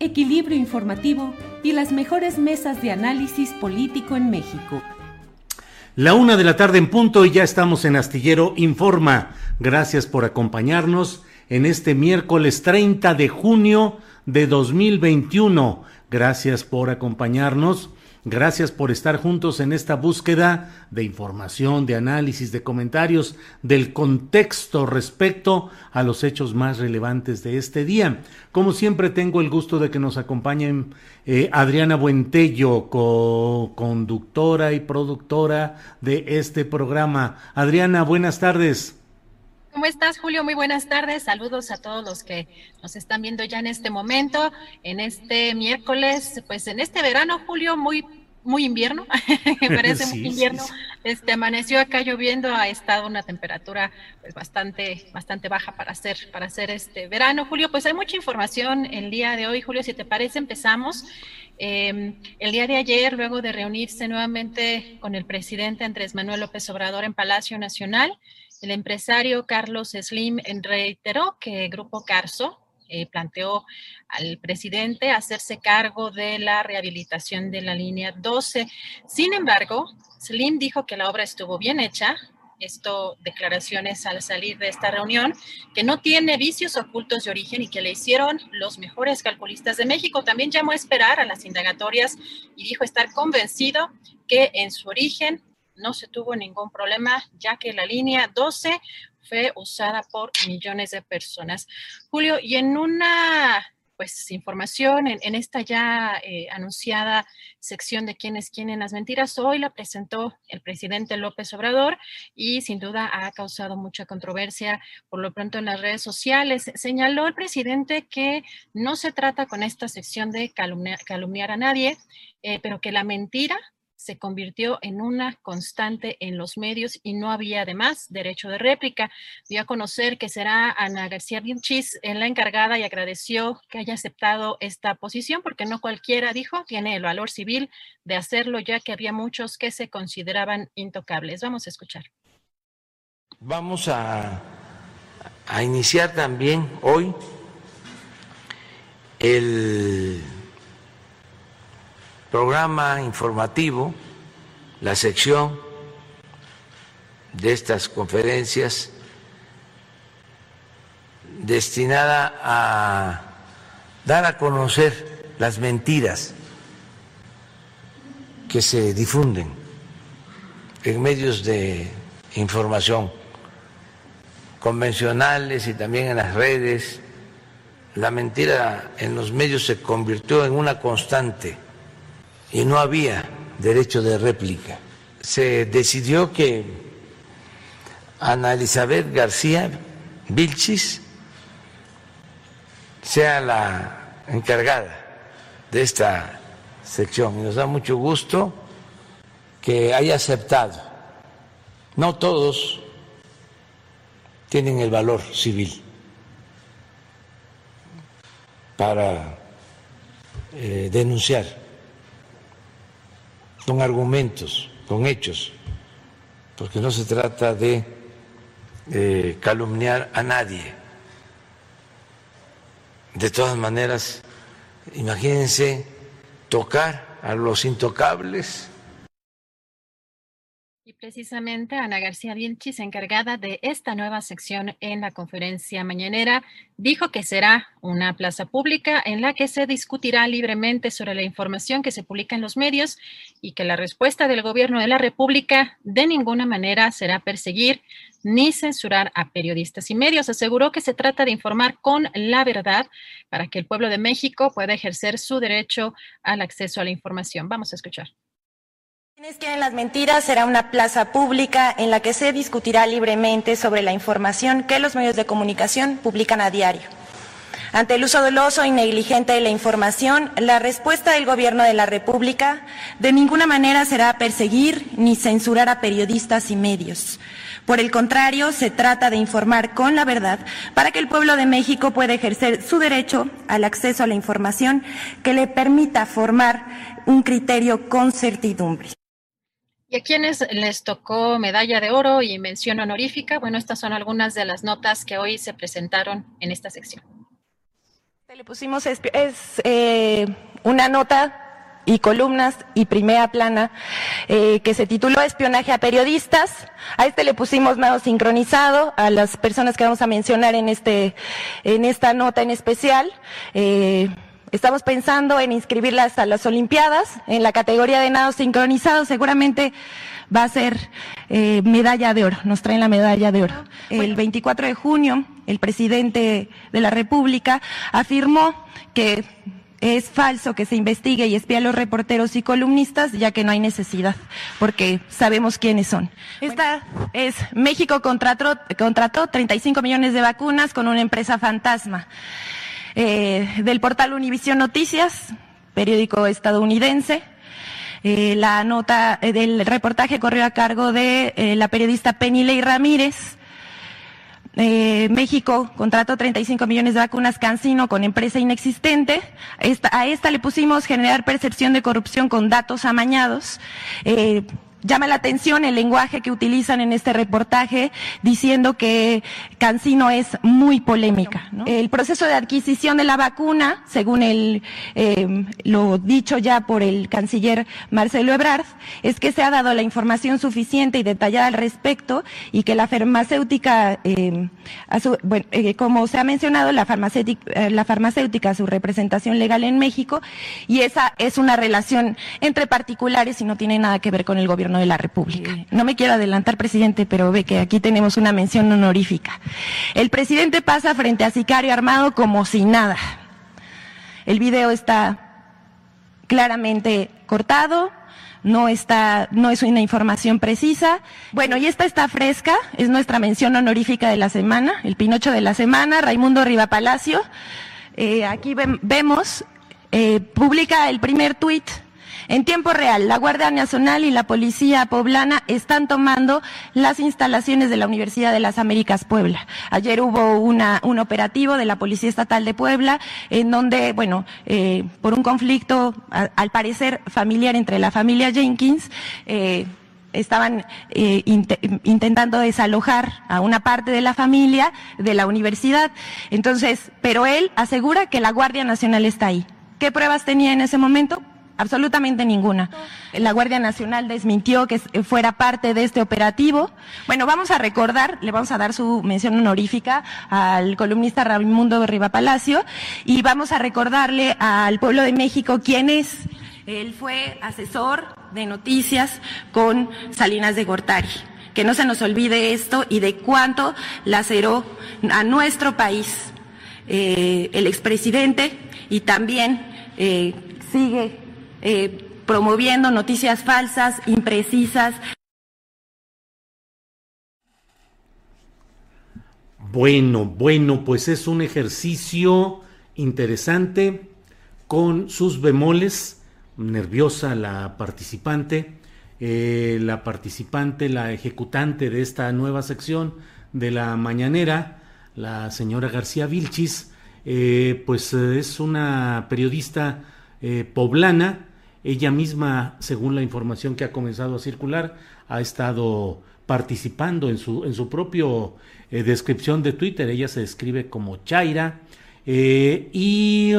equilibrio informativo y las mejores mesas de análisis político en México. La una de la tarde en punto y ya estamos en Astillero Informa. Gracias por acompañarnos en este miércoles 30 de junio de 2021. Gracias por acompañarnos. Gracias por estar juntos en esta búsqueda de información, de análisis, de comentarios, del contexto respecto a los hechos más relevantes de este día. Como siempre tengo el gusto de que nos acompañen eh, Adriana Buentello, co-conductora y productora de este programa. Adriana, buenas tardes. ¿Cómo estás, Julio? Muy buenas tardes. Saludos a todos los que nos están viendo ya en este momento, en este miércoles, pues en este verano, Julio, muy muy invierno, me parece Sí, muy sí, invierno. sí. Este amaneció acá lloviendo, ha estado una temperatura pues bastante bastante baja para hacer para hacer este verano, Julio. Pues hay mucha información el día de hoy, Julio. Si te parece, empezamos. Eh, el día de ayer, luego de reunirse nuevamente con el presidente Andrés Manuel López Obrador en Palacio Nacional, el empresario Carlos Slim reiteró que Grupo Carso eh, planteó al presidente hacerse cargo de la rehabilitación de la línea 12. Sin embargo, Slim dijo que la obra estuvo bien hecha. Esto, declaraciones al salir de esta reunión, que no tiene vicios ocultos de origen y que le hicieron los mejores calculistas de México. También llamó a esperar a las indagatorias y dijo estar convencido que en su origen no se tuvo ningún problema, ya que la línea 12 fue usada por millones de personas. Julio, y en una pues información en, esta ya eh, anunciada sección de quién es quién en las mentiras, hoy la presentó el presidente López Obrador y sin duda ha causado mucha controversia por lo pronto en las redes sociales. Señaló el presidente que no se trata con esta sección de calumniar, calumniar a nadie, eh, pero que la mentira se convirtió en una constante en los medios y no había además derecho de réplica. Dio a conocer que será Ana García Vilchis la encargada y agradeció que haya aceptado esta posición porque no cualquiera, dijo, tiene el valor civil de hacerlo ya que había muchos que se consideraban intocables. Vamos a escuchar. Vamos a, a iniciar también hoy el programa informativo, la sección de estas conferencias destinada a dar a conocer las mentiras que se difunden en medios de información convencionales y también en las redes. La mentira en los medios se convirtió en una constante y no había derecho de réplica. Se decidió que Ana Elizabeth García Vilchis sea la encargada de esta sección y nos da mucho gusto que haya aceptado. No todos tienen el valor civil para eh, denunciar con argumentos, con hechos, porque no se trata de eh, calumniar a nadie. De todas maneras, imagínense tocar a los intocables y precisamente Ana García Vilchis, encargada de esta nueva sección en la conferencia mañanera, dijo que será una plaza pública en la que se discutirá libremente sobre la información que se publica en los medios y que la respuesta del gobierno de la República de ninguna manera será perseguir ni censurar a periodistas y medios. Aseguró que se trata de informar con la verdad para que el pueblo de México pueda ejercer su derecho al acceso a la información. Vamos a escuchar. Quienes quieren las mentiras será una plaza pública en la que se discutirá libremente sobre la información que los medios de comunicación publican a diario. Ante el uso doloso y negligente de la información, la respuesta del Gobierno de la República de ninguna manera será perseguir ni censurar a periodistas y medios. Por el contrario, se trata de informar con la verdad para que el pueblo de México pueda ejercer su derecho al acceso a la información que le permita formar un criterio con certidumbre. ¿Y a quienes les tocó medalla de oro y mención honorífica? Bueno, estas son algunas de las notas que hoy se presentaron en esta sección. Le pusimos es, eh, una nota y columnas y primera plana eh, que se tituló Espionaje a periodistas. A este le pusimos nado sincronizado a las personas que vamos a mencionar en este en esta nota en especial. Eh, Estamos pensando en inscribirlas a las Olimpiadas en la categoría de nado sincronizado. Seguramente va a ser eh, medalla de oro. Nos traen la medalla de oro. El 24 de junio, el presidente de la República afirmó que es falso que se investigue y espía a los reporteros y columnistas, ya que no hay necesidad, porque sabemos quiénes son. Esta es México contrató, contrató 35 millones de vacunas con una empresa fantasma. Eh, del portal Univisión Noticias, periódico estadounidense. Eh, la nota eh, del reportaje corrió a cargo de la periodista Penny Ley Ramírez. México contrató 35 millones de vacunas Cancino con empresa inexistente. a esta le pusimos generar percepción de corrupción con datos amañados. Llama la atención el lenguaje que utilizan en este reportaje diciendo que Cancino es muy polémica. El proceso de adquisición de la vacuna, según eh, lo dicho ya por el canciller Marcelo Ebrard, es que se ha dado la información suficiente y detallada al respecto y que la farmacéutica, eh, bueno, eh, como se ha mencionado, la farmacéutica, la farmacéutica, su representación legal en México, y esa es una relación entre particulares y no tiene nada que ver con el gobierno de la República. No me quiero adelantar, presidente, pero ve que aquí tenemos una mención honorífica. El presidente pasa frente a sicario armado como si nada. El video está claramente cortado, no está, no es una información precisa. Bueno, y esta está fresca, es nuestra mención honorífica de la semana, el Pinocho de la semana, Raimundo Riva Palacio. Eh, aquí vemos, eh, publica el primer tuit en tiempo real, la Guardia Nacional y la Policía Poblana están tomando las instalaciones de la Universidad de las Américas Puebla. Ayer hubo una, un operativo de la Policía Estatal de Puebla en donde, bueno, eh, por un conflicto, al parecer familiar entre la familia Jenkins, eh, estaban eh, intentando desalojar a una parte de la familia de la universidad. Entonces, pero él asegura que la Guardia Nacional está ahí. ¿Qué pruebas tenía en ese momento? Absolutamente ninguna. La Guardia Nacional desmintió que fuera parte de este operativo. Bueno, vamos a recordar, le vamos a dar su mención honorífica al columnista Raimundo Riva Palacio y vamos a recordarle al pueblo de México quién es. Él fue asesor de noticias con Salinas de Gortari. Que no se nos olvide esto y de cuánto laceró a nuestro país eh, el expresidente y también eh, sigue eh, promoviendo noticias falsas, imprecisas. Bueno, bueno, pues es un ejercicio interesante con sus bemoles. Nerviosa la participante, eh, la participante, la ejecutante de esta nueva sección de la mañanera, la señora García Vilchis, eh, pues es una periodista poblana ella misma, según la información que ha comenzado a circular, ha estado participando en su, en su eh, descripción de Twitter. Ella se describe como Chaira. Eh, y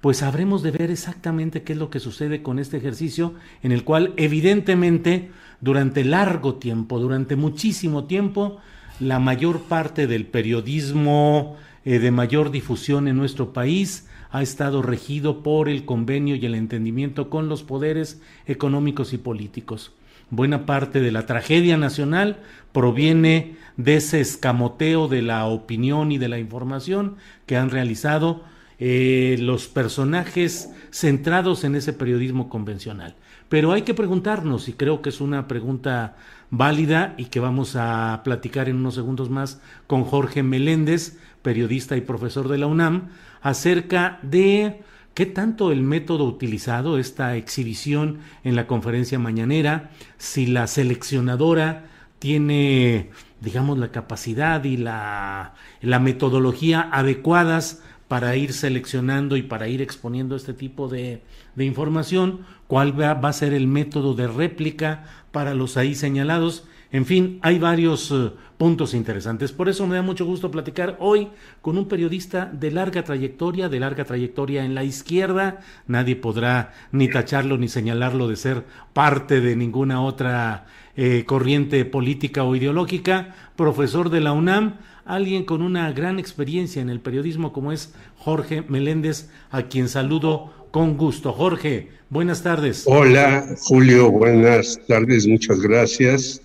pues habremos de ver exactamente qué es lo que sucede con este ejercicio, en el cual evidentemente durante largo tiempo, durante muchísimo tiempo, la mayor parte del periodismo eh, de mayor difusión en nuestro país ha estado regido por el convenio y el entendimiento con los poderes económicos y políticos. Buena parte de la tragedia nacional proviene de ese escamoteo de la opinión y de la información que han realizado eh, los personajes centrados en ese periodismo convencional. Pero hay que preguntarnos, y creo que es una pregunta válida y que vamos a platicar en unos segundos más con Jorge Meléndez, periodista y profesor de la UNAM, acerca de qué tanto el método utilizado, esta exhibición en la conferencia mañanera, si la seleccionadora tiene, digamos, la capacidad y la, metodología adecuadas para ir seleccionando y para ir exponiendo este tipo de, de información, cuál va, va, a ser el método de réplica para los ahí señalados. En fin, hay varios uh, puntos interesantes. Por eso me da mucho gusto platicar hoy con un periodista de larga trayectoria, de larga trayectoria en la izquierda. Nadie podrá ni tacharlo ni señalarlo de ser parte de ninguna otra eh, corriente política o ideológica. Profesor de la UNAM, alguien con una gran experiencia en el periodismo como es Jorge Meléndez, a quien saludo con gusto. Jorge, buenas tardes. Hola, Julio, buenas tardes, muchas gracias.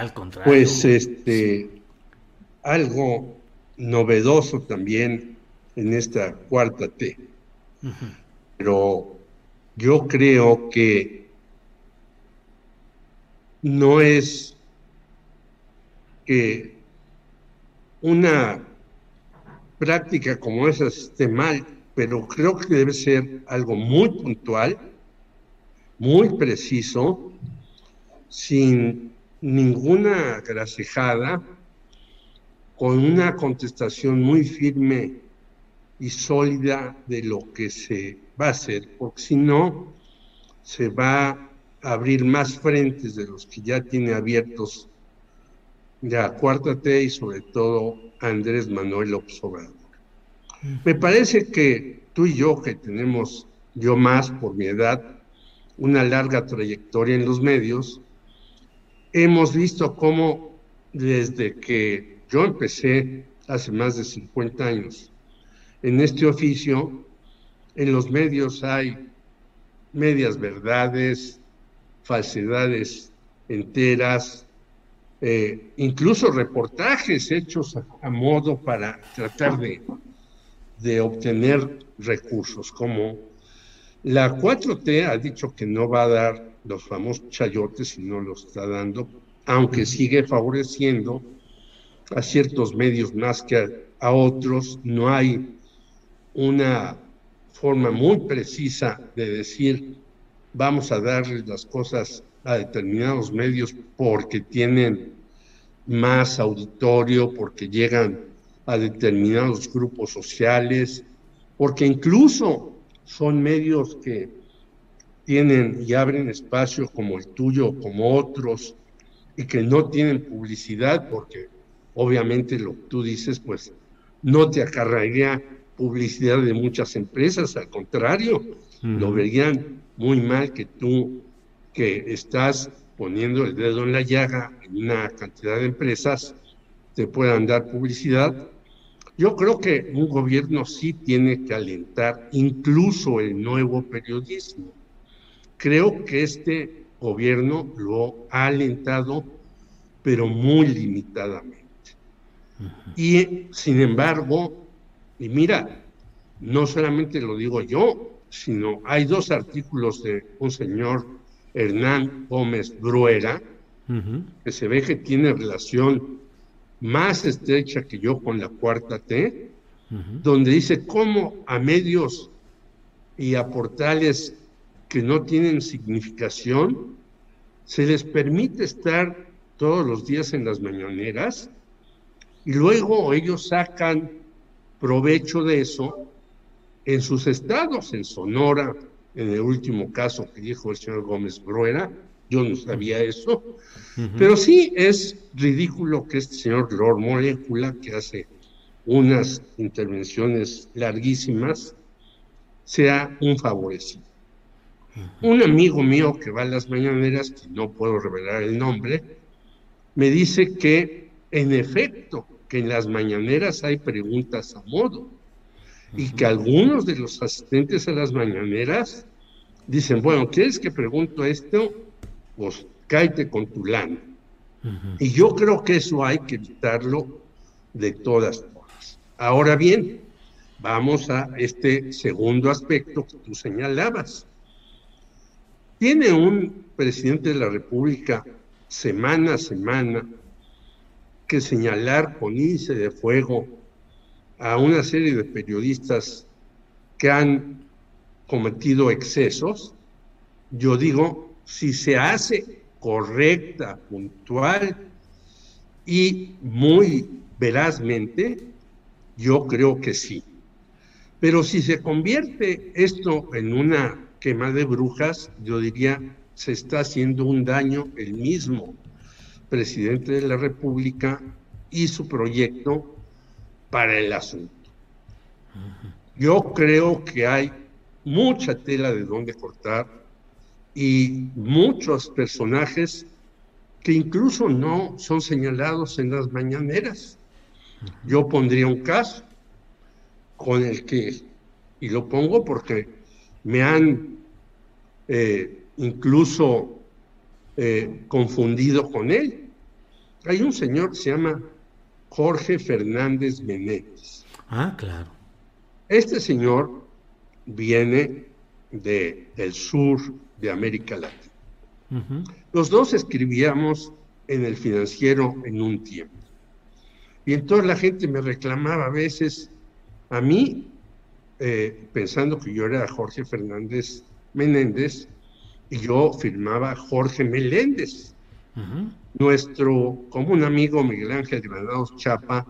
Al contrario. Pues este, algo novedoso también en esta cuarta T. Uh -huh. Pero yo creo que no es que una práctica como esa esté mal, pero creo que debe ser algo muy puntual, muy preciso, sin ninguna grasejada, con una contestación muy firme y sólida de lo que se va a hacer, porque si no, se va a abrir más frentes de los que ya tiene abiertos la cuarta T y sobre todo Andrés Manuel López Obrador. Me parece que tú y yo, que tenemos, yo más por mi edad, una larga trayectoria en los medios, hemos visto cómo desde que yo empecé hace más de 50 años en este oficio, en los medios hay medias verdades, falsedades enteras, eh, incluso reportajes hechos a, a, modo para tratar de, de obtener recursos, como la 4T ha dicho que no va a dar los famosos chayotes y no lo está dando, aunque sigue favoreciendo a ciertos medios más que a, a otros, no hay una forma muy precisa de decir vamos a darles las cosas a determinados medios porque tienen más auditorio, porque llegan a determinados grupos sociales, porque incluso son medios que tienen y abren espacio como el tuyo, como otros, y que no tienen publicidad, porque obviamente lo que tú dices, pues no te acarrearía publicidad de muchas empresas, al contrario, uh -huh. lo verían muy mal que tú, que estás poniendo el dedo en la llaga en una cantidad de empresas, te puedan dar publicidad. Yo creo que un gobierno sí tiene que alentar incluso el nuevo periodismo. Creo que este gobierno lo ha alentado, pero muy limitadamente. Uh -huh. Y sin embargo, y mira, no solamente lo digo yo, sino hay dos artículos de un señor Hernán Gómez Bruera, uh -huh. que se ve que tiene relación más estrecha que yo con la cuarta T, uh -huh. donde dice cómo a medios y a portales que no tienen significación se les permite estar todos los días en las mañaneras y luego ellos sacan provecho de eso en sus estados, en Sonora, en el último caso que dijo el señor Gómez Bruera, yo no sabía eso, pero sí es ridículo que este señor Lord Molecula, que hace unas intervenciones larguísimas, sea un favorecido. Un amigo mío que va a las mañaneras, que no puedo revelar el nombre, me dice que en efecto, que en las mañaneras hay preguntas a modo y que algunos de los asistentes a las mañaneras dicen, bueno, ¿quieres que pregunto esto? Pues cáete con tu lana. Y yo creo que eso hay que evitarlo de todas formas. Ahora bien, vamos a este segundo aspecto que tú señalabas. Tiene un presidente de la República semana a semana que señalar con índice de fuego a una serie de periodistas que han cometido excesos, yo digo, si se hace correcta, puntual y muy verazmente, yo creo que sí. Pero si se convierte esto en una quema de brujas, yo diría, se está haciendo un daño el mismo presidente de la República y su proyecto para el asunto. Yo creo que hay mucha tela de donde cortar y muchos personajes que incluso no son señalados en las mañaneras. Yo pondría un caso con el que, y lo pongo porque me han eh, incluso eh, confundido con él. Hay un señor que se llama Jorge Fernández Menéndez. Ah, claro. Este señor viene de, del sur de América Latina. Los dos escribíamos en el financiero en un tiempo. Y entonces la gente me reclamaba a veces a mí, eh, pensando que yo era Jorge Fernández Menéndez, y yo firmaba Jorge Meléndez. Nuestro común amigo Miguel Ángel Granados Chapa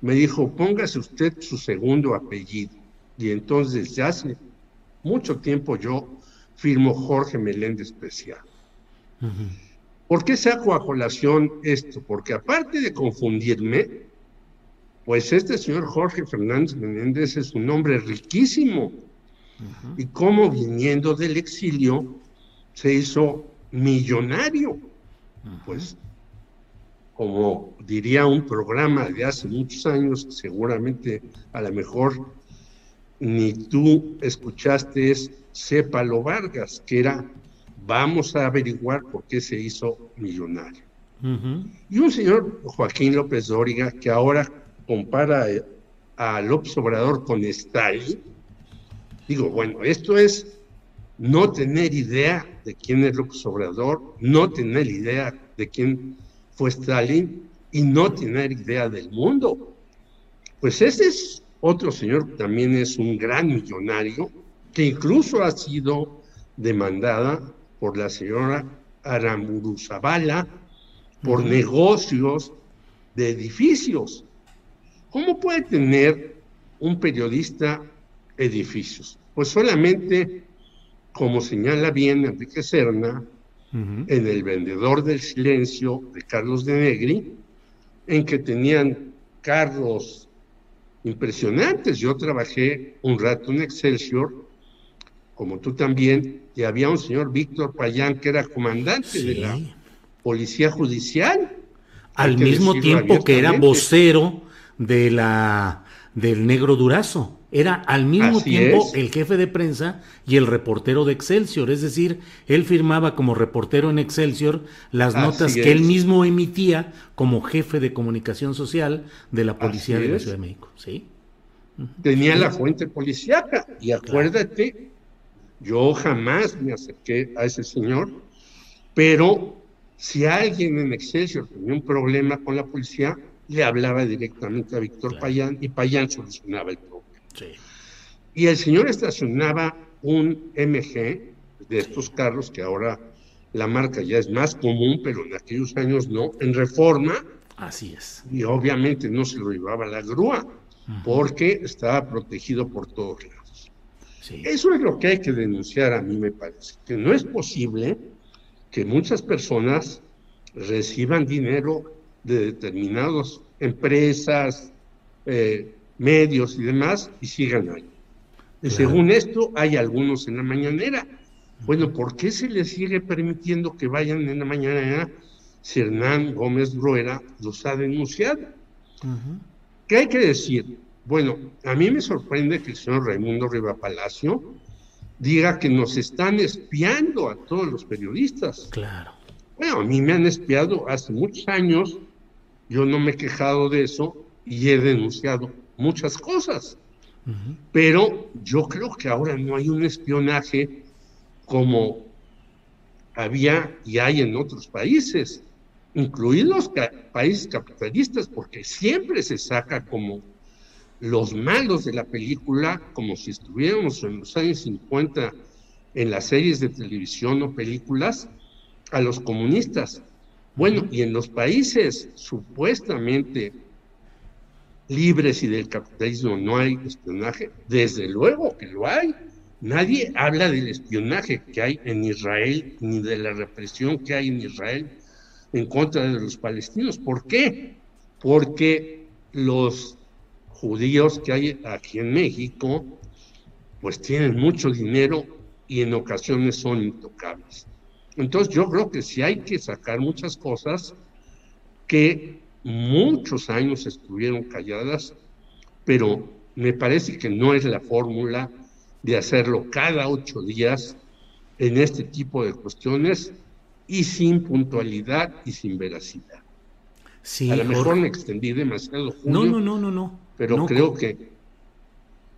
me dijo, póngase usted su segundo apellido. Y entonces desde hace mucho tiempo yo firmo Jorge Meléndez Especial. ¿Por qué saco a colación esto? Porque aparte de confundirme, pues este señor Jorge Fernández Meléndez es un hombre riquísimo. Y como viniendo del exilio se hizo millonario. Pues como diría un programa de hace muchos años, seguramente a lo mejor ni tú escuchaste es Sépalo Vargas, que era vamos a averiguar por qué se hizo millonario. Y un señor Joaquín López Dóriga, que ahora compara a López Obrador con Stalin, digo, bueno, esto es no tener idea de quién es López Obrador, no tener idea de quién fue Stalin y no tener idea del mundo. Pues ese es otro señor que también es un gran millonario, que incluso ha sido demandada por la señora Aramburu Zavala por negocios de edificios. ¿Cómo puede tener un periodista edificios? Pues solamente, como señala bien Enrique Serna, en El vendedor del silencio de Carlos de Negri, en que tenían carros impresionantes. Yo trabajé un rato en Excelsior, como tú también, y había un señor Víctor Payán que era comandante de la Policía Judicial. Al mismo tiempo que era vocero de la del Negro Durazo. Era al mismo tiempo el jefe de prensa y el reportero de Excelsior, es decir, él firmaba como reportero en Excelsior las notas que él mismo emitía como jefe de comunicación social de la policía de la Ciudad de México, ¿sí? Tenía la fuente policíaca. Y acuérdate, yo jamás me acerqué a ese señor, pero si alguien en Excelsior tenía un problema con la policía, le hablaba directamente a Víctor Payán y Payán solucionaba el problema. Y el señor estacionaba un MG de estos carros que ahora la marca ya es más común, pero en aquellos años no, en reforma. Así es. Y obviamente no se lo llevaba la grúa, porque estaba protegido por todos lados. Eso es lo que hay que denunciar a mí me parece, que no es posible que muchas personas reciban dinero de determinadas empresas, eh, medios y demás y sigan ahí. Según esto, hay algunos en la mañanera. Bueno, ¿por qué se les sigue permitiendo que vayan en la mañanera si Hernán Gómez Rueda los ha denunciado? ¿Qué hay que decir? Bueno, a mí me sorprende que el señor Raimundo Riva Palacio diga que nos están espiando a todos los periodistas. Claro. Bueno, a mí me han espiado hace muchos años, yo no me he quejado de eso y he denunciado muchas cosas. Pero yo creo que ahora no hay un espionaje como había y hay en otros países, incluidos países capitalistas, porque siempre se saca como los malos de la película, como si estuviéramos en los años 50 en las series de televisión o películas, a los comunistas. Bueno, y en los países supuestamente libres y del capitalismo no hay espionaje, desde luego que lo hay. Nadie habla del espionaje que hay en Israel, ni de la represión que hay en Israel en contra de los palestinos. ¿Por qué? Porque los judíos que hay aquí en México, pues tienen mucho dinero y en ocasiones son intocables. Entonces yo creo que sí hay que sacar muchas cosas que muchos años estuvieron calladas, pero me parece que no es la fórmula de hacerlo cada ocho días en este tipo de cuestiones y sin puntualidad y sin veracidad. Sí, a lo mejor me extendí demasiado. no, no, no, no, no. Pero creo que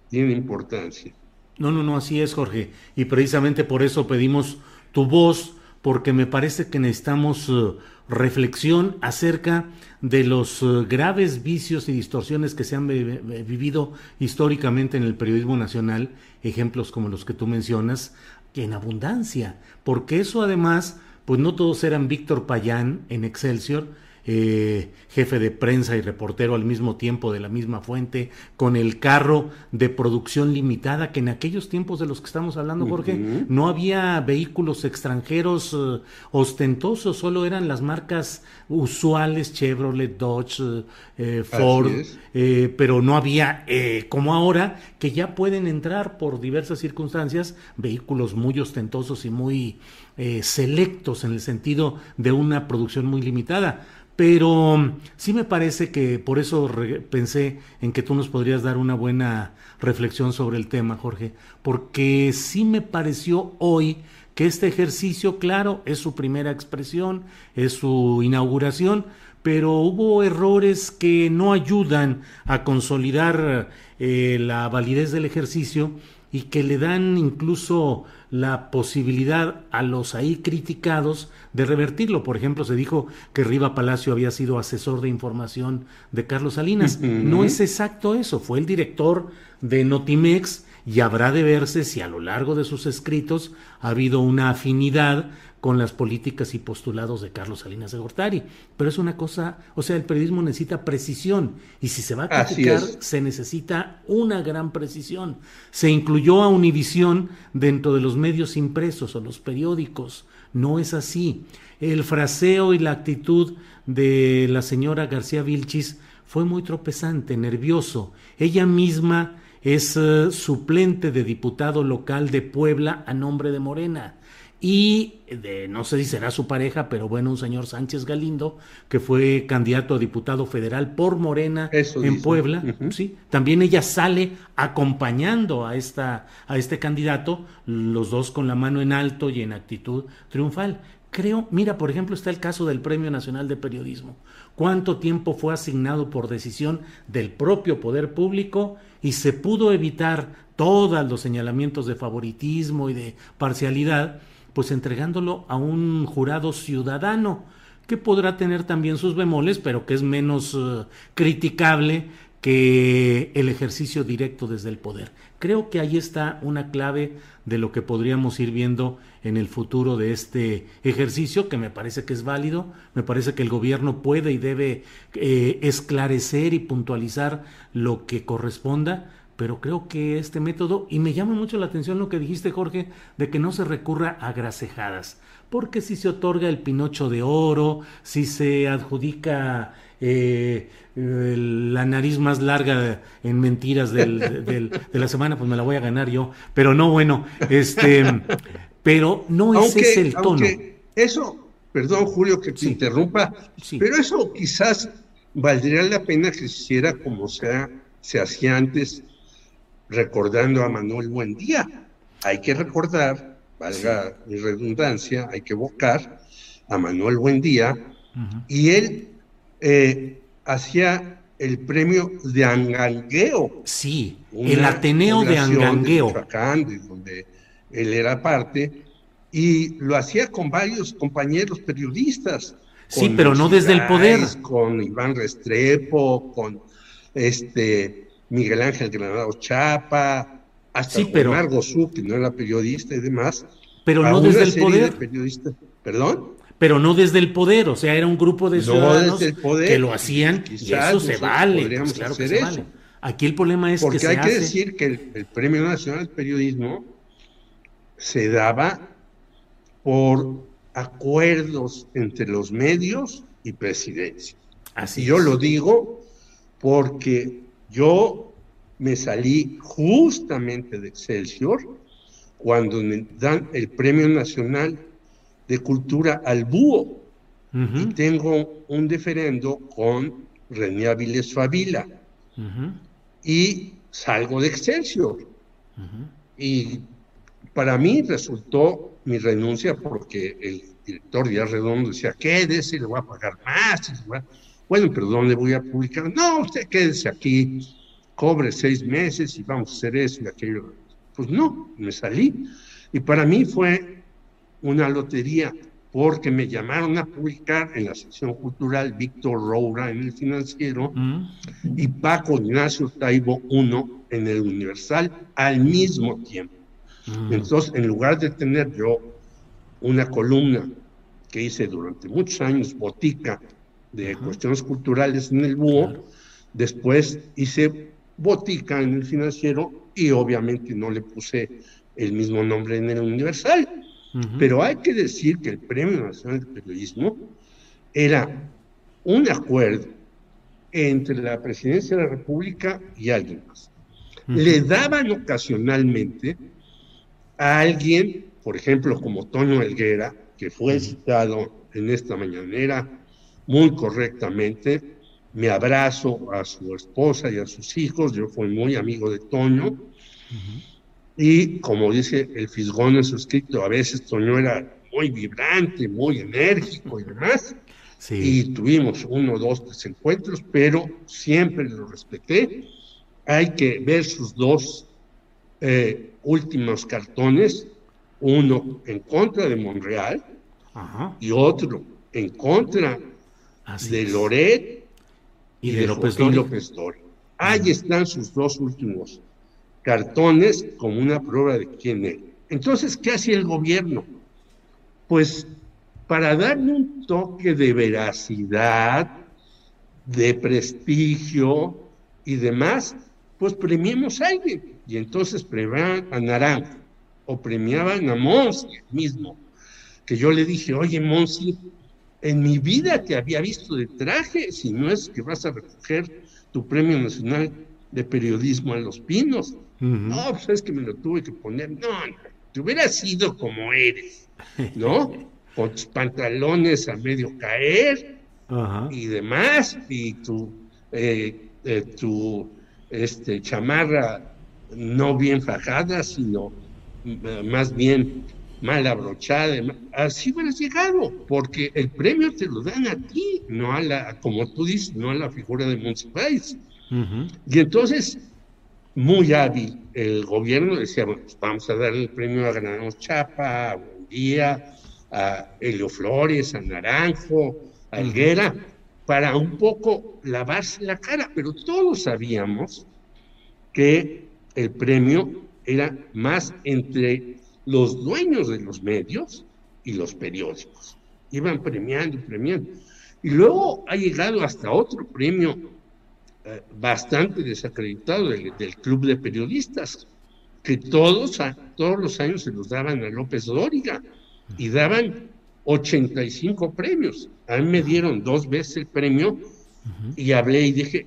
tiene importancia. No, no, no, así es, Jorge. Y precisamente por eso pedimos tu voz, porque me parece que necesitamos eh, reflexión acerca de los eh, graves vicios y distorsiones que se han vivido históricamente en el periodismo nacional, ejemplos como los que tú mencionas, en abundancia, porque eso además, pues no todos eran Víctor Payán en Excelsior, eh, jefe de prensa y reportero al mismo tiempo de la misma fuente, con el carro de producción limitada, que en aquellos tiempos de los que estamos hablando, Jorge, no había vehículos extranjeros eh, ostentosos, solo eran las marcas usuales, Chevrolet, Dodge, eh, Ford, pero no había, como ahora, que ya pueden entrar por diversas circunstancias, vehículos muy ostentosos y muy selectos en el sentido de una producción muy limitada pero sí me parece que por eso pensé en que tú nos podrías dar una buena reflexión sobre el tema, Jorge, porque sí me pareció hoy que este ejercicio, claro, es su primera expresión, es su inauguración, pero hubo errores que no ayudan a consolidar eh, la validez del ejercicio y que le dan incluso la posibilidad a los ahí criticados de revertirlo. Por ejemplo, se dijo que Riva Palacio había sido asesor de información de Carlos Salinas. No es exacto eso, fue el director de Notimex y habrá de verse si a lo largo de sus escritos ha habido una afinidad con las políticas y postulados de Carlos Salinas de Gortari. Pero es una cosa, o sea, el periodismo necesita precisión y si se va a criticar se necesita una gran precisión. Se incluyó a Univisión dentro de los medios impresos o los periódicos. No es así. El fraseo y la actitud de la señora García Vilchis fue muy tropezante, nervioso. Ella misma es eh, suplente de diputado local de Puebla a nombre de Morena y de, no sé si será su pareja, pero bueno, un señor Sánchez Galindo, que fue candidato a diputado federal por Morena en Puebla, sí, también ella sale acompañando a esta a este candidato, los dos con la mano en alto y en actitud triunfal. Creo, mira, por ejemplo, está el caso del Premio Nacional de Periodismo. ¿Cuánto tiempo fue asignado por decisión del propio poder público y se pudo evitar todos los señalamientos de favoritismo y de parcialidad? pues entregándolo a un jurado ciudadano, que podrá tener también sus bemoles, pero que es menos eh, criticable que el ejercicio directo desde el poder. Creo que ahí está una clave de lo que podríamos ir viendo en el futuro de este ejercicio, que me parece que es válido, me parece que el gobierno puede y debe eh, esclarecer y puntualizar lo que corresponda, pero creo que este método, y me llama mucho la atención lo que dijiste Jorge, de que no se recurra a grasejadas, porque si se otorga el Pinocho de oro, si se adjudica eh, la nariz más larga en mentiras de la semana, pues me la voy a ganar yo, pero no, bueno, este, pero no ese es el tono. Eso, perdón Julio que te interrumpa, pero eso quizás valdría la pena que se hiciera como sea, se hacía antes recordando a Manuel Buendía. Hay que recordar, valga mi redundancia, hay que evocar a Manuel Buendía, y él eh, hacía el premio de Angangueo. Sí, el Ateneo de Angangueo. De donde él era parte, y lo hacía con varios compañeros periodistas. Sí, pero no desde el poder. Con Iván Restrepo, con este Miguel Ángel Granado Chapa, hasta sí, pero, Margo Su, que no era periodista y demás. Pero no desde el poder. ¿Perdón? Pero no desde el poder, o sea, era un grupo de ciudadanos que lo hacían y eso se vale. Pues claro que se vale. Aquí el problema es Porque que hay que decir que el, Premio Nacional de Periodismo se daba por acuerdos entre los medios y presidencia. Así yo lo digo porque yo me salí justamente de Excelsior cuando me dan el Premio Nacional de Cultura al Búho. Y tengo un diferendo con René Avilés Favila. Y salgo de Excelsior. Y para mí resultó mi renuncia porque el director Díaz Redondo decía, quédese, le voy a pagar más. Bueno, pero ¿dónde voy a publicar? No, usted quédese aquí, cobre seis meses y vamos a hacer eso y aquello. Pues no, me salí. Y para mí fue una lotería, porque me llamaron a publicar en la sección cultural Víctor Roura en el financiero mm. y Paco Ignacio Taibo uno en el Universal al mismo tiempo. Mm. Entonces, en lugar de tener yo una columna que hice durante muchos años, botica, de cuestiones culturales en el búho, después hice botica en el financiero y obviamente no le puse el mismo nombre en el universal. Pero hay que decir que el Premio Nacional de Periodismo era un acuerdo entre la presidencia de la República y alguien más. Le daban ocasionalmente a alguien, por ejemplo, como Toño Helguera, que fue citado en esta mañanera muy correctamente. Me abrazo a su esposa y a sus hijos. Yo fui muy amigo de Toño. Y como dice el Fisgón en su escrito, a veces Toño era muy vibrante, muy enérgico y demás. Y tuvimos uno, dos, tres encuentros, pero siempre lo respeté. Hay que ver sus dos eh, últimos cartones, uno en contra de Monreal y otro en contra de Loret y, de, López, Dori. Ahí están sus dos últimos cartones como una prueba de quién es. Entonces, ¿qué hacía el gobierno? Pues para darle un toque de veracidad, de prestigio y demás, pues premiemos a alguien. Y entonces premiaban a Naranjo o premiaban a Monsi mismo. Que yo le dije, oye Monsi, en mi vida te había visto de traje, si no es que vas a recoger tu Premio Nacional de Periodismo a Los Pinos. No, pues es que me lo tuve que poner. No, no, te hubieras sido como eres, ¿no? Con tus pantalones a medio caer y demás, y tu, eh, eh, tu este, chamarra no bien fajada, sino más bien mal abrochada, así hubieras llegado, porque el premio te lo dan a ti, no a la, como tú dices, no a la figura de Monsiváis. Y entonces, muy hábil, el gobierno decía, bueno, pues vamos a darle el premio a Granado Chapa, a Buendía, a Helio Flores, a Naranjo, a Alguera, para un poco lavarse la cara, pero todos sabíamos que el premio era más entre los dueños de los medios y los periódicos. Iban premiando y premiando. Y luego ha llegado hasta otro premio eh, bastante desacreditado del, club de periodistas, que todos, todos los años se los daban a López Dóriga y daban 85 premios. A mí me dieron dos veces el premio y hablé y dije,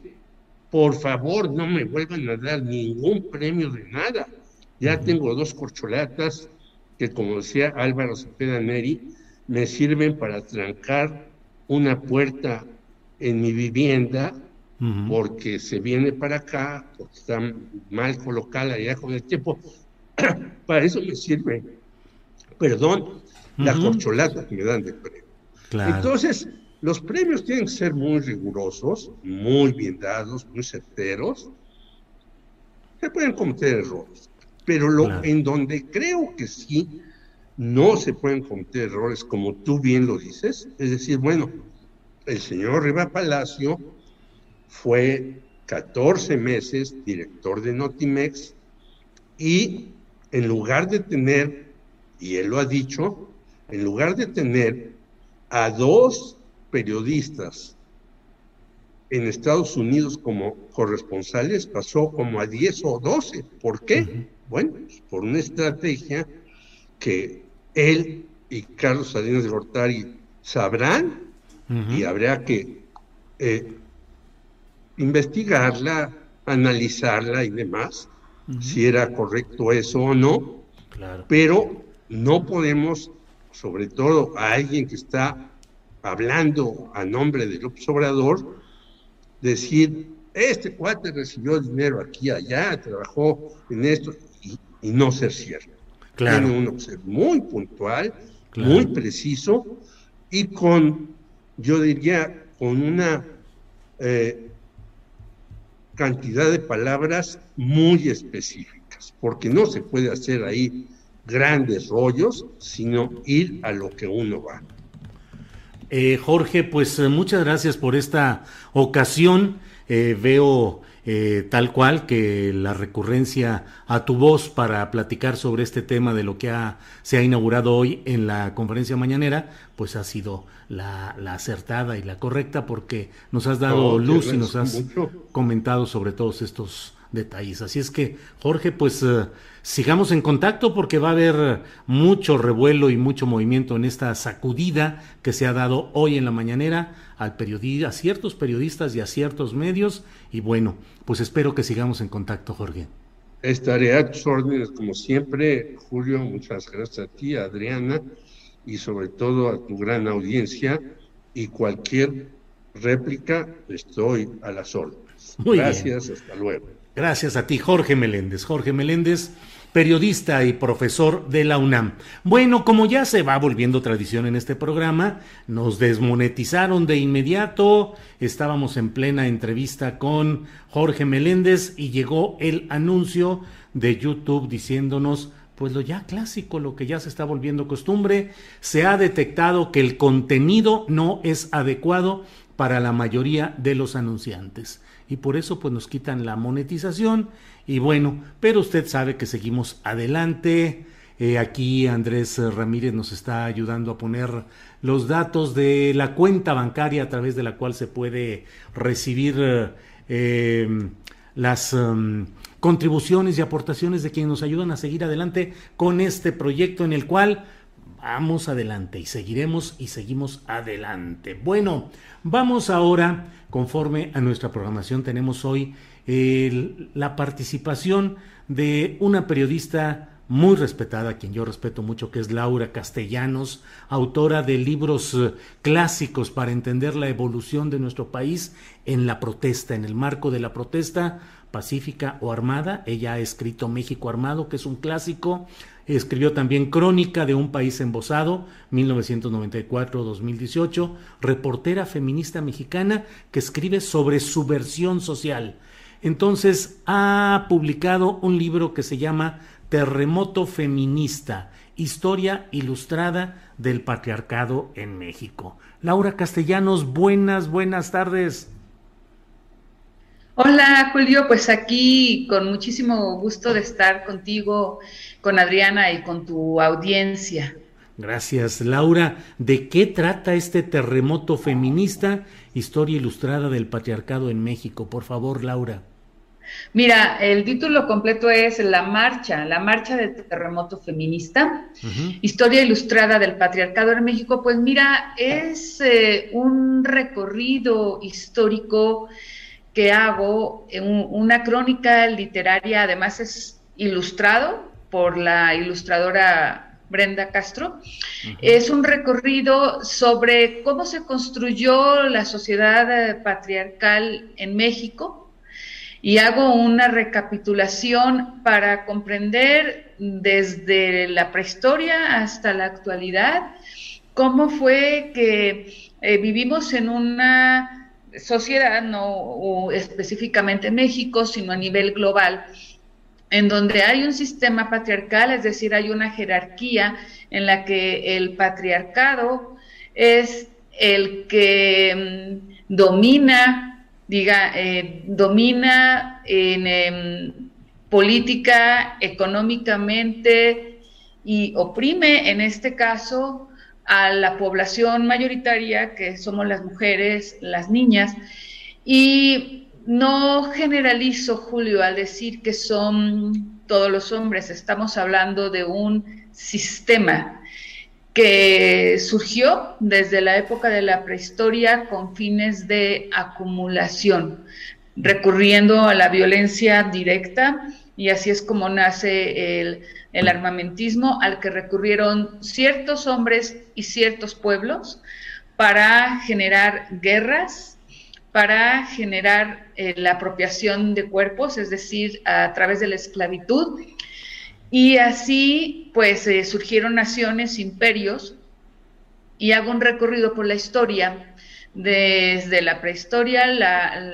por favor, no me vuelvan a dar ningún premio de nada. Ya tengo dos corcholatas que, como decía Álvaro Cepeda Neri, me sirven para trancar una puerta en mi vivienda porque se viene para acá, porque está mal colocada ya con el tiempo. para eso me sirve, perdón, la corcholata que me dan de premio. Entonces, los premios tienen que ser muy rigurosos, muy bien dados, muy certeros. Se pueden cometer errores, pero lo, en donde creo que sí no se pueden cometer errores, como tú bien lo dices, es decir, bueno, el señor Riva Palacio fue 14 meses director de Notimex y en lugar de tener, y él lo ha dicho, en lugar de tener a dos periodistas en Estados Unidos como corresponsales, pasó como a 10 o 12. ¿Por qué? Bueno, pues, por una estrategia que él y Carlos Salinas de Gortari sabrán y habrá que eh, investigarla, analizarla y demás, si era correcto eso o no, pero no podemos, sobre todo a alguien que está hablando a nombre del observador, decir, este cuate recibió dinero aquí, allá, trabajó en esto, y, no ser cierto. Tiene uno que ser muy puntual, muy preciso y con, yo diría, con una eh, cantidad de palabras muy específicas, porque no se puede hacer ahí grandes rollos, sino ir a lo que uno va. Eh, Jorge, pues eh, muchas gracias por esta ocasión. Eh, veo tal cual que la recurrencia a tu voz para platicar sobre este tema de lo que se ha inaugurado hoy en la conferencia mañanera, pues ha sido la, acertada y la correcta porque nos has dado luz y nos has comentado sobre todos estos detalles. Así es que, Jorge, pues sigamos en contacto porque va a haber mucho revuelo y mucho movimiento en esta sacudida que se ha dado hoy en la mañanera al a ciertos periodistas y a ciertos medios. Y bueno, pues espero que sigamos en contacto, Jorge. Estaré a tus órdenes como siempre, Julio. Muchas gracias a ti, Adriana, y sobre todo a tu gran audiencia. Y cualquier réplica, estoy a las órdenes. gracias, hasta luego. Gracias a ti, Jorge Meléndez. Jorge Meléndez periodista y profesor de la UNAM. Bueno, como ya se va volviendo tradición en este programa, nos desmonetizaron de inmediato, estábamos en plena entrevista con Jorge Meléndez y llegó el anuncio de YouTube diciéndonos pues lo ya clásico, lo que ya se está volviendo costumbre, se ha detectado que el contenido no es adecuado para la mayoría de los anunciantes y por eso pues nos quitan la monetización y bueno, pero usted sabe que seguimos adelante. Eh, aquí Andrés Ramírez nos está ayudando a poner los datos de la cuenta bancaria a través de la cual se puede recibir eh, las um, contribuciones y aportaciones de quienes nos ayudan a seguir adelante con este proyecto en el cual vamos adelante y seguiremos y seguimos adelante. Bueno, vamos ahora, conforme a nuestra programación, tenemos hoy la participación de una periodista muy respetada, quien yo respeto mucho, que es Laura Castellanos, autora de libros eh, clásicos para entender la evolución de nuestro país en la protesta, en el marco de la protesta pacífica o armada. Ella ha escrito México Armado, que es un clásico, Escribió también Crónica de un país embosado, 1994-2018, reportera feminista mexicana que escribe sobre subversión social. Entonces ha publicado un libro que se llama Terremoto Feminista, Historia Ilustrada del Patriarcado en México. Laura Castellanos, buenas, buenas tardes. Hola Julio, pues aquí con muchísimo gusto de estar contigo, con Adriana y con tu audiencia. Gracias, Laura. ¿De qué trata este terremoto feminista? Historia ilustrada del patriarcado en México. Por favor, Laura. Mira, el título completo es La Marcha, la Marcha del Terremoto Feminista, Historia Ilustrada del Patriarcado en México. Pues mira, es eh, un recorrido histórico que hago, una crónica literaria, además es ilustrado por la ilustradora Brenda Castro. Es un recorrido sobre cómo se construyó la sociedad eh, patriarcal en México y hago una recapitulación para comprender desde la prehistoria hasta la actualidad cómo fue que eh, vivimos en una sociedad, no específicamente México, sino a nivel global, en donde hay un sistema patriarcal, es decir, hay una jerarquía en la que el patriarcado es el que mm, domina, diga, eh, domina en em, política, económicamente y oprime, en este caso, a la población mayoritaria, que somos las mujeres, las niñas, y no generalizo, Julio, al decir que son todos los hombres, estamos hablando de un sistema que surgió desde la época de la prehistoria con fines de acumulación, recurriendo a la violencia directa, y así es como nace el el armamentismo al que recurrieron ciertos hombres y ciertos pueblos para generar guerras, para generar eh, la apropiación de cuerpos, es decir, a través de la esclavitud. Y así, pues, eh, surgieron naciones, imperios, y hago un recorrido por la historia, desde la prehistoria, la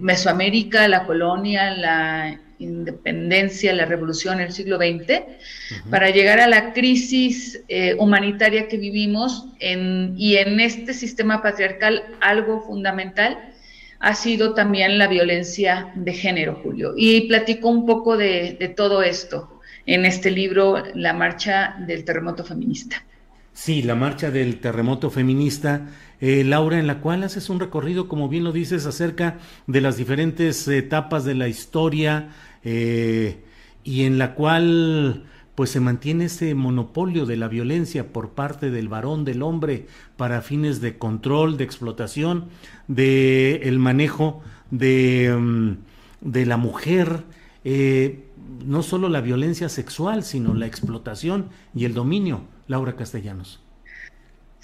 Mesoamérica, la colonia, la independencia, la revolución en el siglo XX, para llegar a la crisis eh, humanitaria que vivimos en, y en este sistema patriarcal algo fundamental ha sido también la violencia de género, Julio. Y platico un poco de, de todo esto en este libro, La Marcha del Terremoto Feminista. Sí, la marcha del terremoto feminista, eh, Laura, en la cual haces un recorrido, como bien lo dices, acerca de las diferentes etapas de la historia eh, y en la cual pues se mantiene ese monopolio de la violencia por parte del varón, del hombre, para fines de control, de explotación, de el manejo de, mm, de la mujer, eh, no solo la violencia sexual, sino la explotación y el dominio Laura Castellanos.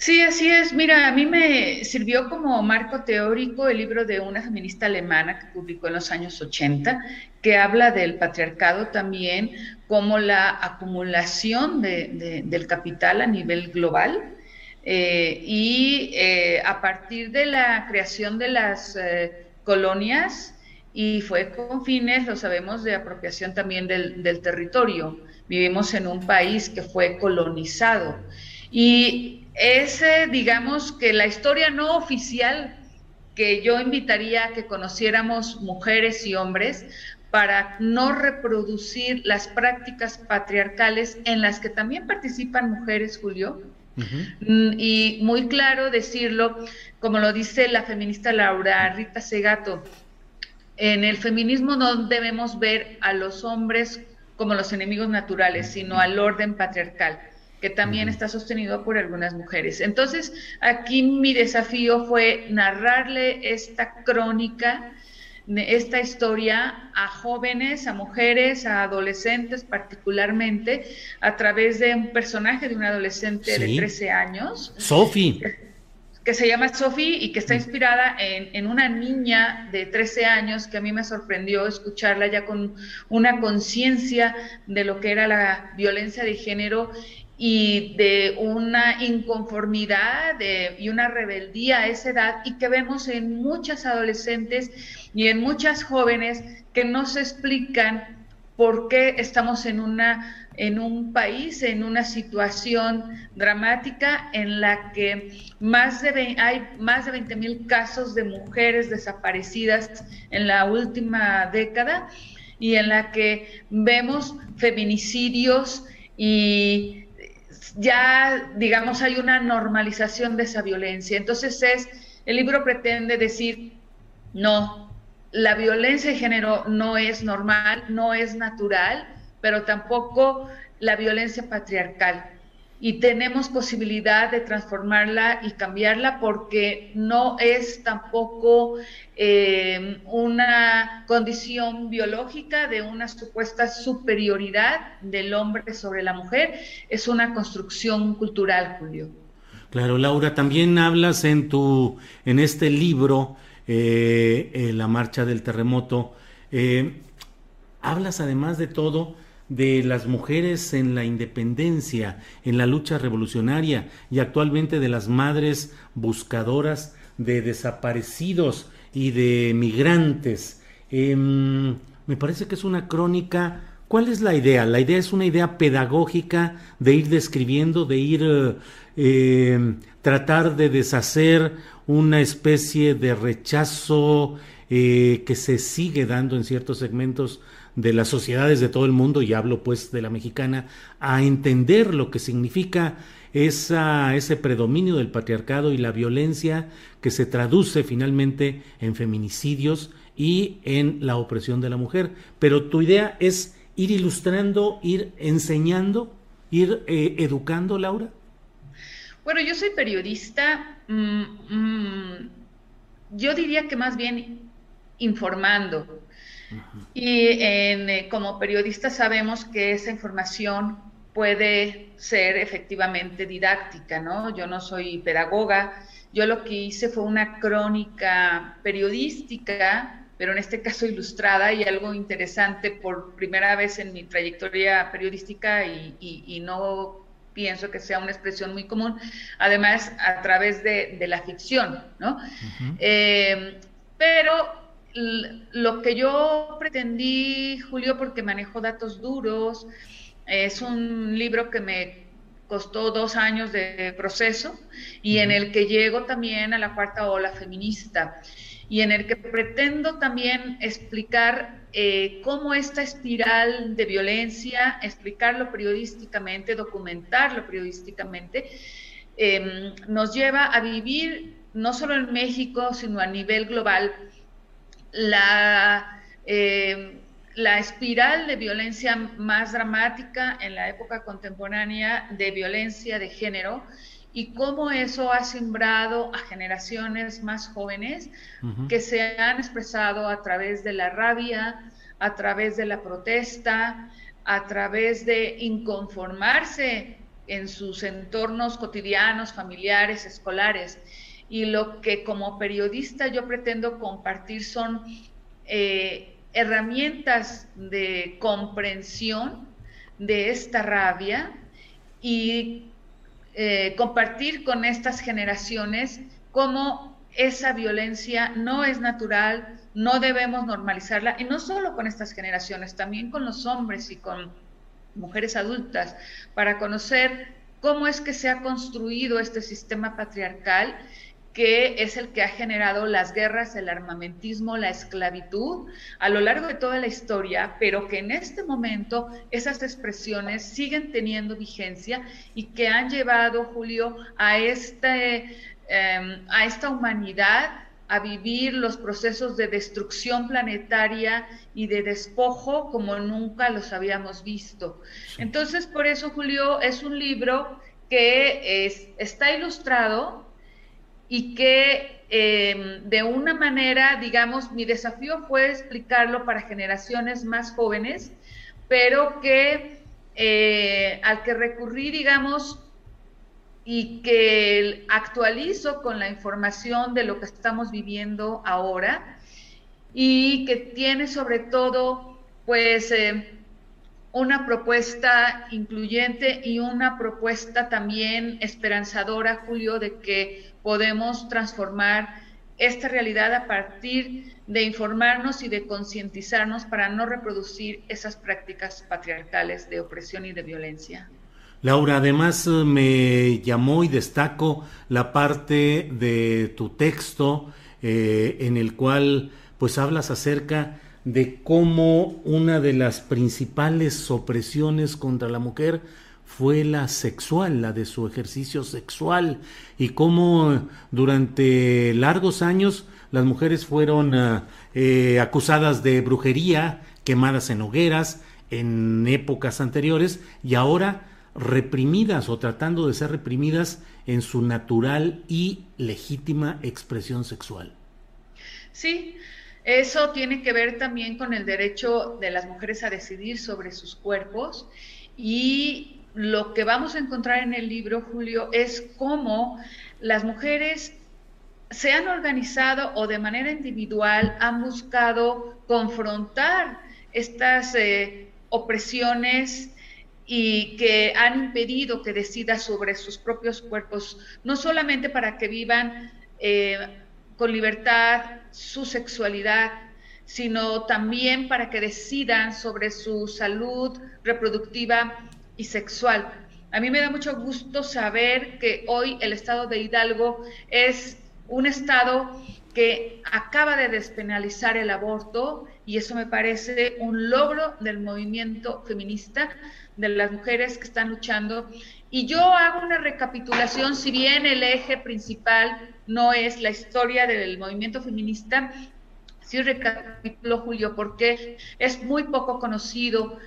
Sí, así es. Mira, a mí me sirvió como marco teórico el libro de una feminista alemana que publicó en los años 80, que habla del patriarcado también como la acumulación del capital a nivel global. Eh, y eh, a partir de la creación de las eh, colonias, y fue con fines, lo sabemos, de apropiación también del, del territorio. Vivimos en un país que fue colonizado. Y ese, digamos que la historia no oficial que yo invitaría a que conociéramos mujeres y hombres para no reproducir las prácticas patriarcales en las que también participan mujeres, Julio. Mm, y muy claro decirlo, como lo dice la feminista Laura Rita Segato, en el feminismo no debemos ver a los hombres como los enemigos naturales, sino al orden patriarcal que también está sostenido por algunas mujeres. Entonces, aquí mi desafío fue narrarle esta crónica, esta historia a jóvenes, a mujeres, a adolescentes particularmente, a través de un personaje de un adolescente de 13 años. Sophie que se llama Sophie y que está inspirada en, una niña de 13 años que a mí me sorprendió escucharla ya con una conciencia de lo que era la violencia de género y de una inconformidad y una rebeldía a esa edad y que vemos en muchas adolescentes y en muchas jóvenes que no se explican por qué estamos en una en un país en una situación dramática en la que más de hay más de 20 mil casos de mujeres desaparecidas en la última década y en la que vemos feminicidios y ya, digamos, hay una normalización de esa violencia. Entonces es, el libro pretende decir, no, la violencia de género no es normal, no es natural, pero tampoco la violencia patriarcal y tenemos posibilidad de transformarla y cambiarla porque no es tampoco eh, una condición biológica de una supuesta superioridad del hombre sobre la mujer, es una construcción cultural, Julio. Claro, Laura, también hablas en tu, en este libro, eh, eh, La Marcha del Terremoto, hablas además de todo de las mujeres en la independencia, en la lucha revolucionaria y actualmente de las madres buscadoras de desaparecidos y de migrantes. Em, me parece que es una crónica. ¿Cuál es la idea? La idea es una idea pedagógica de ir describiendo, de ir em, tratar de deshacer una especie de rechazo eh, que se sigue dando en ciertos segmentos de las sociedades de todo el mundo, y hablo pues de la mexicana, a entender lo que significa esa, ese predominio del patriarcado y la violencia que se traduce finalmente en feminicidios y en la opresión de la mujer. Pero tu idea es ir ilustrando, ir enseñando, ir eh, educando, Laura. Bueno, yo soy periodista, mm, mm, yo diría que más bien informando. Y eh, como periodistas sabemos que esa información puede ser efectivamente didáctica, ¿no? Yo no soy pedagoga, yo lo que hice fue una crónica periodística, pero en este caso ilustrada y algo interesante por primera vez en mi trayectoria periodística y, no pienso que sea una expresión muy común, además a través de, la ficción, ¿no? Eh, pero lo que yo pretendí, Julio, porque manejo datos duros, es un libro que me costó dos años de proceso y en el que llego también a la cuarta ola feminista y en el que pretendo también explicar eh, cómo esta espiral de violencia, explicarlo periodísticamente, documentarlo periodísticamente, em, nos lleva a vivir no solo en México, sino a nivel global, la, eh, la espiral de violencia más dramática en la época contemporánea de violencia de género y cómo eso ha sembrado a generaciones más jóvenes que se han expresado a través de la rabia, a través de la protesta, a través de inconformarse en sus entornos cotidianos, familiares, escolares y lo que como periodista yo pretendo compartir son eh, herramientas de comprensión de esta rabia y eh, compartir con estas generaciones cómo esa violencia no es natural, no debemos normalizarla, y no solo con estas generaciones, también con los hombres y con mujeres adultas, para conocer cómo es que se ha construido este sistema patriarcal que es el que ha generado las guerras, el armamentismo, la esclavitud a lo largo de toda la historia, pero que en este momento esas expresiones siguen teniendo vigencia y que han llevado, Julio, a, este, em, a esta humanidad a vivir los procesos de destrucción planetaria y de despojo como nunca los habíamos visto. Entonces, por eso, Julio, es un libro que está ilustrado y que em, de una manera, digamos, mi desafío fue explicarlo para generaciones más jóvenes, pero que eh, al que recurrí, digamos, y que actualizo con la información de lo que estamos viviendo ahora y que tiene sobre todo, pues, em, una propuesta incluyente y una propuesta también esperanzadora, Julio, de que podemos transformar esta realidad a partir de informarnos y de concientizarnos para no reproducir esas prácticas patriarcales de opresión y de violencia. Laura, además eh, me llamó y destaco la parte de tu texto eh, en el cual pues hablas acerca de cómo una de las principales opresiones contra la mujer fue la sexual, la de su ejercicio sexual y cómo durante largos años las mujeres fueron ah, eh, acusadas de brujería, quemadas en hogueras en épocas anteriores y ahora reprimidas o tratando de ser reprimidas en su natural y legítima expresión sexual. Sí, eso tiene que ver también con el derecho de las mujeres a decidir sobre sus cuerpos y lo que vamos a encontrar en el libro, Julio, es cómo las mujeres se han organizado o de manera individual han buscado confrontar estas eh, opresiones y que han impedido que decida sobre sus propios cuerpos, no solamente para que vivan eh, con libertad su sexualidad, sino también para que decidan sobre su salud reproductiva y sexual. A mí me da mucho gusto saber que hoy el estado de Hidalgo es un estado que acaba de despenalizar el aborto y eso me parece un logro del movimiento feminista, de las mujeres que están luchando. Y yo hago una recapitulación, si bien el eje principal no es la historia del movimiento feminista, sí recapitulo, Julio, porque es muy poco conocido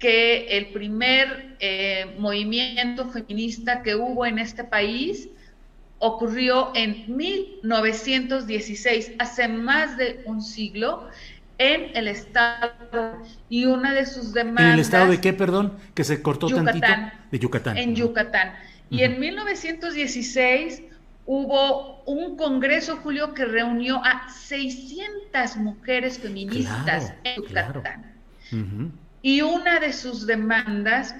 que el primer eh, movimiento feminista que hubo en este país ocurrió en 1916, hace más de un siglo, en el estado y una de sus demandas. ¿En el estado de qué, perdón? Que se cortó tantito. De Yucatán. En Yucatán. Y en 1916 hubo un congreso, Julio, que reunió a 600 mujeres feministas en Yucatán. Y una de sus demandas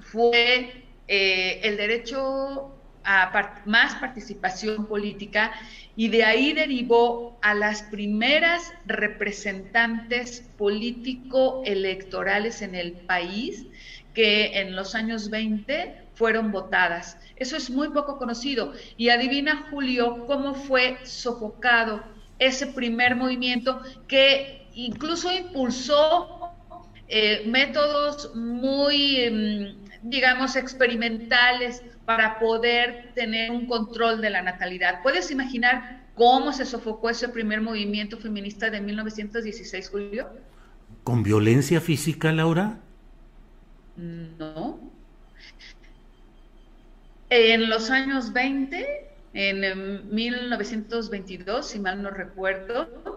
fue eh, el derecho a más participación política y de ahí derivó a las primeras representantes político-electorales en el país que en los años 20 fueron votadas. Eso es muy poco conocido. Y adivina, Julio, cómo fue sofocado ese primer movimiento que incluso impulsó eh, métodos muy, em, digamos, experimentales para poder tener un control de la natalidad. ¿Puedes imaginar cómo se sofocó ese primer movimiento feminista de 1916, Julio? ¿Con violencia física, Laura? No. En los años 20, en 1922, si mal no recuerdo,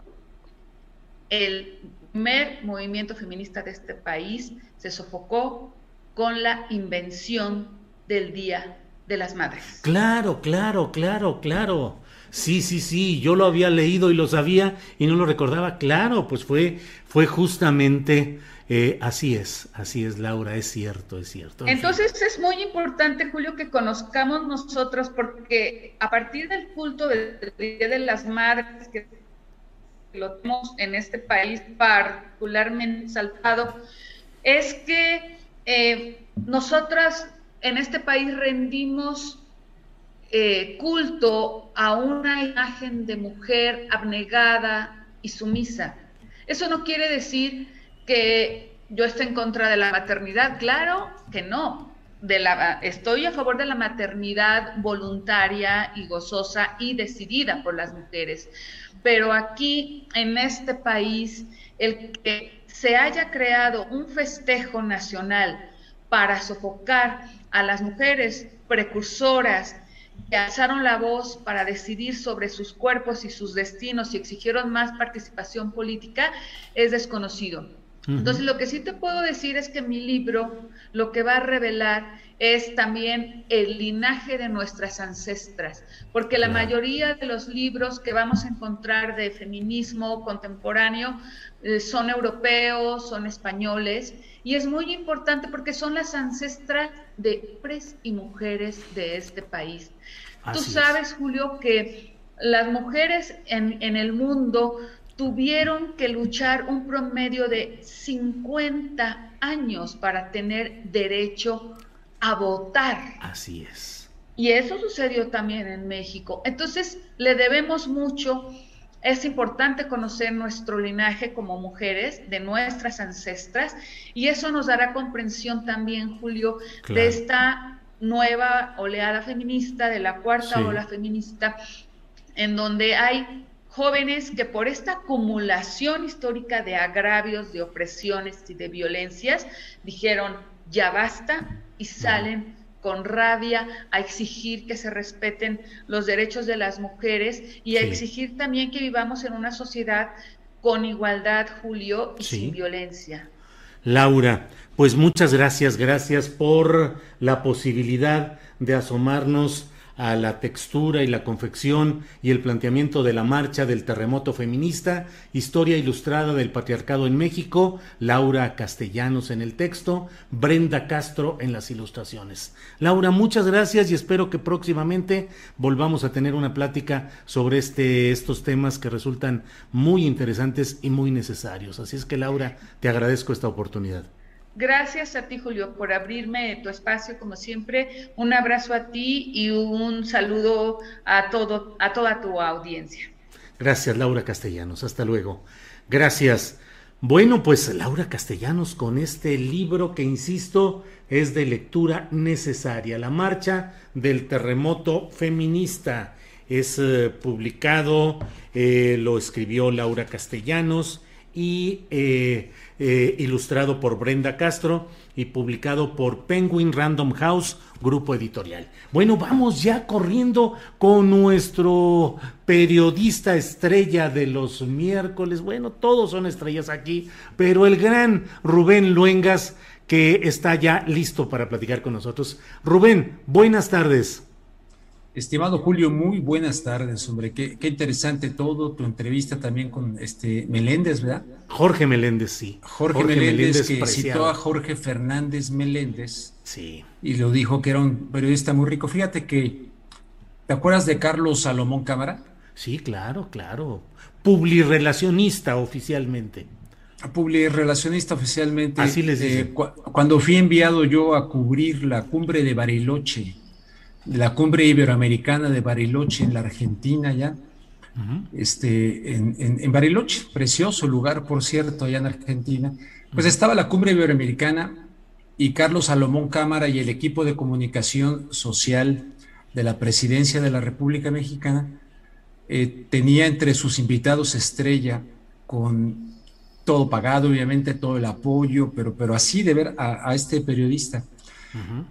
el primer movimiento feminista de este país se sofocó con la invención del Día de las Madres. Claro, claro, claro, claro. Sí, sí, sí, yo lo había leído y lo sabía y no lo recordaba. Claro, pues fue, fue justamente eh, así es, así es, Laura, es cierto, es cierto. Entonces es muy importante, Julio, que conozcamos nosotros, porque a partir del culto del Día de las Madres, que lo tenemos en este país particularmente saltado, es que eh, nosotras en este país rendimos eh, culto a una imagen de mujer abnegada y sumisa. Eso no quiere decir que yo esté en contra de la maternidad, claro que no. Estoy a favor de la maternidad voluntaria y gozosa y decidida por las mujeres. Pero aquí, en este país, el que se haya creado un festejo nacional para sofocar a las mujeres precursoras que alzaron la voz para decidir sobre sus cuerpos y sus destinos y exigieron más participación política es desconocido. Entonces, lo que sí te puedo decir es que mi libro lo que va a revelar es también el linaje de nuestras ancestras, porque la mayoría de los libros que vamos a encontrar de feminismo contemporáneo eh, son europeos, son españoles, y es muy importante porque son las ancestras de hombres y mujeres de este país. Tú sabes, Julio, que las mujeres en, en el mundo tuvieron que luchar un promedio de 50 años para tener derecho a votar. Así es. Y eso sucedió también en México. Entonces, le debemos mucho Es importante conocer nuestro linaje como mujeres, de nuestras ancestras, y eso nos dará comprensión también, Julio, de esta nueva oleada feminista, de la cuarta ola feminista, en donde hay jóvenes que por esta acumulación histórica de agravios, de opresiones y de violencias, dijeron, ya basta, y salen con rabia a exigir que se respeten los derechos de las mujeres y a exigir también que vivamos en una sociedad con igualdad, Julio, y sin violencia. Laura, pues muchas gracias, gracias por la posibilidad de asomarnos a la textura y la confección y el planteamiento de la marcha del terremoto feminista, historia ilustrada del patriarcado en México, Laura Castellanos en el texto, Brenda Castro en las ilustraciones. Laura, muchas gracias y espero que próximamente volvamos a tener una plática sobre este, estos temas que resultan muy interesantes y muy necesarios. Así es que Laura, te agradezco esta oportunidad. Gracias a ti, Julio, por abrirme tu espacio, como siempre. Un abrazo a ti y un saludo a, todo, a toda tu audiencia. Gracias, Laura Castellanos. Hasta luego. Gracias. Bueno, pues Laura Castellanos con este libro que, insisto, es de lectura necesaria. La marcha del terremoto feminista. Es eh, publicado, eh, lo escribió Laura Castellanos y eh, eh, ilustrado por Brenda Castro y publicado por Penguin Random House, grupo editorial. Bueno, vamos ya corriendo con nuestro periodista estrella de los miércoles. Bueno, todos son estrellas aquí, pero el gran Rubén Luengas que está ya listo para platicar con nosotros. Rubén, buenas tardes. Estimado Julio, muy buenas tardes, hombre. Qué, interesante todo, tu entrevista también con este Meléndez, ¿verdad? Jorge Meléndez, sí. Jorge, Meléndez, que citó a Jorge Fernández Meléndez. Sí. Y lo dijo que era un periodista muy rico. Fíjate que, ¿te acuerdas de Carlos Salomón Cámara? Sí, claro, claro. Publirelacionista oficialmente. Publirelacionista oficialmente. Así les dice. Eh, cuando fui enviado yo a cubrir la cumbre de Bariloche de la cumbre iberoamericana de Bariloche en la Argentina ya, este, en, Bariloche, precioso lugar, por cierto, allá en Argentina, pues estaba la cumbre iberoamericana y Carlos Salomón Cámara y el equipo de comunicación social de la presidencia de la República Mexicana eh, tenía entre sus invitados estrella con todo pagado, obviamente, todo el apoyo, pero, pero así de ver a este periodista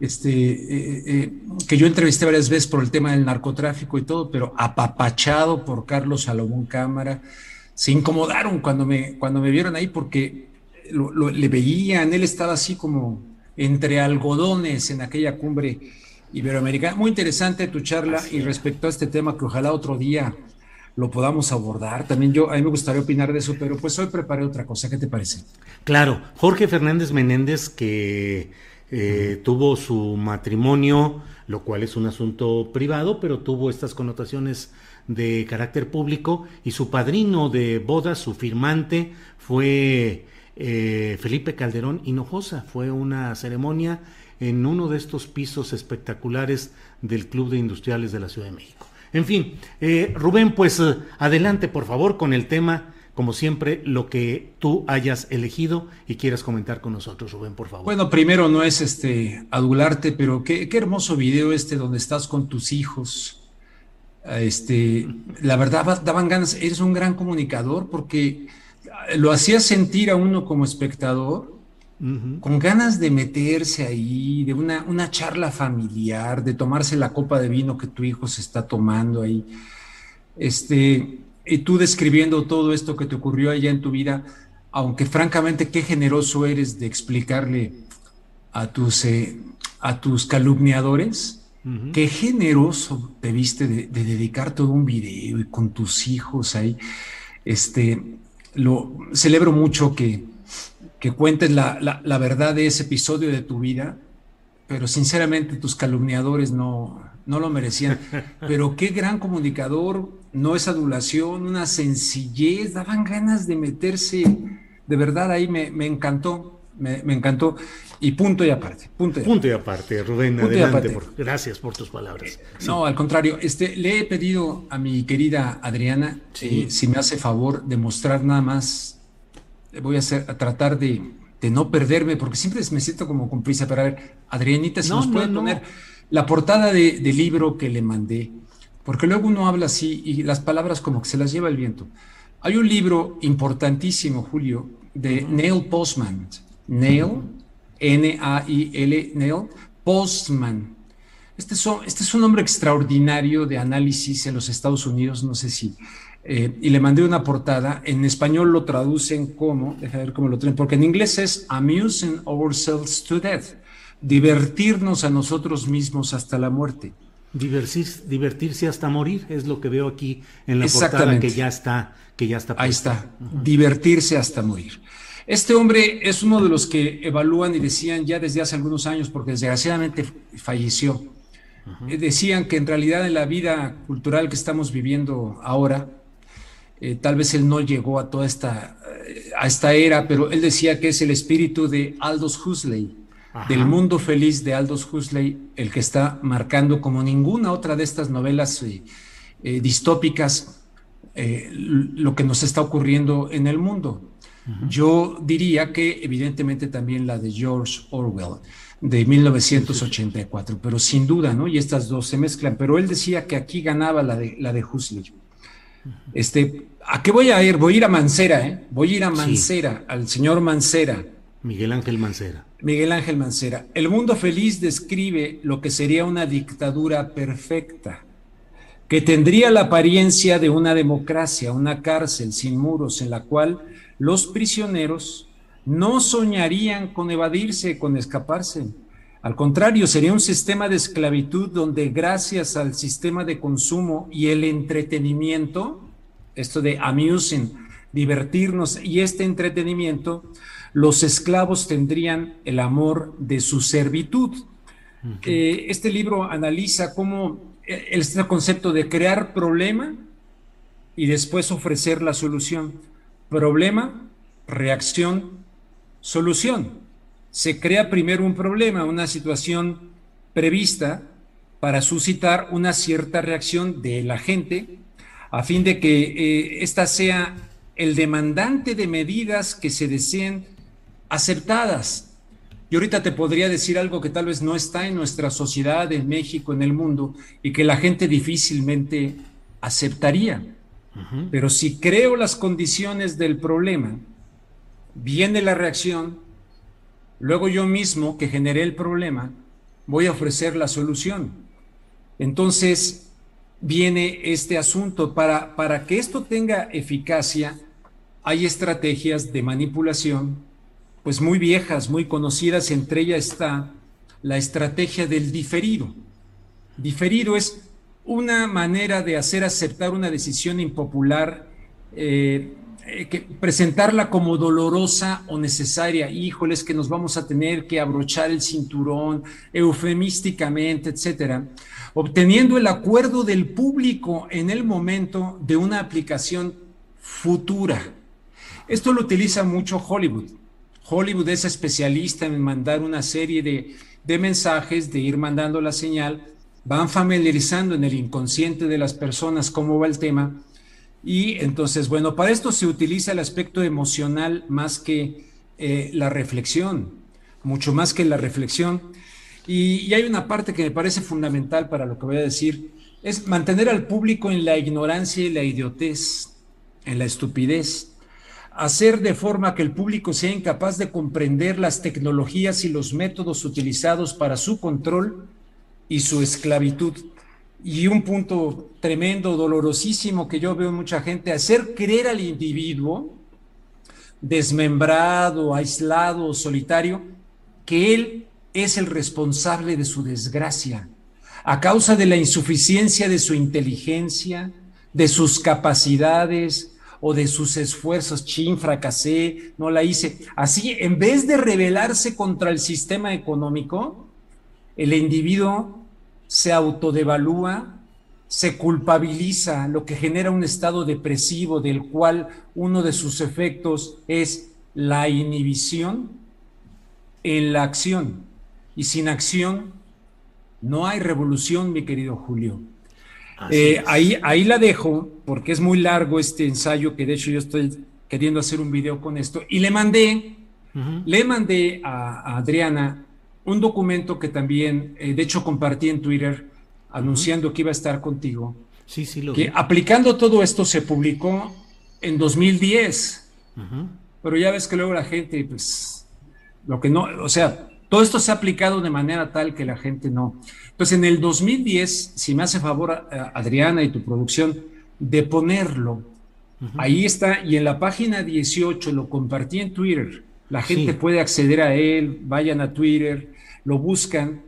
este, eh, eh, que yo entrevisté varias veces por el tema del narcotráfico y todo, pero apapachado por Carlos Salomón Cámara. Se incomodaron cuando me, cuando me vieron ahí porque le veían, él estaba así como entre algodones en aquella cumbre iberoamericana. Muy interesante tu charla y respecto a este tema que ojalá otro día lo podamos abordar. También yo, a mí me gustaría opinar de eso, pero pues hoy preparé otra cosa. ¿Qué te parece? Claro, Jorge Fernández Menéndez, que eh, tuvo su matrimonio, lo cual es un asunto privado, pero tuvo estas connotaciones de carácter público y su padrino de boda, su firmante, fue eh, Felipe Calderón Hinojosa. Fue una ceremonia en uno de estos pisos espectaculares del Club de Industriales de la Ciudad de México. En fin, eh, Rubén, pues adelante por favor con el tema como siempre, lo que tú hayas elegido y quieras comentar con nosotros, Rubén, por favor. Bueno, primero no es este adularte, pero qué, hermoso video este donde estás con tus hijos. Este, la verdad daban ganas, eres un gran comunicador porque lo hacías sentir a uno como espectador con ganas de meterse ahí, de una, una charla familiar, de tomarse la copa de vino que tu hijo se está tomando ahí. Este, y tú describiendo todo esto que te ocurrió allá en tu vida, aunque francamente qué generoso eres de explicarle a tus, eh, a tus calumniadores, qué generoso te viste de, dedicar todo un video y con tus hijos ahí. Este, lo celebro mucho que, que cuentes la, la verdad de ese episodio de tu vida, pero sinceramente tus calumniadores no, no lo merecían. Pero qué gran comunicador, no es adulación, una sencillez, daban ganas de meterse, de verdad ahí me, encantó. me, encantó. Y punto y aparte. Punto y, punto y aparte, Rubén, adelante. gracias por tus palabras. No, al contrario, este, le he pedido a mi querida Adriana eh, si me hace favor de mostrar nada más. Voy a, hacer, a tratar de, no perderme, porque siempre me siento como con prisa. Pero a ver, Adrianita, si nos puede poner la portada de, del libro que le mandé, porque luego uno habla así y las palabras como que se las lleva el viento. Hay un libro importantísimo, Julio, de Neil Postman. Neil, N-A-I-L, Neil Postman. Este es, este es un hombre extraordinario de análisis en los Estados Unidos, no sé si. Eh, y le mandé una portada. En español lo traducen como, déjame ver cómo lo traen, porque en inglés es Amusing Ourselves to Death, divertirnos a nosotros mismos hasta la muerte. divertirse hasta morir es lo que veo aquí en la portada que ya está, que ya está. Ahí está, divertirse hasta morir. Este hombre es uno de los que evalúan y decían ya desde hace algunos años, porque desgraciadamente falleció, eh, decían que en realidad en la vida cultural que estamos viviendo ahora, eh, tal vez él no llegó a toda esta, eh, a esta era, pero él decía que es el espíritu de Aldous Huxley, del mundo feliz de Aldous Huxley, el que está marcando como ninguna otra de estas novelas distópicas lo que nos está ocurriendo en el mundo. Yo diría que evidentemente también la de George Orwell de 1984, pero sin duda, ¿no? Y estas dos se mezclan, pero él decía que aquí ganaba la de, la de Huxley. Este, ¿a qué voy a ir? Voy a ir a Mancera, ¿eh? Voy a ir a Mancera, al señor Mancera. Miguel Ángel Mancera. Miguel Ángel Mancera. El mundo feliz describe lo que sería una dictadura perfecta, que tendría la apariencia de una democracia, una cárcel sin muros en la cual los prisioneros no soñarían con evadirse, con escaparse. Al contrario, sería un sistema de esclavitud donde gracias al sistema de consumo y el entretenimiento, esto de amusing, divertirnos y este entretenimiento, los esclavos tendrían el amor de su servitud. Eh, este libro analiza cómo eh, este concepto de crear problema y después ofrecer la solución problema, reacción, solución. Se crea primero un problema, una situación prevista para suscitar una cierta reacción de la gente a fin de que eh, ésta sea el demandante de medidas que se deseen aceptadas. Y ahorita te podría decir algo que tal vez no está en nuestra sociedad, en México, en el mundo, y que la gente difícilmente aceptaría. Pero si creo las condiciones del problema, viene la reacción, luego yo mismo que generé el problema, voy a ofrecer la solución. Entonces viene este asunto. Para, para que esto tenga eficacia, hay estrategias de manipulación, pues muy viejas, muy conocidas, entre ellas está la estrategia del diferido. Diferido es una manera de hacer aceptar una decisión impopular, eh, eh, presentarla como dolorosa o necesaria. Híjoles, que nos vamos a tener que abrochar el cinturón eufemísticamente, etcétera, obteniendo el acuerdo del público en el momento de una aplicación futura. Esto lo utiliza mucho Hollywood. Hollywood es especialista en mandar una serie de, de mensajes, de ir mandando la señal van familiarizando en el inconsciente de las personas cómo va el tema. Y entonces, bueno, para esto se utiliza el aspecto emocional más que eh, la reflexión, mucho más que la reflexión. Y, y, hay una parte que me parece fundamental para lo que voy a decir, es mantener al público en la ignorancia y la idiotez, en la estupidez, hacer de forma que el público sea incapaz de comprender las tecnologías y los métodos utilizados para su control y su esclavitud. Y un punto tremendo, dolorosísimo que yo veo en mucha gente, hacer creer al individuo desmembrado, aislado, solitario, que él es el responsable de su desgracia, a causa de la insuficiencia de su inteligencia, de sus capacidades o de sus esfuerzos, chin, fracasé, no la hice. Así, en vez de rebelarse contra el sistema económico, el individuo se autodevalúa, se culpabiliza, lo que genera un estado depresivo del cual uno de sus efectos es la inhibición en la acción. Y sin acción no hay revolución, mi querido Julio. Eh, ahí, ahí la dejo porque es muy largo este ensayo que de hecho yo estoy queriendo hacer un video con esto. Y le mandé, le mandé a, Adriana un documento que también, eh, de hecho compartí en Twitter anunciando que iba a estar contigo. Sí, sí, lo que aplicando todo esto se publicó en 2010. Pero ya ves que luego la gente, pues, lo que no, o sea, todo esto se ha aplicado de manera tal que la gente no. Entonces, en el 2010, si me hace favor, eh, Adriana y tu producción, de ponerlo, ahí está, y en la página 18 lo compartí en Twitter. La gente puede acceder a él, vayan a Twitter, lo buscan,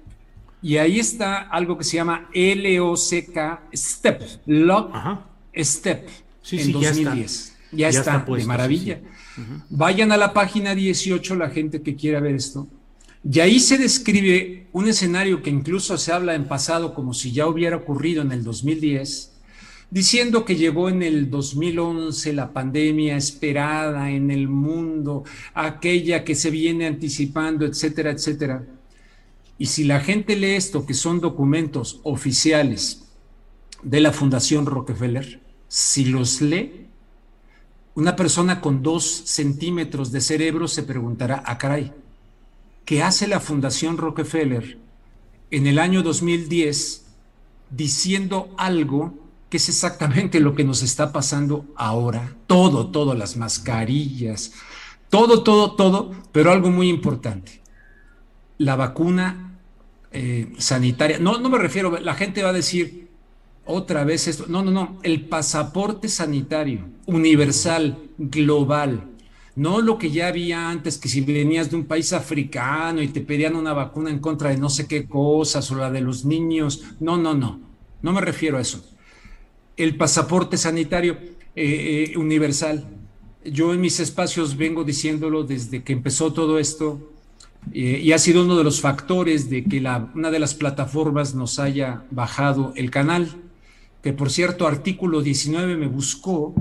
y ahí está algo que se llama LOCK Step, Lock Step, en 2010. Ya está, ya está, de maravilla. Vayan a la página 18, la gente que quiera ver esto y ahí se describe un escenario que incluso se habla en pasado como si ya hubiera ocurrido en el 2010, diciendo que llegó en el 2011 la pandemia esperada en el mundo, aquella que se viene anticipando, etcétera, etcétera. Y si la gente lee esto, que son documentos oficiales de la Fundación Rockefeller, si los lee, una persona con dos centímetros de cerebro se preguntará, ah, caray, que hace la Fundación Rockefeller en el año 2010 diciendo algo que es exactamente lo que nos está pasando ahora. Todo, todo, las mascarillas, todo, todo, todo, pero algo muy importante. La vacuna eh, sanitaria. No, no me refiero, la gente va a decir otra vez esto. No, no, no. El pasaporte sanitario universal, global, no lo que ya había antes, que si venías de un país africano y te pedían una vacuna en contra de no sé qué cosas o la de los niños. No, no, no. No me refiero a eso. El pasaporte sanitario eh, eh, universal. Yo en mis espacios vengo diciéndolo desde que empezó todo esto eh, y ha sido uno de los factores de que la, una de las plataformas nos haya bajado el canal. Que por cierto, artículo 19 me buscó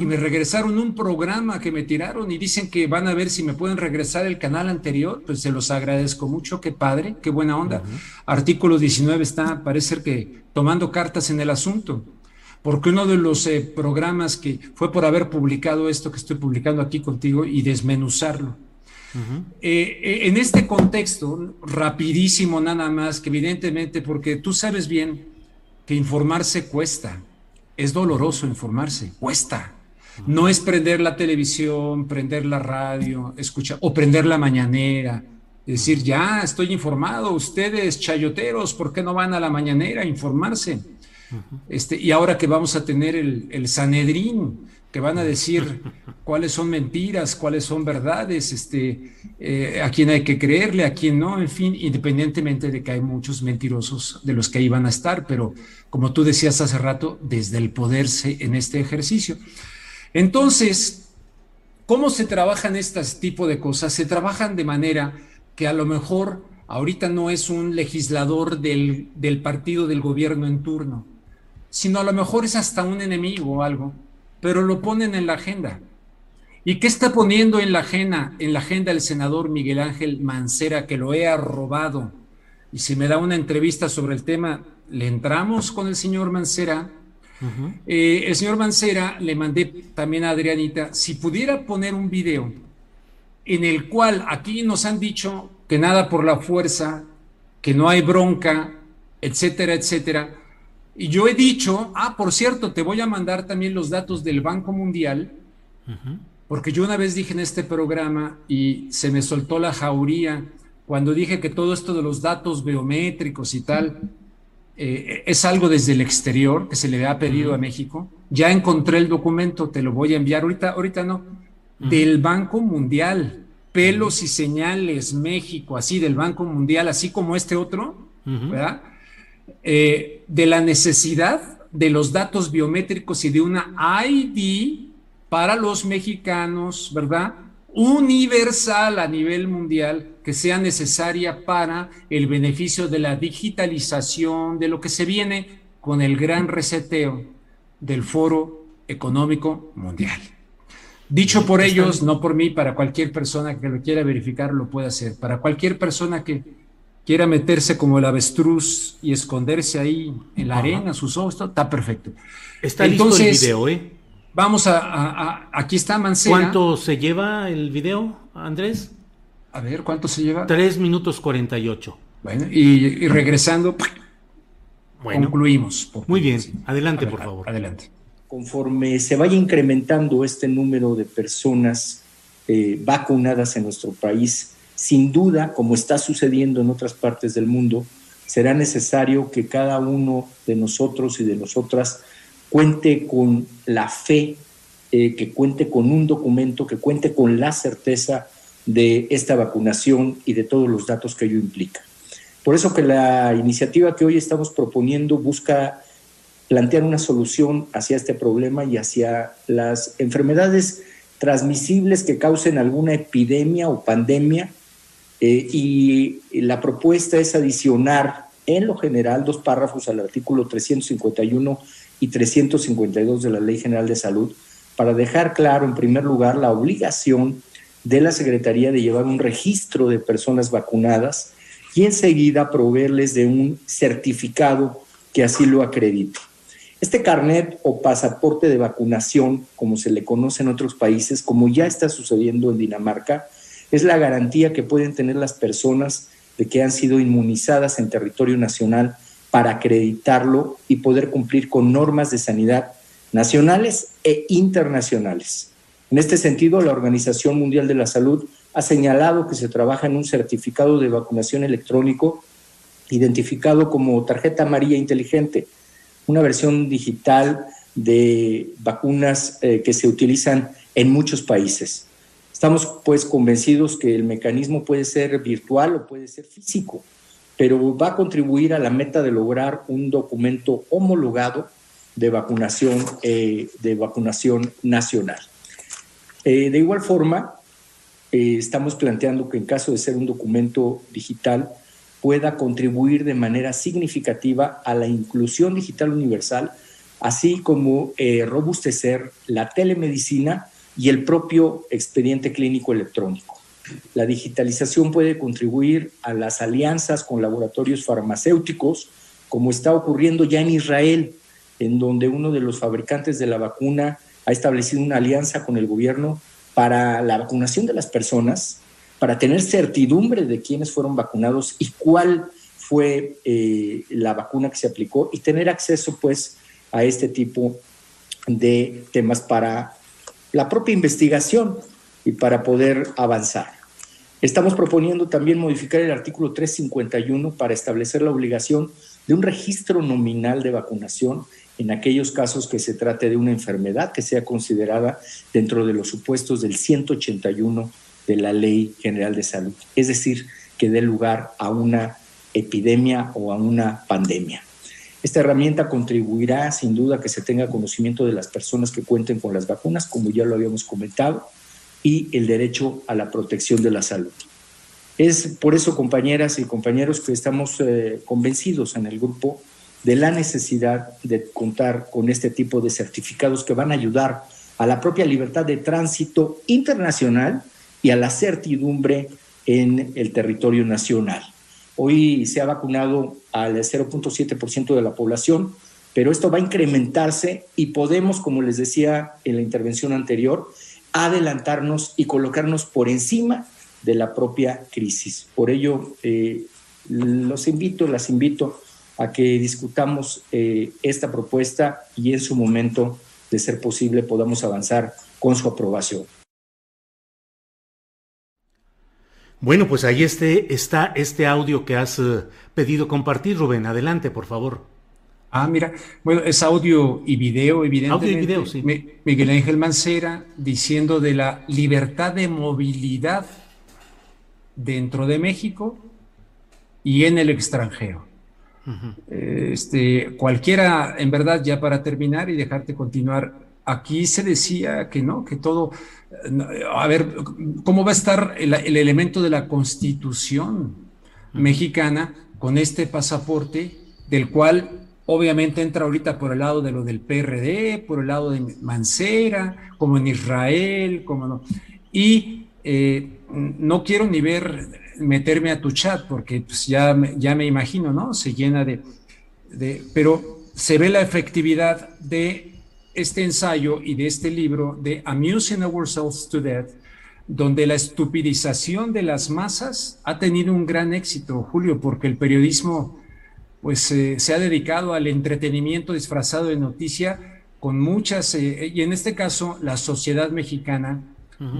y me regresaron un programa que me tiraron y dicen que van a ver si me pueden regresar el canal anterior, pues se los agradezco mucho, qué padre, qué buena onda. Artículo 19 está, parece ser que tomando cartas en el asunto, porque uno de los eh, programas que fue por haber publicado esto que estoy publicando aquí contigo y desmenuzarlo. Eh, eh, en este contexto, rapidísimo nada más, que evidentemente, porque tú sabes bien que informarse cuesta, es doloroso informarse, cuesta. No es prender la televisión, prender la radio, escuchar o prender la mañanera, decir, ya estoy informado, ustedes chayoteros, ¿por qué no van a la mañanera a informarse? Este, y ahora que vamos a tener el, el Sanedrín, que van a decir cuáles son mentiras, cuáles son verdades, este, eh, a quién hay que creerle, a quién no, en fin, independientemente de que hay muchos mentirosos de los que ahí van a estar, pero como tú decías hace rato, desde el poderse en este ejercicio. Entonces, ¿cómo se trabajan este tipo de cosas? Se trabajan de manera que a lo mejor ahorita no es un legislador del, del partido del gobierno en turno, sino a lo mejor es hasta un enemigo o algo pero lo ponen en la agenda. ¿Y qué está poniendo en la agenda, en la agenda el senador Miguel Ángel Mancera, que lo he robado? Y si me da una entrevista sobre el tema, le entramos con el señor Mancera. Eh, el señor Mancera le mandé también a Adrianita, si pudiera poner un video en el cual aquí nos han dicho que nada por la fuerza, que no hay bronca, etcétera, etcétera. Y yo he dicho, ah, por cierto, te voy a mandar también los datos del Banco Mundial, porque yo una vez dije en este programa y se me soltó la jauría cuando dije que todo esto de los datos biométricos y tal eh, es algo desde el exterior que se le ha pedido a México. Ya encontré el documento, te lo voy a enviar. Ahorita, ahorita no, del Banco Mundial, pelos y señales México, así del Banco Mundial, así como este otro, ¿verdad? Eh, de la necesidad de los datos biométricos y de una ID para los mexicanos, ¿verdad? Universal a nivel mundial que sea necesaria para el beneficio de la digitalización, de lo que se viene con el gran reseteo del Foro Económico Mundial. Dicho por ellos, no por mí, para cualquier persona que lo quiera verificar lo puede hacer. Para cualquier persona que quiera meterse como el avestruz y esconderse ahí en la arena, sus ojos, está perfecto. Está listo el video, ¿eh? Vamos a, aquí está Mancera. ¿Cuánto se lleva el video, Andrés? A ver, ¿cuánto se lleva? Tres minutos cuarenta y ocho. Bueno, y, regresando, concluimos. Muy bien, adelante, por favor. Adelante conforme se vaya incrementando este número de personas eh, vacunadas en nuestro país, sin duda, como está sucediendo en otras partes del mundo, será necesario que cada uno de nosotros y de nosotras cuente con la fe, eh, que cuente con un documento, que cuente con la certeza de esta vacunación y de todos los datos que ello implica. Por eso que la iniciativa que hoy estamos proponiendo busca plantear una solución hacia este problema y hacia las enfermedades transmisibles que causen alguna epidemia o pandemia. Eh, y la propuesta es adicionar en lo general dos párrafos al artículo 351 y 352 de la Ley General de Salud para dejar claro, en primer lugar, la obligación de la Secretaría de llevar un registro de personas vacunadas y enseguida proveerles de un certificado que así lo acredite. Este carnet o pasaporte de vacunación, como se le conoce en otros países, como ya está sucediendo en Dinamarca, es la garantía que pueden tener las personas de que han sido inmunizadas en territorio nacional para acreditarlo y poder cumplir con normas de sanidad nacionales e internacionales. En este sentido, la Organización Mundial de la Salud ha señalado que se trabaja en un certificado de vacunación electrónico identificado como tarjeta amarilla inteligente, una versión digital de vacunas eh, que se utilizan en muchos países. Estamos pues convencidos que el mecanismo puede ser virtual o puede ser físico, pero va a contribuir a la meta de lograr un documento homologado de vacunación, eh, de vacunación nacional. Eh, de igual forma, estamos planteando que en caso de ser un documento digital, pueda contribuir de manera significativa a la inclusión digital universal, así como eh, robustecer la telemedicina y el propio expediente clínico electrónico. La digitalización puede contribuir a las alianzas con laboratorios farmacéuticos, como está ocurriendo ya en Israel, en donde uno de los fabricantes de la vacuna ha establecido una alianza con el gobierno para la vacunación de las personas para tener certidumbre de quiénes fueron vacunados y cuál fue eh, la vacuna que se aplicó y tener acceso pues a este tipo de temas para la propia investigación y para poder avanzar. Estamos proponiendo también modificar el artículo 351 para establecer la obligación de un registro nominal de vacunación en aquellos casos que se trate de una enfermedad que sea considerada dentro de los supuestos del 181 de la Ley General de Salud, es decir, que dé lugar a una epidemia o a una pandemia. Esta herramienta contribuirá sin duda que se tenga conocimiento de las personas que cuenten con las vacunas, como ya lo habíamos comentado, y el derecho a la protección de la salud. Es por eso, compañeras y compañeros, que estamos eh, convencidos en el grupo de la necesidad de contar con este tipo de certificados que van a ayudar a la propia libertad de tránsito internacional y a la certidumbre en el territorio nacional. Hoy se ha vacunado al 0.7% de la población, pero esto va a incrementarse y podemos, como les decía en la intervención anterior, adelantarnos y colocarnos por encima de la propia crisis. Por ello, eh, los invito, las invito a que discutamos eh, esta propuesta y en su momento, de ser posible, podamos avanzar con su aprobación. Bueno, pues ahí este, está este audio que has eh, pedido compartir, Rubén. Adelante, por favor. Ah, mira, bueno, es audio y video, evidentemente. Audio y video, sí. Miguel Ángel Mancera diciendo de la libertad de movilidad dentro de México y en el extranjero. Este, cualquiera, en verdad, ya para terminar y dejarte continuar, aquí se decía que no, que todo, a ver, ¿cómo va a estar el, elemento de la constitución mexicana con este pasaporte del cual obviamente entra ahorita por el lado de lo del PRD, por el lado de Mancera, como en Israel, como no. Y eh, no quiero ni ver, meterme a tu chat, porque pues, ya, ya me imagino, ¿no? Se llena de, de, pero se ve la efectividad de este ensayo y de este libro de Amusing Ourselves to Death, donde la estupidización de las masas ha tenido un gran éxito, Julio, porque el periodismo pues eh, se ha dedicado al entretenimiento disfrazado de noticia con muchas, eh, y en este caso la sociedad mexicana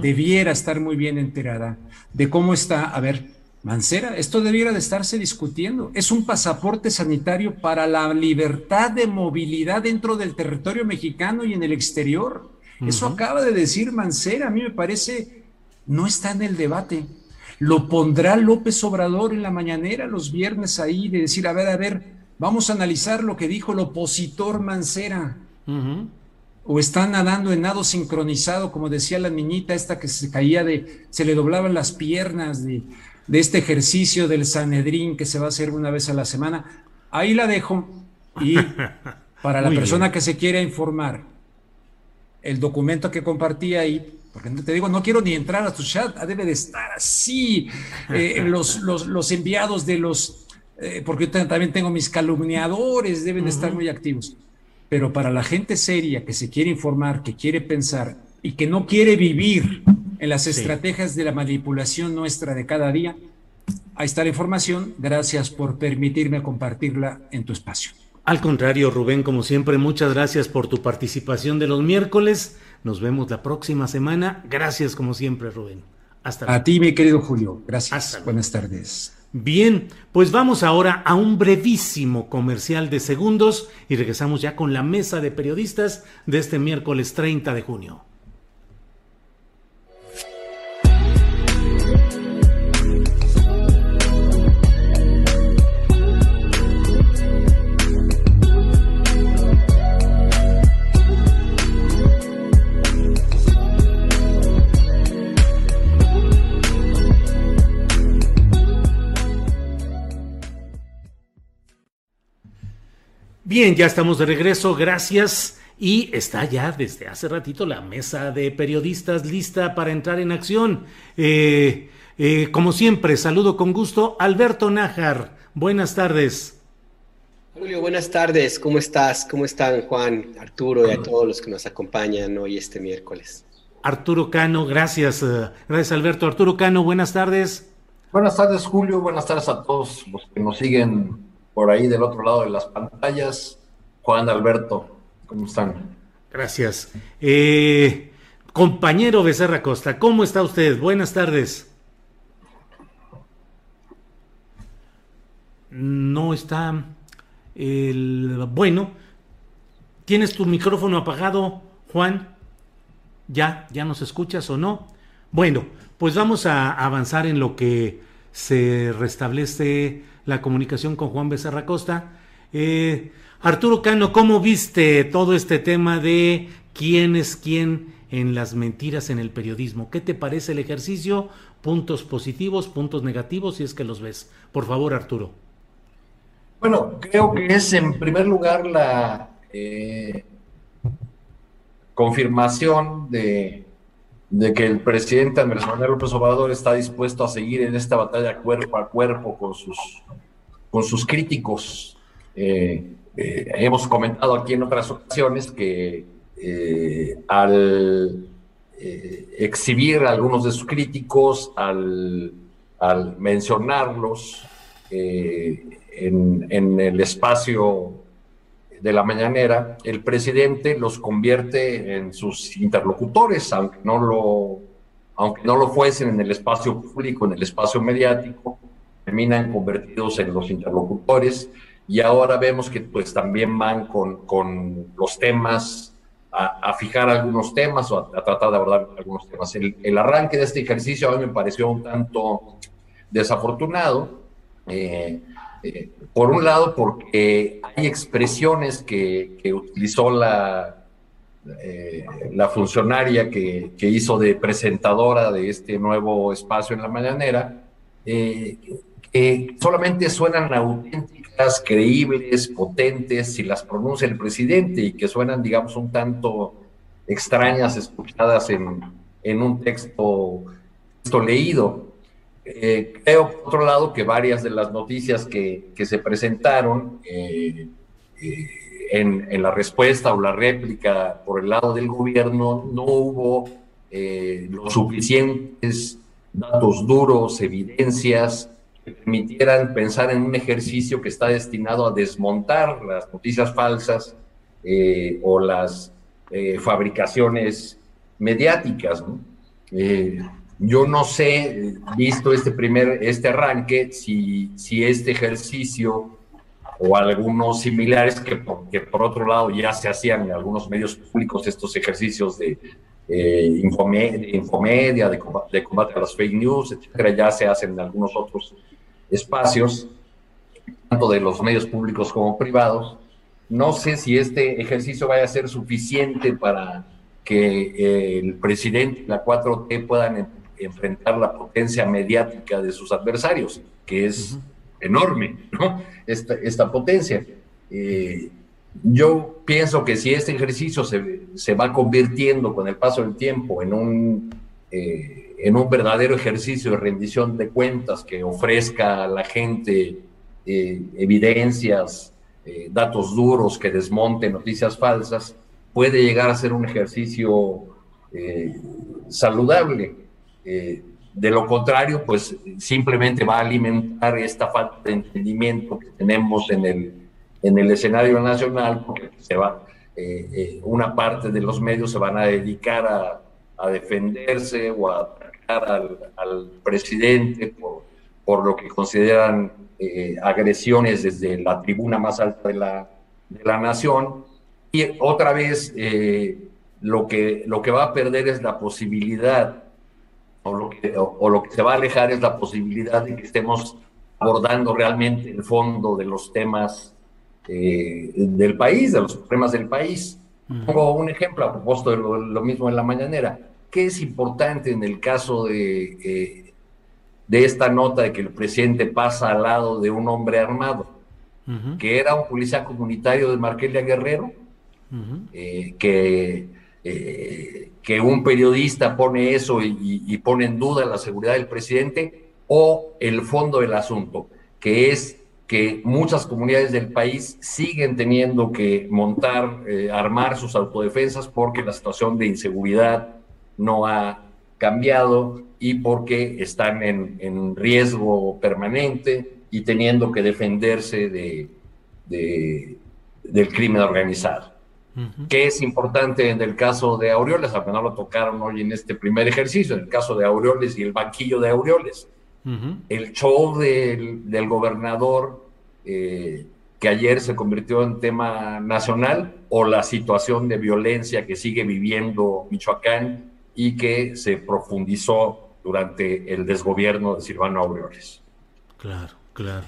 debiera estar muy bien enterada de cómo está, a ver, Mancera, esto debiera de estarse discutiendo. Es un pasaporte sanitario para la libertad de movilidad dentro del territorio mexicano y en el exterior. Eso acaba de decir Mancera, a mí me parece, no está en el debate. Lo pondrá López Obrador en la mañanera los viernes ahí de decir, a ver, a ver, vamos a analizar lo que dijo el opositor Mancera. O están nadando en nado sincronizado, como decía la niñita esta que se caía de, se le doblaban las piernas de, de este ejercicio del Sanedrín que se va a hacer una vez a la semana. Ahí la dejo. Y para la persona que se quiera informar, el documento que compartí ahí, porque te digo, no quiero ni entrar a tu chat, ah, debe de estar así, eh, los, los, enviados de los, eh, porque yo también tengo mis calumniadores, deben de estar muy activos. Pero para la gente seria que se quiere informar, que quiere pensar y que no quiere vivir en las estrategias de la manipulación nuestra de cada día, ahí está la información. Gracias por permitirme compartirla en tu espacio. Al contrario, Rubén, como siempre, muchas gracias por tu participación de los miércoles. Nos vemos la próxima semana. Gracias como siempre, Rubén. Hasta luego. A ti, mi querido Julio. Gracias. Buenas tardes. Bien, pues vamos ahora a un brevísimo comercial de segundos y regresamos ya con la mesa de periodistas de este miércoles 30 de junio. Bien, ya estamos de regreso, gracias. Y está ya desde hace ratito la mesa de periodistas lista para entrar en acción. Eh, eh, como siempre, saludo con gusto Alberto Nájar. Buenas tardes. Julio, buenas tardes. ¿Cómo estás? ¿Cómo están Juan, Arturo y a todos los que nos acompañan hoy este miércoles? Arturo Cano, gracias. Eh, gracias Alberto. Arturo Cano, buenas tardes. Buenas tardes Julio, buenas tardes a todos los que nos siguen por ahí del otro lado de las pantallas. Juan Alberto, ¿cómo están? Gracias. Eh, compañero Becerra Costa, ¿cómo está usted? Buenas tardes. No está el... Bueno, ¿tienes tu micrófono apagado, Juan? ¿Ya? ¿Ya nos escuchas o no? Bueno, pues vamos a avanzar en lo que se restablece la comunicación con Juan Becerra Costa. Eh, Arturo Cano, ¿cómo viste todo este tema de quién es quién en las mentiras en el periodismo? ¿Qué te parece el ejercicio? Puntos positivos, puntos negativos, si es que los ves. Por favor, Arturo. Bueno, creo que es en primer lugar la eh, confirmación de de que el presidente Andrés Manuel López Obrador está dispuesto a seguir en esta batalla cuerpo a cuerpo con sus, con sus críticos. Eh, eh, hemos comentado aquí en otras ocasiones que eh, al exhibir algunos de sus críticos, al, al mencionarlos en, en el espacio de la mañanera, el presidente los convierte en sus interlocutores, aunque no lo, aunque no lo fuesen en el espacio público, en el espacio mediático, terminan convertidos en los interlocutores y ahora vemos que pues también van con, con los temas, a, fijar algunos temas o a, tratar de abordar algunos temas. El, el, arranque de este ejercicio a mí me pareció un tanto desafortunado. Eh, por un lado, porque hay expresiones que, utilizó la, eh, funcionaria que, hizo de presentadora de este nuevo espacio en la mañanera, eh, que solamente suenan auténticas creíbles, potentes, si las pronuncia el presidente y que suenan, digamos, un tanto extrañas escuchadas en, en un texto leído. Eh, creo, por otro lado, que varias de las noticias que, que se presentaron eh, eh, en, la respuesta o la réplica por el lado del gobierno no hubo los suficientes datos duros, evidencias que permitieran pensar en un ejercicio que está destinado a desmontar las noticias falsas o las fabricaciones mediáticas. Yo no sé, visto este primer, este arranque, si, si este ejercicio o algunos similares que, que por otro lado ya se hacían en algunos medios públicos estos ejercicios de eh, infomedia, de, de, combate a las fake news, etcétera, ya se hacen en algunos otros espacios, tanto de los medios públicos como privados. No sé si este ejercicio vaya a ser suficiente para que eh, el presidente y la 4T puedan enfrentar la potencia mediática de sus adversarios, que es enorme, ¿no? Esta, esta potencia. Eh, yo pienso que si este ejercicio se, se, va convirtiendo con el paso del tiempo en un, eh, en un verdadero ejercicio de rendición de cuentas que ofrezca a la gente eh, evidencias, datos duros, que desmonte noticias falsas, puede llegar a ser un ejercicio saludable. Eh, de lo contrario, pues simplemente va a alimentar esta falta de entendimiento que tenemos en el, en el escenario nacional, porque se va, eh, eh, una parte de los medios se van a dedicar a, a defenderse o a atacar al, al presidente por, por, lo que consideran agresiones desde la tribuna más alta de la, de la nación. Y otra vez, lo, que, lo que va a perder es la posibilidad o lo, que, o, lo que se va a alejar es la posibilidad de que estemos abordando realmente el fondo de los temas eh, del país, de los problemas del país. Pongo un ejemplo a propósito de lo, mismo en la mañanera. ¿Qué es importante en el caso de, eh, de esta nota de que el presidente pasa al lado de un hombre armado, que era un policía comunitario de Marquelia Guerrero, eh, que que un periodista pone eso y, pone en duda la seguridad del presidente o el fondo del asunto, que es que muchas comunidades del país siguen teniendo que montar, eh, armar sus autodefensas porque la situación de inseguridad no ha cambiado y porque están en, riesgo permanente y teniendo que defenderse de, del crimen organizado que es importante en el caso de Aureoles, no lo tocaron hoy en este primer ejercicio, en el caso de Aureoles y el banquillo de Aureoles. El show del, gobernador eh, que ayer se convirtió en tema nacional o la situación de violencia que sigue viviendo Michoacán y que se profundizó durante el desgobierno de Silvano Aureoles. Claro, claro.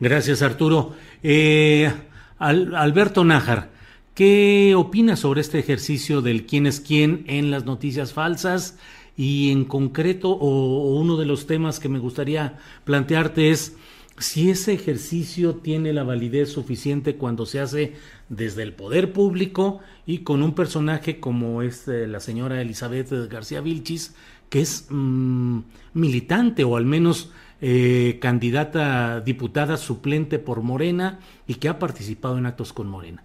Gracias, Arturo. Eh, Alberto Nájar, ¿Qué opinas sobre este ejercicio del quién es quién en las noticias falsas? Y en concreto, o, uno de los temas que me gustaría plantearte es si ese ejercicio tiene la validez suficiente cuando se hace desde el poder público y con un personaje como es eh, la señora Elizabeth García Vilchis, que es mm, militante o al menos eh, candidata diputada suplente por Morena y que ha participado en actos con Morena.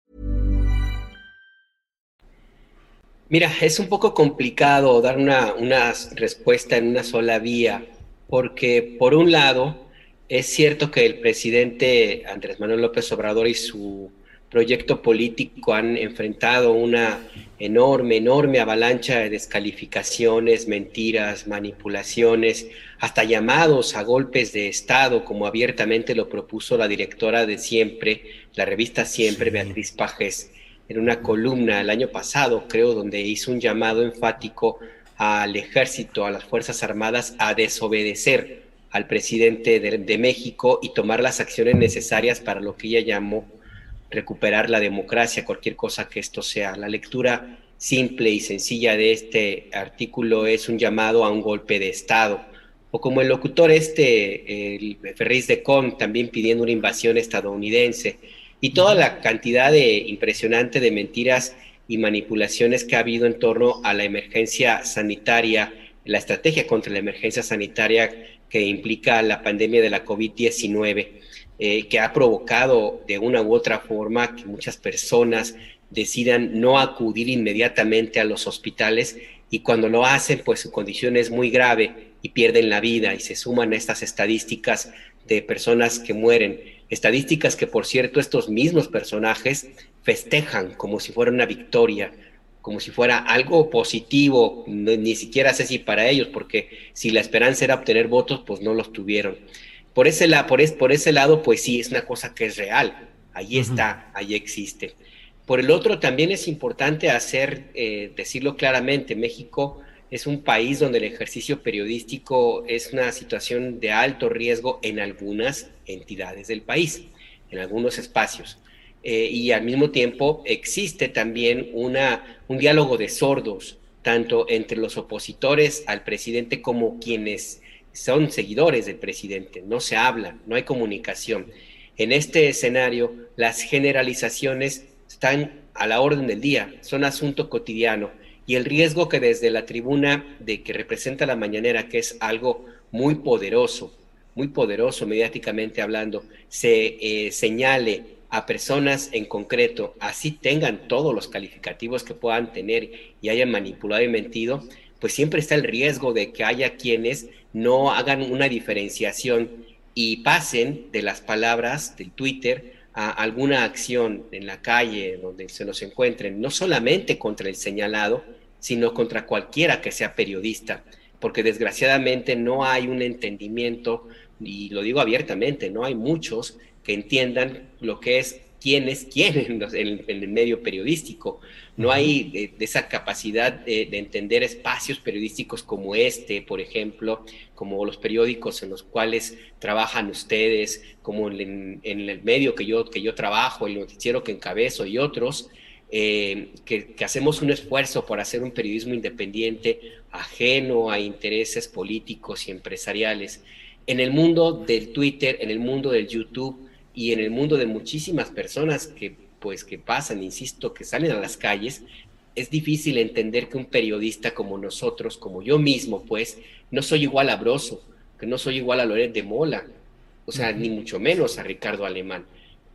Mira, es un poco complicado dar una, una respuesta en una sola vía, porque por un lado, es cierto que el presidente Andrés Manuel López Obrador y su proyecto político han enfrentado una enorme, enorme avalancha de descalificaciones, mentiras, manipulaciones, hasta llamados a golpes de Estado, como abiertamente lo propuso la directora de Siempre, la revista Siempre, Beatriz Pajes en una columna el año pasado, creo, donde hizo un llamado enfático al ejército, a las Fuerzas Armadas, a desobedecer al presidente de, México y tomar las acciones necesarias para lo que ella llamó recuperar la democracia, cualquier cosa que esto sea. La lectura simple y sencilla de este artículo es un llamado a un golpe de Estado. O como el locutor este, el Ferris de Con, también pidiendo una invasión estadounidense y toda la cantidad de impresionante de mentiras y manipulaciones que ha habido en torno a la emergencia sanitaria, la estrategia contra la emergencia sanitaria que implica la pandemia de la COVID-19, eh, que ha provocado de una u otra forma que muchas personas decidan no acudir inmediatamente a los hospitales y cuando lo hacen, pues su condición es muy grave y pierden la vida y se suman a estas estadísticas de personas que mueren Estadísticas que, por cierto, estos mismos personajes festejan como si fuera una victoria, como si fuera algo positivo, ni siquiera sé si para ellos, porque si la esperanza era obtener votos, pues no los tuvieron. Por ese, por, por ese lado, pues sí, es una cosa que es real, ahí está, ahí existe. Por el otro, también es importante hacer, eh, decirlo claramente, México es un país donde el ejercicio periodístico es una situación de alto riesgo en algunas entidades del país, en algunos espacios. Eh, y al mismo tiempo existe también una, un diálogo de sordos, tanto entre los opositores al presidente como quienes son seguidores del presidente. No se habla, no hay comunicación. En este escenario, las generalizaciones están a la orden del día, son asunto cotidiano y el riesgo que desde la tribuna de que representa la mañanera, que es algo muy poderoso, muy poderoso mediáticamente hablando, se eh, señale a personas en concreto, así tengan todos los calificativos que puedan tener y hayan manipulado y mentido, pues siempre está el riesgo de que haya quienes no hagan una diferenciación y pasen de las palabras del Twitter a alguna acción en la calle donde se nos encuentren, no solamente contra el señalado, sino contra cualquiera que sea periodista, porque desgraciadamente no hay un entendimiento, y lo digo abiertamente, no hay muchos que entiendan lo que es quién es quién en, el medio periodístico. No hay eh, esa capacidad de, entender espacios periodísticos como este, por ejemplo, como los periódicos en los cuales trabajan ustedes, como en, el medio que yo, que yo trabajo, el noticiero que encabezo y otros, eh, que, hacemos un esfuerzo por hacer un periodismo independiente, ajeno a intereses políticos y empresariales. En el mundo del Twitter, en el mundo del YouTube y en el mundo de muchísimas personas que pues que pasan, insisto, que salen a las calles, es difícil entender que un periodista como nosotros, como yo mismo, pues, no soy igual a Broso, que no soy igual a Loret de Mola, o sea, ni mucho menos a Ricardo Alemán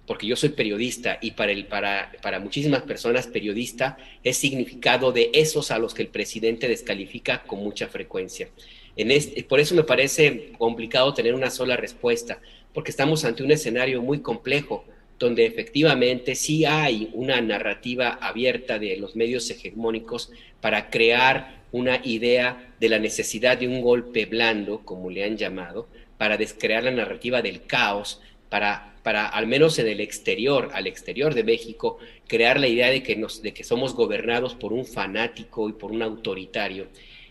porque yo soy periodista y para, para, muchísimas personas periodista es significado de esos a los que el presidente descalifica con mucha frecuencia. En por eso me parece complicado tener una sola respuesta, porque estamos ante un escenario muy complejo, donde efectivamente sí hay una narrativa abierta de los medios hegemónicos para crear una idea de la necesidad de un golpe blando, como le han llamado, para descrear la narrativa del caos, para para, al menos en el exterior, al exterior de México, crear la idea de que, nos, de que somos gobernados por un fanático y por un autoritario.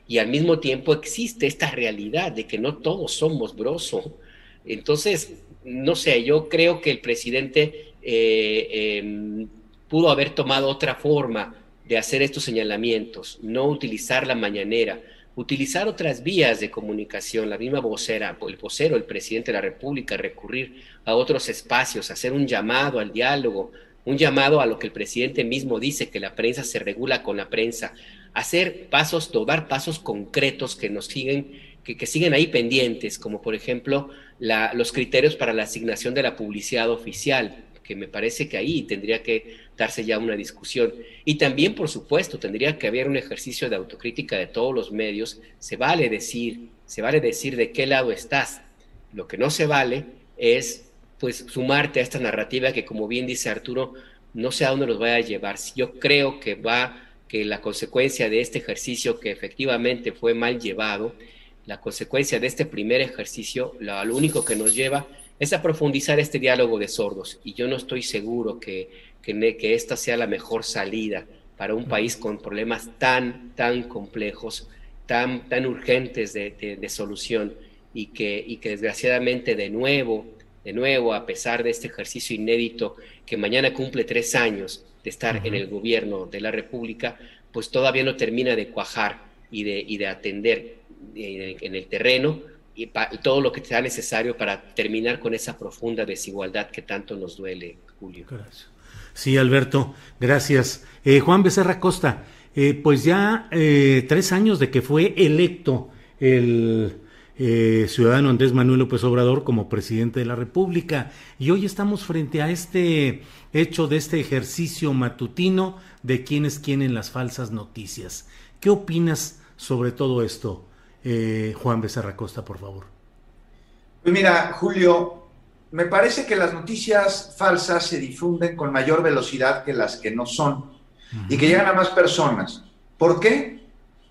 Y al mismo tiempo existe esta realidad de que no todos somos broso. Entonces, no sé, yo creo que el presidente eh, em, pudo haber tomado otra forma de hacer estos señalamientos, no utilizar la mañanera, utilizar otras vías de comunicación, la misma vocera, el vocero, el presidente de la República, recurrir a otros espacios, hacer un llamado al diálogo, un llamado a lo que el presidente mismo dice, que la prensa se regula con la prensa, hacer pasos, tomar pasos concretos que nos siguen, que, siguen ahí pendientes, como por ejemplo los criterios para la asignación de la publicidad oficial, que me parece que ahí tendría que darse ya una discusión. Y también, por supuesto, tendría que haber un ejercicio de autocrítica de todos los medios. Se vale decir, se vale decir de qué lado estás. Lo que no se vale es pues sumarte a esta narrativa que como bien dice Arturo, no sé a dónde nos vaya a llevar. Yo creo que va que la consecuencia de este ejercicio que efectivamente fue mal llevado, la consecuencia de este primer ejercicio, lo, lo único que nos lleva es a profundizar este diálogo de sordos. Y yo no estoy seguro que, que, esta sea la mejor salida para un país con problemas tan, tan complejos, tan, tan urgentes de, de, solución y que, y que desgraciadamente de nuevo, de nuevo, a pesar de este ejercicio inédito que mañana cumple tres años de estar en el gobierno de la República, pues todavía no termina de cuajar y de, y de atender eh, en el terreno y, todo lo que sea necesario para terminar con esa profunda desigualdad que tanto nos duele, Julio. Gracias. Sí, Alberto, gracias. Eh, Juan Becerra Costa, eh, pues ya eh, tres años de que fue electo el ciudadano Andrés Manuel López Obrador como presidente de la República y hoy estamos frente a este hecho de este ejercicio matutino de quién es quién en las falsas noticias. ¿Qué opinas sobre todo esto? Eh, Juan Becerra Costa, por favor. Pues mira, Julio, me parece que las noticias falsas se difunden con mayor velocidad que las que no son y que llegan a más personas. ¿Por qué?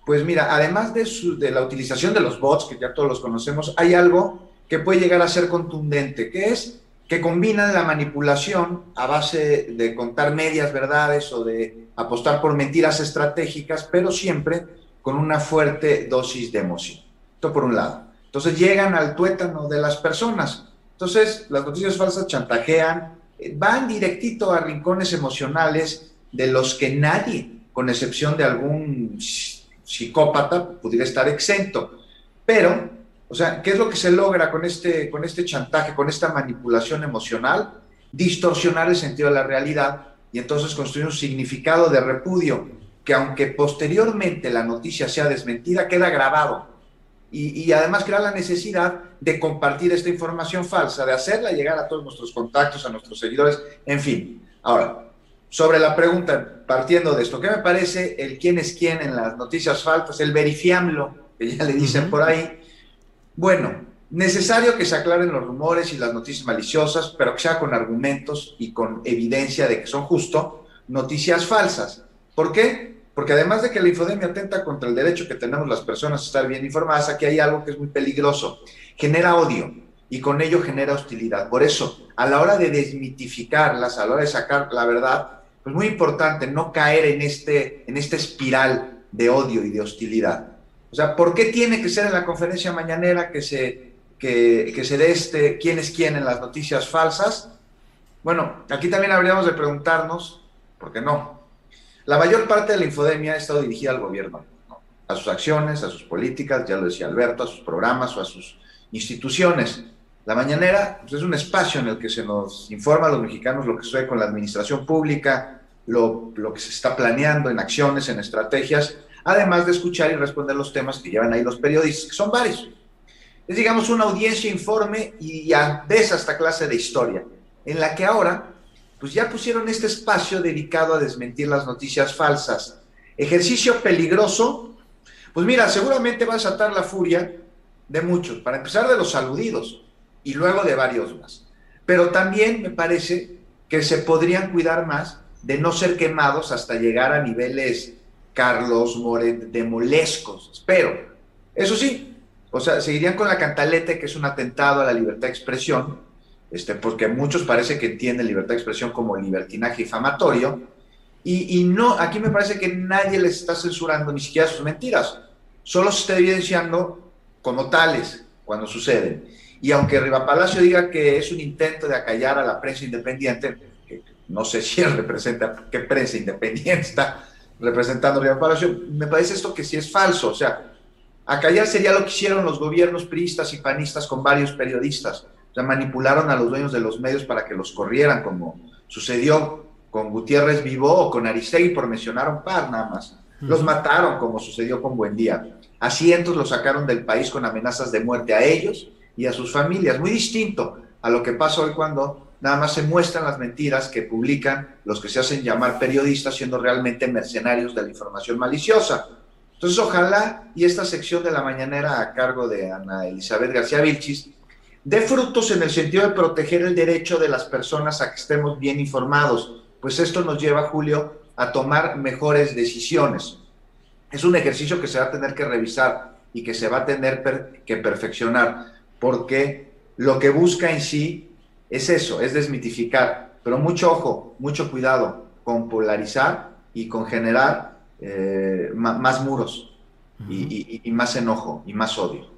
Pues mira, además de, de la utilización de los bots, que ya todos los conocemos, hay algo que puede llegar a ser contundente, que es que combinan la manipulación a base de contar medias verdades o de apostar por mentiras estratégicas, pero siempre con una fuerte dosis de emoción. Esto por un lado. Entonces llegan al tuétano de las personas. Entonces las noticias falsas chantajean, eh, van directito a rincones emocionales de los que nadie, con excepción de algún psicópata, pudiera estar exento. Pero, o sea, ¿qué es lo que se logra con este, con este chantaje, con esta manipulación emocional? Distorsionar el sentido de la realidad y entonces construir un significado de repudio que aunque posteriormente la noticia sea desmentida, queda grabado. Y, además crea la necesidad de compartir esta información falsa, de hacerla llegar a todos nuestros contactos, a nuestros seguidores, en fin. Ahora, sobre la pregunta, partiendo de esto, ¿qué me parece el quién es quién en las noticias falsas, el verifiamlo, que ya le dicen por ahí? Bueno, necesario que se aclaren los rumores y las noticias maliciosas, pero que sea con argumentos y con evidencia de que son justo noticias falsas. ¿Por qué? Porque además de que la infodemia atenta contra el derecho que tenemos las personas a estar bien informadas, aquí hay algo que es muy peligroso. Genera odio y con ello genera hostilidad. Por eso, a la hora de desmitificarlas, a la hora de sacar la verdad, es muy importante no caer en, este, en esta espiral de odio y de hostilidad. O sea, ¿por qué tiene que ser en la conferencia mañanera que se, que se dé este quién es quién en las noticias falsas? Bueno, aquí también habríamos de preguntarnos, ¿por qué no? La mayor parte de la infodemia ha estado dirigida al gobierno, a sus acciones, a sus políticas, ya lo decía Alberto, a sus programas o a sus instituciones. La mañanera pues, es un espacio en el que se nos informa a los mexicanos lo que sucede con la administración pública, lo, lo, que se está planeando en acciones, en estrategias, además de escuchar y responder los temas que llevan ahí los periodistas, que son varios. Es, digamos, una audiencia informe y ya de esta clase de historia, en la que ahora pues ya pusieron este espacio dedicado a desmentir las noticias falsas. Ejercicio peligroso, pues mira, seguramente va a saltar la furia de muchos, para empezar de los aludidos y luego de varios más. Pero también me parece que se podrían cuidar más de no ser quemados hasta llegar a niveles Carlos Moret de molescos, espero. Eso sí, o sea, seguirían con la cantaleta que es un atentado a la libertad de expresión, este, porque muchos parece que entienden libertad de expresión como libertinaje difamatorio, y, y, no, aquí me parece que nadie les está censurando ni siquiera sus mentiras, solo se está evidenciando como tales cuando suceden. Y aunque Riva Palacio diga que es un intento de acallar a la prensa independiente, que no sé si él representa, qué prensa independiente está representando Riva Palacio, me parece esto que sí es falso, o sea, Acallar sería lo que hicieron los gobiernos priistas y panistas con varios periodistas. O sea, manipularon a los dueños de los medios para que los corrieran, como sucedió con Gutiérrez Vivó o con Aristegui, por mencionar un par nada más. Los mataron, como sucedió con Buendía. A cientos los sacaron del país con amenazas de muerte a ellos y a sus familias. Muy distinto a lo que pasa hoy cuando nada más se muestran las mentiras que publican los que se hacen llamar periodistas siendo realmente mercenarios de la información maliciosa. Entonces, ojalá y esta sección de la mañanera a cargo de Ana Elizabeth García Vilchis dé frutos en el sentido de proteger el derecho de las personas a que estemos bien informados, pues esto nos lleva, Julio, a tomar mejores decisiones. Es un ejercicio que se va a tener que revisar y que se va a tener que perfeccionar, porque lo que busca en sí es eso, es desmitificar, pero mucho ojo, mucho cuidado con polarizar y con generar eh, más muros y, más enojo y más odio.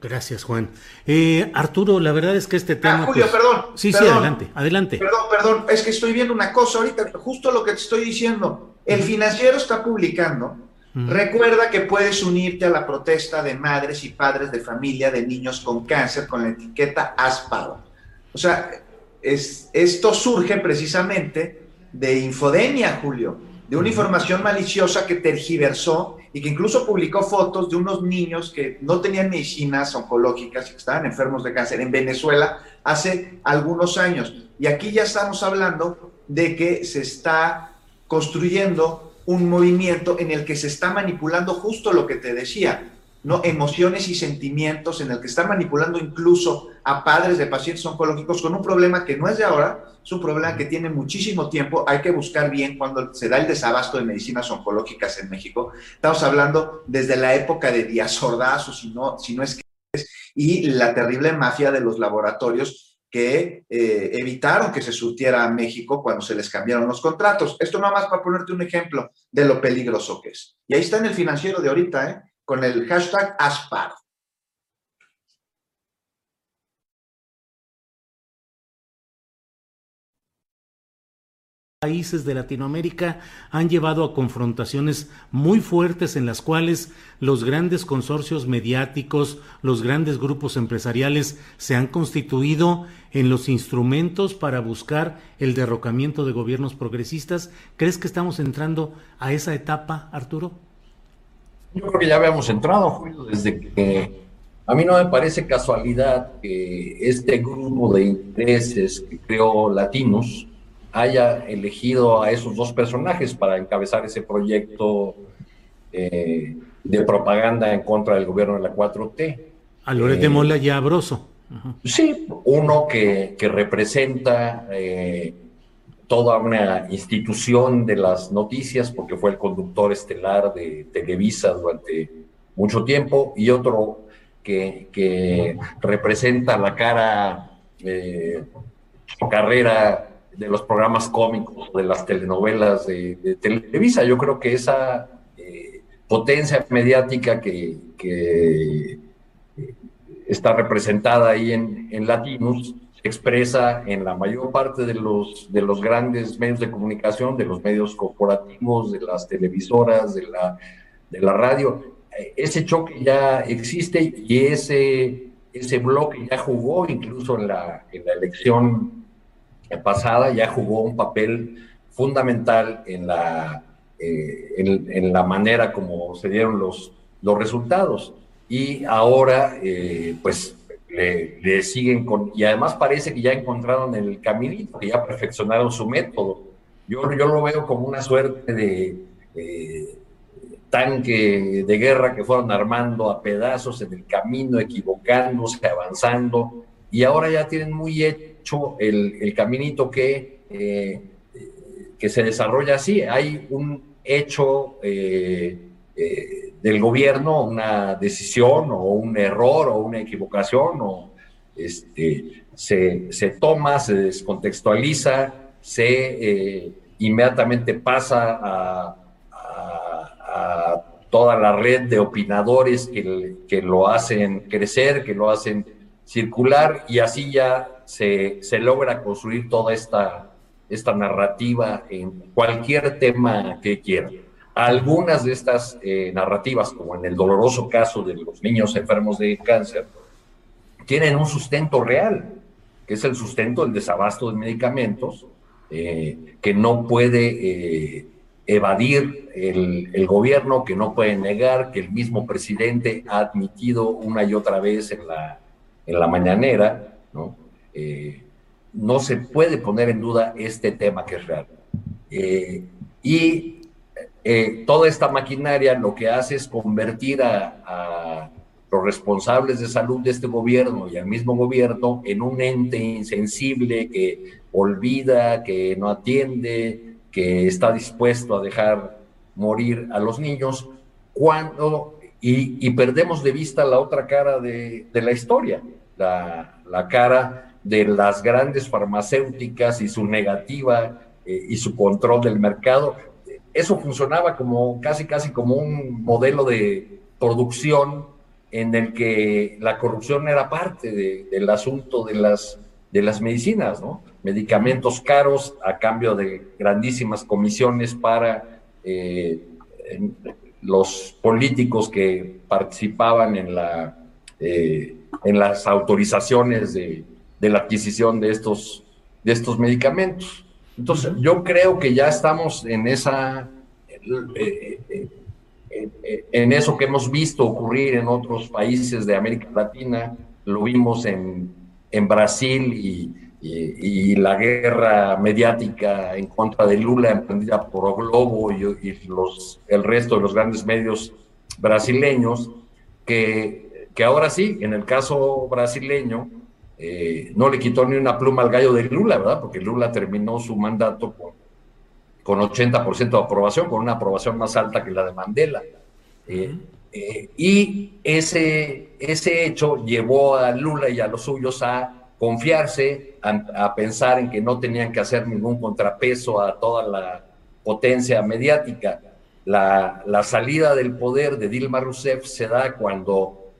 Gracias, Juan. Eh, Arturo, la verdad es que este tema. Ah, Julio, pues, perdón. Sí, sí, adelante, adelante. Perdón, perdón, es que estoy viendo una cosa ahorita, justo lo que te estoy diciendo. El financiero está publicando. Recuerda que puedes unirte a la protesta de madres y padres de familia de niños con cáncer con la etiqueta ASPAO. O sea, es, esto surge precisamente de infodemia, Julio, de una información maliciosa que tergiversó y que incluso publicó fotos de unos niños que no tenían medicinas oncológicas y que estaban enfermos de cáncer en Venezuela hace algunos años. Y aquí ya estamos hablando de que se está construyendo un movimiento en el que se está manipulando justo lo que te decía, ¿no? emociones y sentimientos, en el que está manipulando incluso a padres de pacientes oncológicos con un problema que no es de ahora, es un problema que tiene muchísimo tiempo, hay que buscar bien cuando se da el desabasto de medicinas oncológicas en México. Estamos hablando desde la época de Díaz Ordaz, si no, si no es que es, y la terrible mafia de los laboratorios que eh, evitaron que se surtiera a México cuando se les cambiaron los contratos. Esto nada más para ponerte un ejemplo de lo peligroso que es. Y ahí está en el financiero de ahorita, ¿eh? Con el hashtag ASPAR. países de Latinoamérica han llevado a confrontaciones muy fuertes en las cuales los grandes consorcios mediáticos, los grandes grupos empresariales se han constituido en los instrumentos para buscar el derrocamiento de gobiernos progresistas. ¿Crees que estamos entrando a esa etapa, Arturo? Yo creo que ya habíamos entrado, Julio, desde que a mí no me parece casualidad que este grupo de intereses que creó Latinos, haya elegido a esos dos personajes para encabezar ese proyecto eh, de propaganda en contra del gobierno de la 4T. A Loret de eh, Mola y a Sí, uno que, representa eh, toda una institución de las noticias, porque fue el conductor estelar de Televisa durante mucho tiempo, y otro que, que representa la cara, su carrera de los programas cómicos, de las telenovelas de, Televisa. Yo creo que esa eh, potencia mediática que, eh, está representada ahí en, en Latinos expresa en la mayor parte de los, de los grandes medios de comunicación, de los medios corporativos, de las televisoras, de la, de la radio. Ese choque ya existe y ese, ese bloque ya jugó incluso en la, en la elección pasada ya jugó un papel fundamental en la, eh, en, la manera como se dieron los, los resultados. Y ahora, eh, pues, le, siguen con... Y además parece que ya encontraron el caminito, que ya perfeccionaron su método. Yo, yo lo veo como una suerte de eh, tanque de guerra que fueron armando a pedazos en el camino, equivocándose, avanzando, y ahora ya tienen muy el, caminito que, eh, que se desarrolla así. Hay un hecho eh, eh, del gobierno, una decisión o un error o una equivocación, o este, se, se toma, se descontextualiza, se inmediatamente pasa a, toda la red de opinadores que, que lo hacen crecer, que lo hacen circular y así ya se, se logra construir toda esta, esta narrativa en cualquier tema que quieran. Algunas de estas eh, narrativas, como en el doloroso caso de los niños enfermos de cáncer, tienen un sustento real, que es el sustento del desabasto de medicamentos, eh, que no puede evadir el, el, gobierno, que no puede negar, que el mismo presidente ha admitido una y otra vez en la, en la mañanera, ¿no? no se puede poner en duda este tema que es real. Eh, y eh, toda esta maquinaria lo que hace es convertir a, los responsables de salud de este gobierno y al mismo gobierno en un ente insensible que olvida, que no atiende, que está dispuesto a dejar morir a los niños, cuando, y, perdemos de vista la otra cara de, la historia, la, cara de las grandes farmacéuticas y su negativa eh, y su control del mercado. Eso funcionaba como casi, casi como un modelo de producción en el que la corrupción era parte del asunto de las, de las medicinas, ¿no? Medicamentos caros a cambio de grandísimas comisiones para eh, los políticos que participaban en, la, eh, en las autorizaciones de, de la adquisición de estos, de estos medicamentos. Entonces, yo creo que ya estamos en esa, eh, eh, eh, en eso que hemos visto ocurrir en otros países de América Latina, lo vimos en, en Brasil y, y, la guerra mediática en contra de Lula emprendida por Globo y, y, los, el resto de los grandes medios brasileños, que, que ahora sí, en el caso brasileño, eh, no le quitó ni una pluma al gallo de Lula, ¿verdad? Porque Lula terminó su mandato con, con 80% de aprobación, con una aprobación más alta que la de Mandela. Eh, eh, y ese, ese hecho llevó a Lula y a los suyos a confiarse, a, pensar en que no tenían que hacer ningún contrapeso a toda la potencia mediática. La, la salida del poder de Dilma Rousseff se da cuando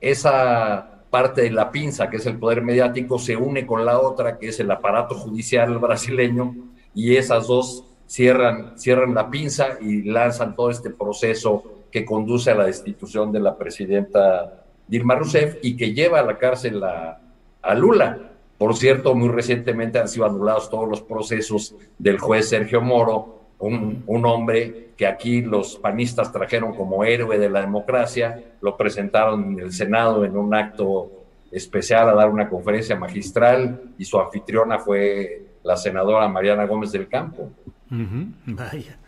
esa parte de la pinza, que es el poder mediático, se une con la otra, que es el aparato judicial brasileño, y esas dos cierran, cierran la pinza y lanzan todo este proceso que conduce a la destitución de la presidenta Dilma Rousseff y que lleva a la cárcel a, a Lula. Por cierto, muy recientemente han sido anulados todos los procesos del juez Sergio Moro, un, hombre que aquí los panistas trajeron como héroe de la democracia, lo presentaron en el Senado en un acto especial a dar una conferencia magistral y su anfitriona fue la senadora Mariana Gómez del Campo. vaya.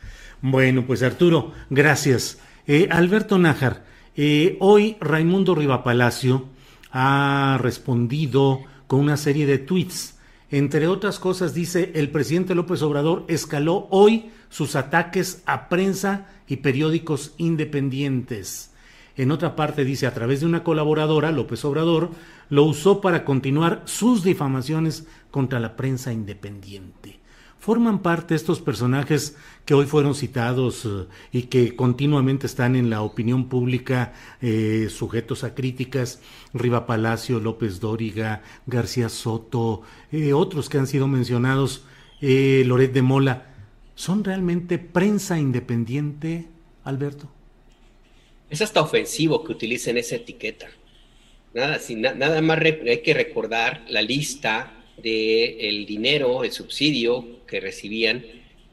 Bueno, pues Arturo, gracias. Eh, Alberto Nájar, eh, hoy Raimundo Rivapalacio ha respondido con una serie de tweets. Entre otras cosas, dice el presidente López Obrador escaló hoy sus ataques a prensa y periódicos independientes. En otra parte dice, a través de una colaboradora, López Obrador, lo usó para continuar sus difamaciones contra la prensa independiente. Forman parte estos personajes que hoy fueron citados eh, y que continuamente están en la opinión pública eh, sujetos a críticas, Riva Palacio, López Dóriga, García Soto, eh, otros que han sido mencionados, Loret de Mola ¿Son realmente prensa independiente, Alberto? Es hasta ofensivo que utilicen esa etiqueta. Nada, nada más hay que recordar la lista del el dinero, el subsidio que recibían,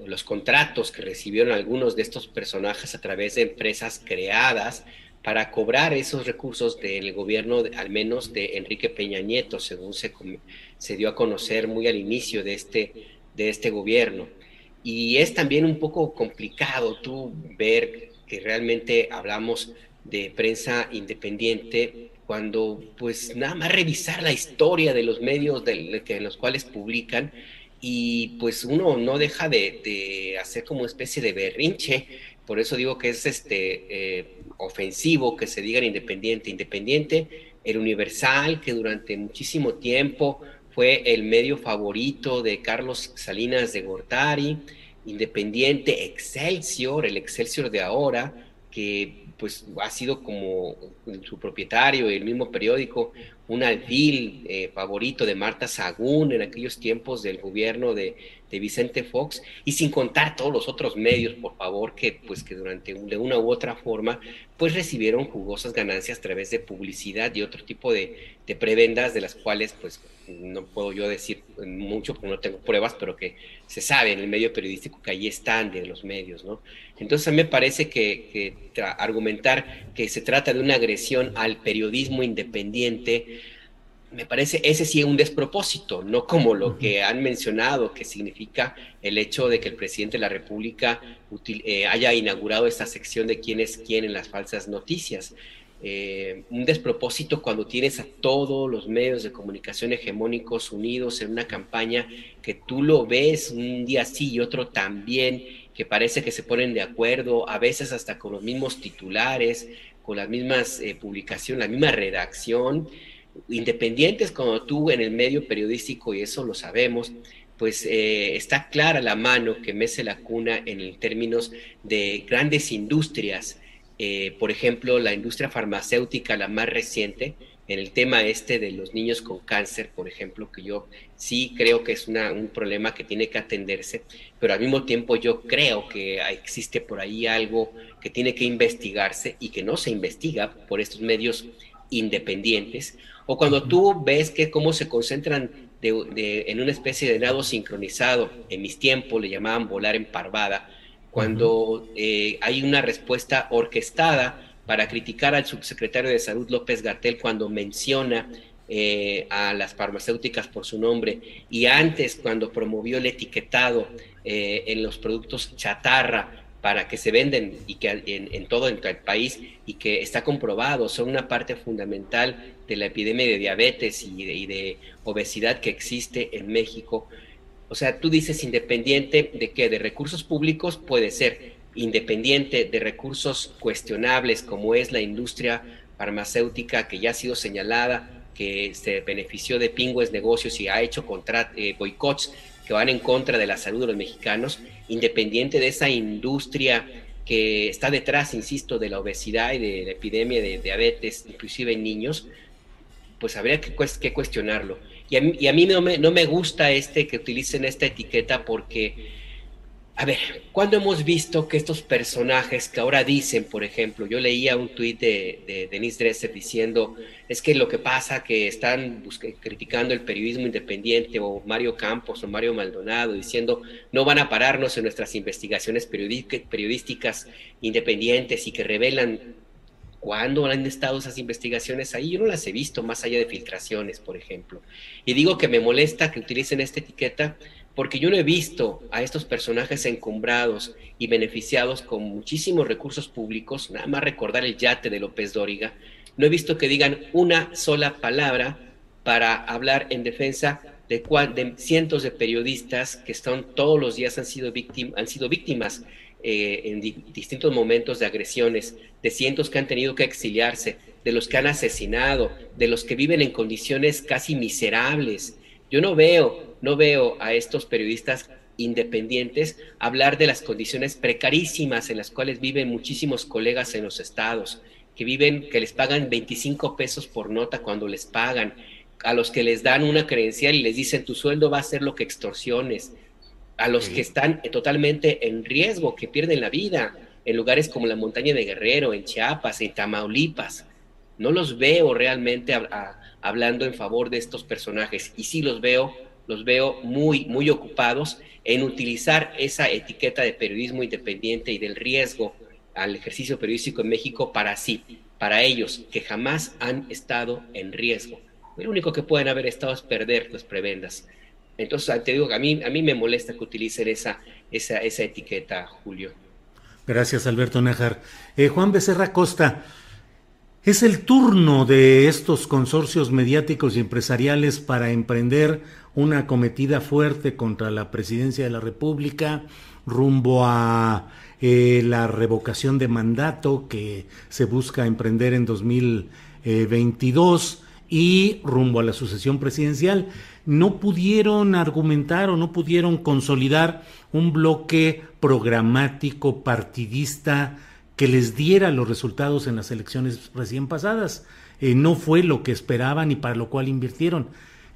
los contratos que recibieron algunos de estos personajes a través de empresas creadas para cobrar esos recursos del gobierno, al menos de Enrique Peña Nieto, según se, se dio a conocer muy al inicio de este, de este gobierno. Y es también un poco complicado tú ver que realmente hablamos de prensa independiente cuando pues nada más revisar la historia de los medios de, en los cuales publican y pues uno no deja de, hacer como especie de berrinche, por eso digo que es este eh, ofensivo que se digan independiente, independiente, el Universal que durante muchísimo tiempo fue el medio favorito de Carlos Salinas de Gortari, Independiente, Excelsior, el Excelsior de ahora, que pues ha sido como su propietario, el mismo periódico, un alfil eh, favorito de Marta Sagún en aquellos tiempos del gobierno de, de, Vicente Fox, y sin contar todos los otros medios, por favor, que pues que durante de una u otra forma pues recibieron jugosas ganancias a través de publicidad y otro tipo de, de prebendas de las cuales pues no puedo yo decir mucho porque no tengo pruebas, pero que se sabe en el medio periodístico que ahí están de los medios, ¿no? Entonces a mí me parece que, argumentar que se trata de una agresión al periodismo independiente, me parece ese sí es un despropósito, no como lo que han mencionado, que significa el hecho de que el presidente de la República eh, haya inaugurado esta sección de quién es quién en las falsas noticias. Eh, un despropósito cuando tienes a todos los medios de comunicación hegemónicos unidos en una campaña que tú lo ves un día sí y otro también, que parece que se ponen de acuerdo, a veces hasta con los mismos titulares, con las mismas eh, publicaciones, la misma redacción, independientes como tú en el medio periodístico, y eso lo sabemos, pues eh, está clara la mano que mece la cuna en términos de grandes industrias eh, por ejemplo, la industria farmacéutica, la más reciente, en el tema este de los niños con cáncer, por ejemplo, que yo sí creo que es un problema que tiene que atenderse, pero al mismo tiempo yo creo que existe por ahí algo que tiene que investigarse y que no se investiga por estos medios independientes, o cuando tú ves que cómo se concentran en una especie de nado sincronizado, en mis tiempos le llamaban volar en parvada, cuando eh, hay una respuesta orquestada para criticar al subsecretario de Salud López Gatel cuando menciona eh, a las farmacéuticas por su nombre y antes cuando promovió el etiquetado eh, en los productos chatarra para que se venden y que en, todo el país y que está comprobado son una parte fundamental de la epidemia de diabetes y de, y de obesidad que existe en México o sea, tú dices independiente de qué, de recursos públicos puede ser, independiente de recursos cuestionables como es la industria farmacéutica que ya ha sido señalada, que se benefició de pingües negocios y ha hecho eh, boicots que van en contra de la salud de los mexicanos, independiente de esa industria que está detrás, insisto, de la obesidad y de la epidemia de diabetes, inclusive en niños, pues habría que, que cuestionarlo. Y a mí, no, me, no me gusta este que utilicen esta etiqueta porque, a ver, ¿cuándo hemos visto que estos personajes que ahora dicen, por ejemplo, yo leía un tuit de, de Denise Dresser diciendo, es que lo que pasa que están criticando el periodismo independiente o Mario Campos o Mario Maldonado diciendo no van a pararnos en nuestras investigaciones periodísticas independientes y que revelan ¿Cuándo han estado esas investigaciones ahí? Yo no las he visto más allá de filtraciones, por ejemplo. Y digo que me molesta que utilicen esta etiqueta porque yo no he visto a estos personajes encumbrados y beneficiados con muchísimos recursos públicos, nada más recordar el yate de López Dóriga, no he visto que digan una sola palabra para hablar en defensa de, cientos de periodistas que están todos los días han sido, han sido víctimas eh, en distintos momentos de agresiones, de cientos que han tenido que exiliarse, de los que han asesinado, de los que viven en condiciones casi miserables. Yo no veo, no veo a estos periodistas independientes hablar de las condiciones precarísimas en las cuales viven muchísimos colegas en los estados, que viven, que les pagan 25 pesos por nota cuando les pagan, a los que les dan una credencial y les dicen tu sueldo va a ser lo que extorsiones, a los que están totalmente en riesgo, que pierden la vida en lugares como la montaña de Guerrero, en Chiapas, en Tamaulipas. No los veo realmente hablando en favor de estos personajes y sí los veo, los veo muy, muy ocupados en utilizar esa etiqueta de periodismo independiente y del riesgo al ejercicio periodístico en México para sí, para ellos, que jamás han estado en riesgo. Lo único que pueden haber estado es perder las prebendas. Entonces, te digo que a mí, a mí me molesta que utilicen esa, esa, esa etiqueta, Julio. Gracias, Alberto Nájar. Eh, Juan Becerra Costa, es el turno de estos consorcios mediáticos y empresariales para emprender una cometida fuerte contra la presidencia de la República rumbo a eh, la revocación de mandato que se busca emprender en 2022 y rumbo a la sucesión presidencial no pudieron argumentar o no pudieron consolidar un bloque programático partidista que les diera los resultados en las elecciones recién pasadas. eh, no fue lo que esperaban y para lo cual invirtieron.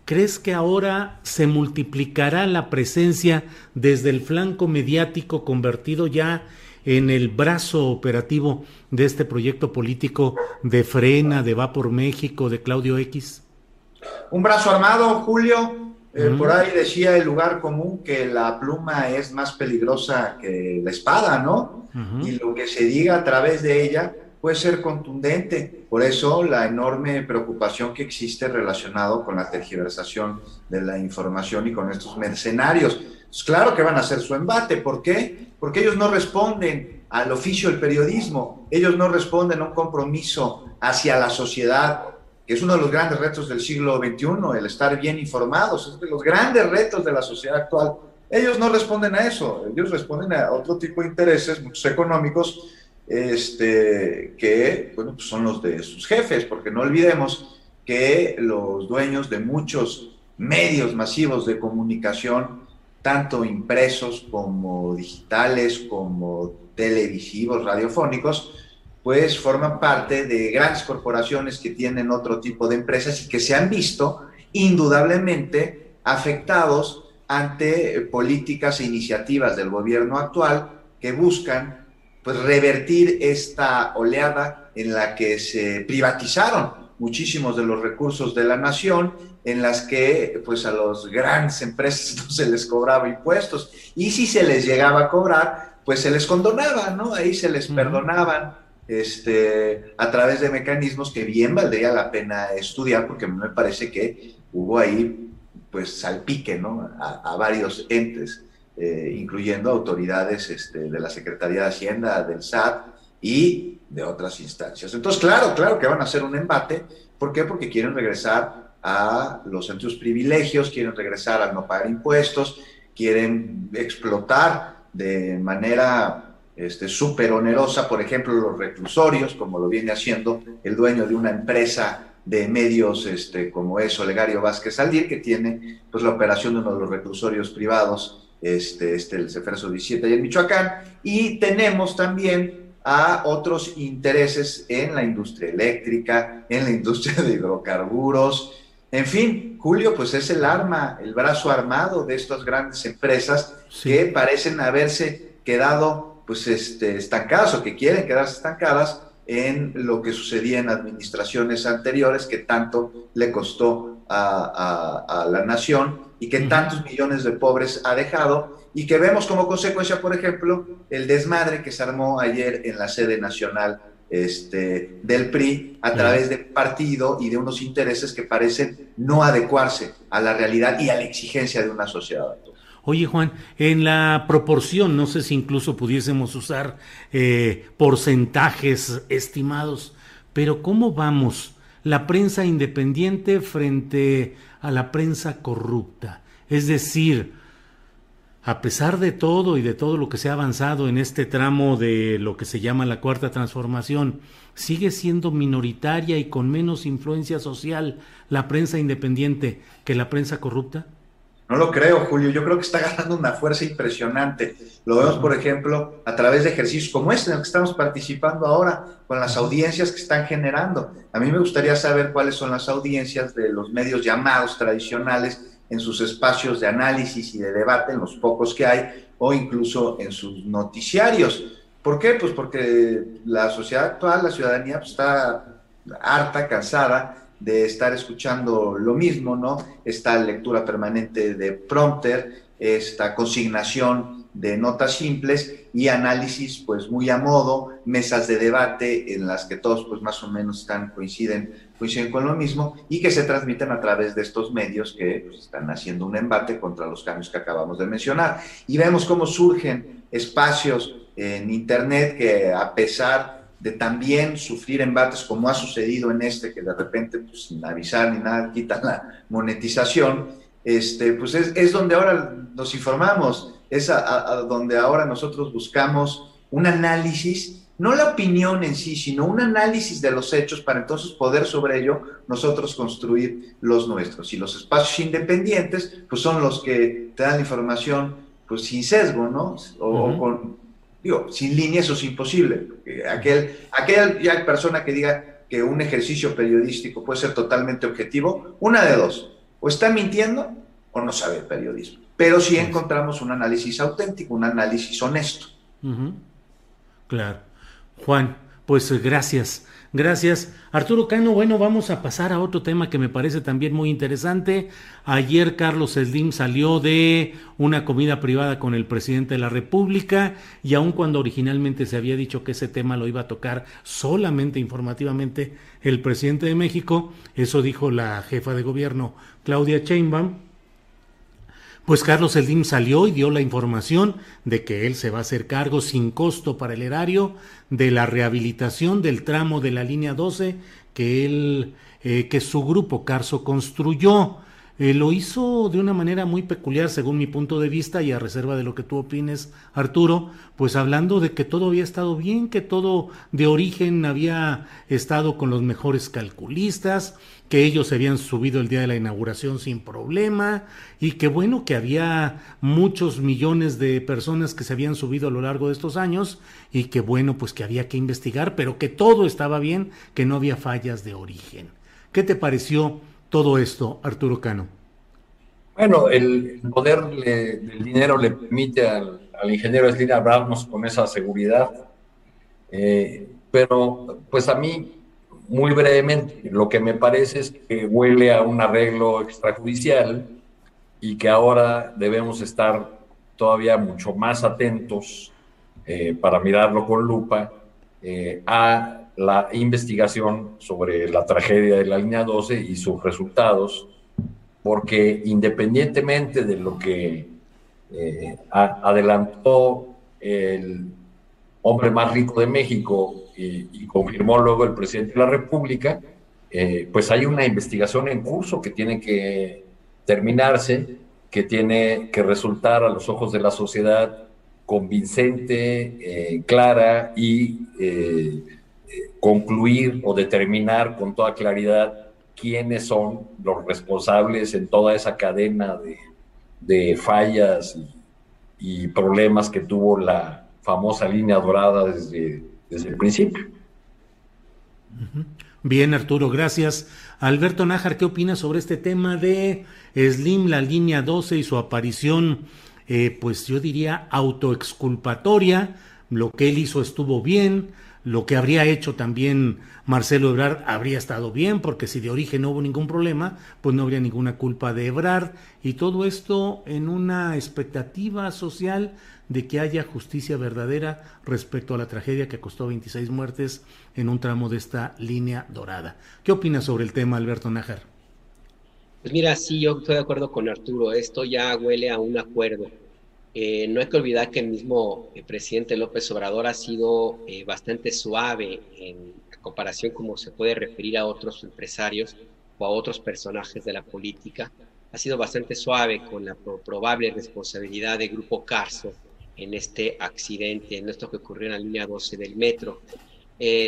¿Crees que ahora se multiplicará la presencia desde el flanco mediático convertido ya en el brazo operativo de este proyecto político de Frena, de Va por México, de Claudio X? Un brazo armado, Julio. Eh, por ahí decía el lugar común que la pluma es más peligrosa que la espada, ¿no? Y lo que se diga a través de ella puede ser contundente. Por eso la enorme preocupación que existe relacionado con la tergiversación de la información y con estos mercenarios. Pues claro que van a hacer su embate. ¿Por qué? Porque ellos no responden al oficio del periodismo, ellos no responden a un compromiso hacia la sociedad, que es uno de los grandes retos del siglo XXI, el estar bien informados, es de los grandes retos de la sociedad actual. Ellos no responden a eso, ellos responden a otro tipo de intereses, muchos económicos, este, que bueno, pues son los de sus jefes, porque no olvidemos que los dueños de muchos medios masivos de comunicación, tanto impresos como digitales, como televisivos, radiofónicos, pues forman parte de grandes corporaciones que tienen otro tipo de empresas y que se han visto indudablemente afectados ante políticas e iniciativas del gobierno actual que buscan pues revertir esta oleada en la que se privatizaron muchísimos de los recursos de la nación, en las que pues a las grandes empresas no se les cobraba impuestos y si se les llegaba a cobrar, pues se les condonaba, ¿no? Ahí se les perdonaban este, a través de mecanismos que bien valdría la pena estudiar, porque me parece que hubo ahí, pues, salpique, ¿no? A, varios entes, eh, incluyendo autoridades este, de la Secretaría de Hacienda, del SAT y de otras instancias. Entonces, claro, claro que van a hacer un embate. ¿Por qué? Porque quieren regresar a los antiguos privilegios, quieren regresar a no pagar impuestos, quieren explotar de manera este, súper onerosa, por ejemplo, los reclusorios, como lo viene haciendo el dueño de una empresa de medios este, como es Olegario Vázquez Aldir, que tiene pues, la operación de uno de los reclusorios privados, este, este, el Ceferso 17 y en Michoacán, y tenemos también a otros intereses en la industria eléctrica, en la industria de hidrocarburos, en fin, Julio, pues es el arma, el brazo armado de estas grandes empresas que parecen haberse quedado pues este, estancadas o que quieren quedarse estancadas en lo que sucedía en administraciones anteriores que tanto le costó a, la nación y que tantos millones de pobres ha dejado y que vemos como consecuencia, por ejemplo, el desmadre que se armó ayer en la sede nacional este, del PRI a través del partido y de unos intereses que parecen no adecuarse a la realidad y a la exigencia de una sociedad. Oye Juan, en la proporción, no sé si incluso pudiésemos usar eh, porcentajes estimados, pero ¿cómo vamos la prensa independiente frente a la prensa corrupta? Es decir, a pesar de todo y de todo lo que se ha avanzado en este tramo de lo que se llama la cuarta transformación, sigue siendo minoritaria y con menos influencia social la prensa independiente que la prensa corrupta? No lo creo, Julio. Yo creo que está ganando una fuerza impresionante. Lo vemos, por ejemplo, a través de ejercicios como este en el que estamos participando ahora, con las audiencias que están generando. A mí me gustaría saber cuáles son las audiencias de los medios llamados tradicionales en sus espacios de análisis y de debate, en los pocos que hay, o incluso en sus noticiarios. ¿Por qué? Pues porque la sociedad actual, la ciudadanía, pues, está harta, cansada de estar escuchando lo mismo, ¿no? Esta lectura permanente de prompter, esta consignación de notas simples y análisis pues muy a modo, mesas de debate en las que todos pues más o menos están, coinciden, coinciden con lo mismo y que se transmiten a través de estos medios que pues, están haciendo un embate contra los cambios que acabamos de mencionar. Y vemos cómo surgen espacios en Internet que a pesar de también sufrir embates como ha sucedido en este, que de repente, pues, sin avisar ni nada, quitan la monetización, este, pues es, es donde ahora nos informamos, es a, donde ahora nosotros buscamos un análisis, no la opinión en sí, sino un análisis de los hechos para entonces poder sobre ello nosotros construir los nuestros. Y los espacios independientes, pues son los que te dan la información pues sin sesgo, ¿no? O, con Digo, sin línea eso es imposible. Aquel, aquella persona que diga, que un ejercicio periodístico puede ser totalmente objetivo, una de dos, o está mintiendo o no sabe el periodismo. Pero si encontramos un análisis auténtico, un análisis honesto. Claro. Juan, pues gracias. Gracias. Arturo Cano, bueno, vamos a pasar a otro tema que me parece también muy interesante. Ayer Carlos Slim salió de una comida privada con el presidente de la República y aun cuando originalmente se había dicho que ese tema lo iba a tocar solamente informativamente el presidente de México, eso dijo la jefa de gobierno Claudia Sheinbaum, pues Carlos Slim salió y dio la información de que él se va a hacer cargo sin costo para el erario de la rehabilitación del tramo de la línea 12 que él, eh, que su grupo Carso construyó. Eh, lo hizo de una manera muy peculiar según mi punto de vista y a reserva de lo que tú opines, Arturo, pues hablando de que todo había estado bien, que todo de origen había estado con los mejores calculistas, que ellos se habían subido el día de la inauguración sin problema y que bueno que había muchos millones de personas que se habían subido a lo largo de estos años y que bueno pues que había que investigar, pero que todo estaba bien, que no había fallas de origen. ¿Qué te pareció? todo esto, Arturo Cano? Bueno, el poder del dinero le permite al, ingeniero Slim hablarnos con esa seguridad, eh, pero pues a mí, muy brevemente, lo que me parece es que huele a un arreglo extrajudicial y que ahora debemos estar todavía mucho más atentos eh, para mirarlo con lupa eh, a la investigación sobre la tragedia de la línea 12 y sus resultados, porque independientemente de lo que eh, adelantó el hombre más rico de México y, confirmó luego el presidente de la República, eh, pues hay una investigación en curso que tiene que terminarse, que tiene que resultar a los ojos de la sociedad convincente, eh, clara y concluir o determinar con toda claridad quiénes son los responsables en toda esa cadena de, fallas y, problemas que tuvo la famosa línea dorada desde, desde el principio. Bien, Arturo, gracias. Alberto Nájar, ¿qué opinas sobre este tema de Slim, la línea 12 y su aparición, eh, pues yo diría, autoexculpatoria? Lo que él hizo estuvo bien, lo que habría hecho también Marcelo Ebrard habría estado bien, porque si de origen no hubo ningún problema, pues no habría ninguna culpa de Ebrard. Y todo esto en una expectativa social de que haya justicia verdadera respecto a la tragedia que costó 26 muertes en un tramo de esta línea dorada. ¿Qué opinas sobre el tema, Alberto Nájar? Pues mira, sí, yo estoy de acuerdo con Arturo. Esto ya huele a un acuerdo eh, no hay que olvidar que el mismo eh, presidente López Obrador ha sido eh, bastante suave en comparación como se puede referir a otros empresarios o a otros personajes de la política. Ha sido bastante suave con la probable responsabilidad de Grupo Carso en este accidente, en esto que ocurrió en la línea 12 del metro.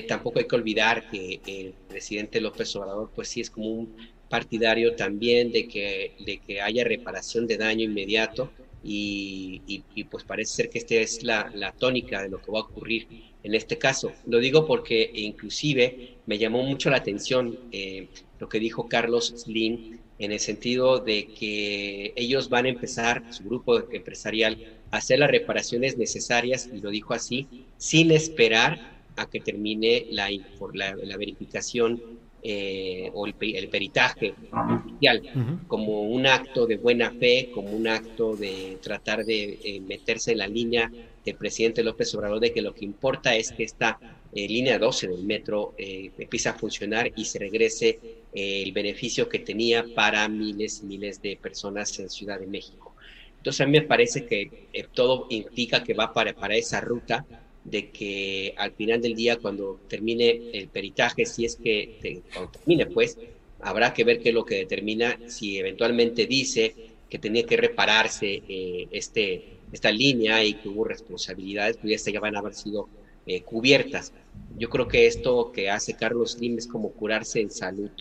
tampoco hay que olvidar que el presidente López Obrador, pues sí es como un partidario también de que, de que haya reparación de daño inmediato y, pues parece ser que esta es la, tónica de lo que va a ocurrir en este caso. Lo digo porque inclusive me llamó mucho la atención eh, lo que dijo Carlos Slim en el sentido de que ellos van a empezar, su grupo empresarial, a hacer las reparaciones necesarias, y lo dijo así, sin esperar a que termine la, la, la verificación eh, o el, peritaje oficial como un acto de buena fe, como un acto de tratar de eh, meterse en la línea del presidente López Obrador de que lo que importa es que esta eh, línea 12 del metro empiece a funcionar y se regrese el beneficio que tenía para miles y miles de personas en Ciudad de México. Entonces a mí me parece que todo indica que va para, para esa ruta de que al final del día, cuando termine el peritaje, si es que cuando termine, pues, habrá que ver qué es lo que determina si eventualmente dice que tenía que repararse eh, este, esta línea y que hubo responsabilidades, pues ya van a haber sido eh, cubiertas. Yo creo que esto que hace Carlos Slim es como curarse en salud,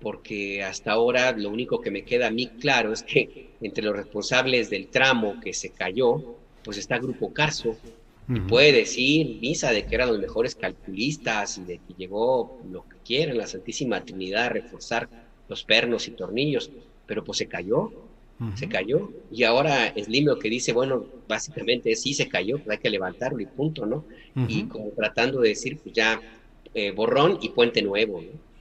porque hasta ahora lo único que me queda a mí claro es que entre los responsables del tramo que se cayó, pues está Grupo Carso, y puede decir misa de que eran los mejores calculistas y de que llegó lo que quieren, la Santísima Trinidad, a reforzar los pernos y tornillos, pero pues se cayó, se cayó. Y ahora Slim lo que dice, bueno, básicamente sí se cayó, pues hay que levantarlo y punto, ¿no? Y como tratando de decir, pues ya eh, borrón y puente nuevo, ¿no?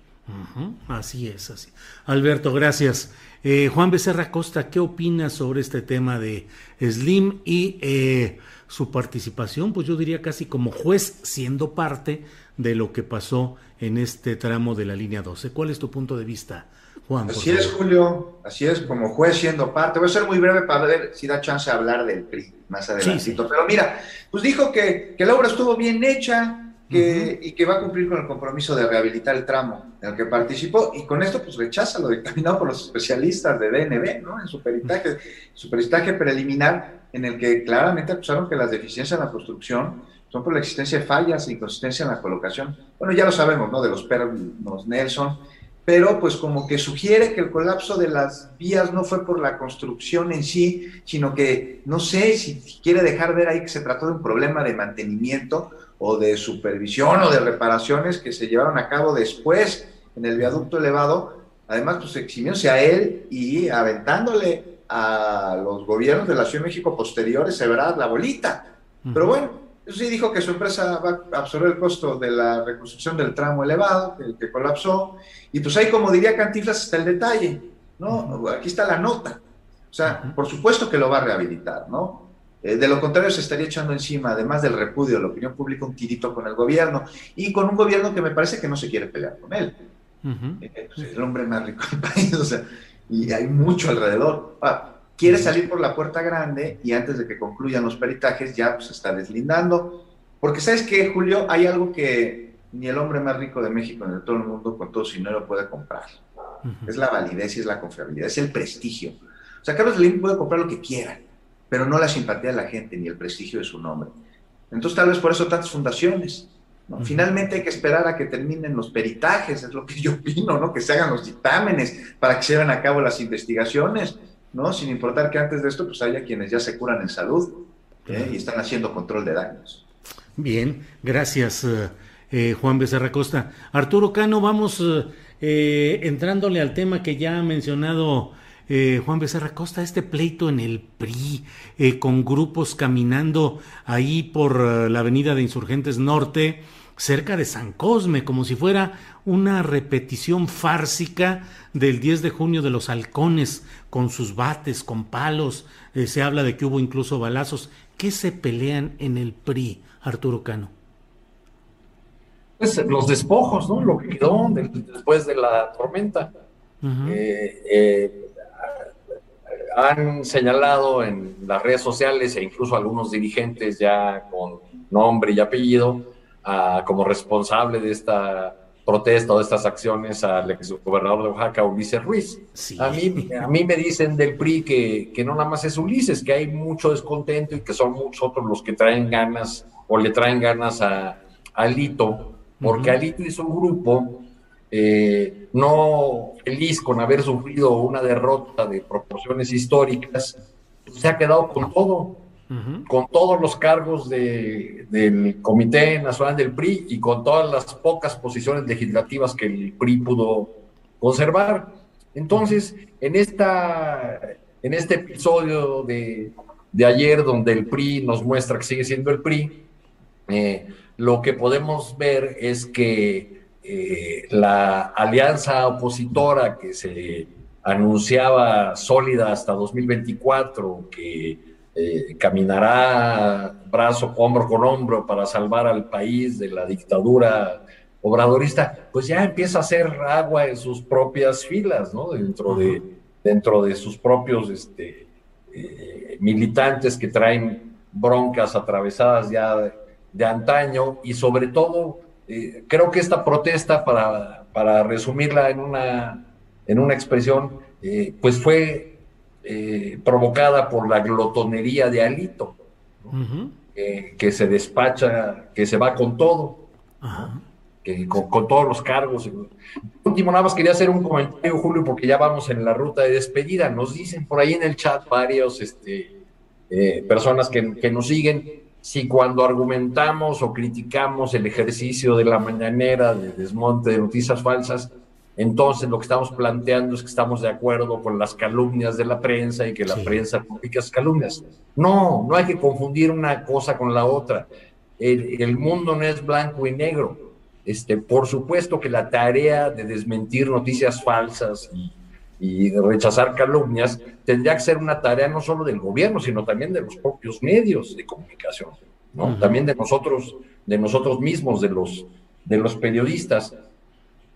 Así es, así. Alberto, gracias. Eh, Juan Becerra Costa, ¿qué opinas sobre este tema de Slim y eh, su participación? Pues yo diría casi como juez, siendo parte de lo que pasó en este tramo de la línea 12. ¿Cuál es tu punto de vista, Juan? Así es, Julio, así es, como juez siendo parte. Voy a ser muy breve para ver si da chance hablar del PRI más adelante. Pero mira, pues dijo que, que la obra estuvo bien hecha, que, y que va a cumplir con el compromiso de rehabilitar el tramo en el que participó y con esto pues rechaza lo dictaminado por los especialistas de DNB, ¿no? En su peritaje, su peritaje preliminar en el que claramente acusaron que las deficiencias en la construcción son por la existencia de fallas e inconsistencia en la colocación. Bueno, ya lo sabemos, ¿no? De los pernos Nelson, pero pues como que sugiere que el colapso de las vías no fue por la construcción en sí, sino que no sé si quiere dejar ver ahí que se trató de un problema de mantenimiento o de supervisión o de reparaciones que se llevaron a cabo después en el viaducto elevado, además pues eximióse a él y aventándole a los gobiernos de la Ciudad de México posteriores, se verá la bolita. Pero bueno, eso sí dijo que su empresa va a absorber el costo de la reconstrucción del tramo elevado, el que colapsó, y pues ahí como diría Cantinflas está el detalle, ¿no? Aquí está la nota. O sea, por supuesto que lo va a rehabilitar, ¿no? Eh, de lo contrario, se estaría echando encima, además del repudio de la opinión pública, un tirito con el gobierno y con un gobierno que me parece que no se quiere pelear con él. Eh, pues, el hombre más rico del país, o sea, y hay mucho alrededor. Ah, quiere salir por la puerta grande y antes de que concluyan los peritajes ya pues, se está deslindando. Porque, ¿sabes qué, Julio? Hay algo que ni el hombre más rico de México ni de todo el mundo con todo su dinero puede comprar. Es la validez y es la confiabilidad, es el prestigio. O sea, Carlos Slim puede comprar lo que quiera pero no la simpatía de la gente ni el prestigio de su nombre. Entonces tal vez por eso tantas fundaciones. Finalmente hay que esperar a que terminen los peritajes, es lo que yo opino, ¿no? que se hagan los dictámenes para que se lleven a cabo las investigaciones, ¿no? sin importar que antes de esto pues haya quienes ya se curan en salud ¿eh? y están haciendo control de daños. Bien, gracias eh, eh, Juan Becerra Costa. Arturo Cano, vamos entrándole al tema que ya ha mencionado eh, Juan Becerra Costa, este pleito en el PRI, eh, con grupos caminando ahí por eh, la avenida de Insurgentes Norte, cerca de San Cosme, como si fuera una repetición fársica del 10 de junio de los halcones, con sus bates, con palos, se habla de que hubo incluso balazos. ¿Qué se pelean en el PRI, Arturo Cano? Pues los despojos, ¿no? Lo que quedó después de la tormenta han señalado en las redes sociales e incluso algunos dirigentes ya con nombre y apellido como responsable de esta protesta o de estas acciones al exgobernador de Oaxaca, Ulises Ruiz. A, mí, a mí me dicen del PRI que, que no nada más es Ulises, que hay mucho descontento y que son muchos otros los que traen ganas o le traen ganas a, Alito, porque Alito hizo un grupo eh, no feliz con haber sufrido una derrota de proporciones históricas, se ha quedado con todo, con todos los cargos del Comité Nacional del PRI y con todas las pocas posiciones legislativas que el PRI pudo conservar. Entonces, en, esta, en este episodio de, ayer, donde el PRI nos muestra que sigue siendo el PRI, eh, lo que podemos ver es que eh, la alianza opositora que se anunciaba sólida hasta 2024, que eh, caminará brazo hombro con hombro para salvar al país de la dictadura obradorista, pues ya empieza a hacer agua en sus propias filas, ¿no? Dentro de, dentro de sus propios este, eh, militantes que traen broncas atravesadas ya de antaño y sobre todo eh, creo que esta protesta, para, resumirla en una, en una expresión, eh, pues fue eh, provocada por la glotonería de Alito, que se despacha, que se va con todo, que, con, todos los cargos. Último, nada más quería hacer un comentario, Julio, porque ya vamos en la ruta de despedida. Nos dicen por ahí en el chat varios este, personas que, que nos siguen si cuando argumentamos o criticamos el ejercicio de la mañanera de desmonte de noticias falsas, entonces lo que estamos planteando es que estamos de acuerdo con las calumnias de la prensa y que la prensa publica esas calumnias. No, no hay que confundir una cosa con la otra. El, el, mundo no es blanco y negro. Este, por supuesto que la tarea de desmentir noticias falsas y y rechazar calumnias, tendría que ser una tarea no solo del gobierno, sino también de los propios medios de comunicación, ¿no? También de nosotros, de nosotros mismos, de los, de los periodistas.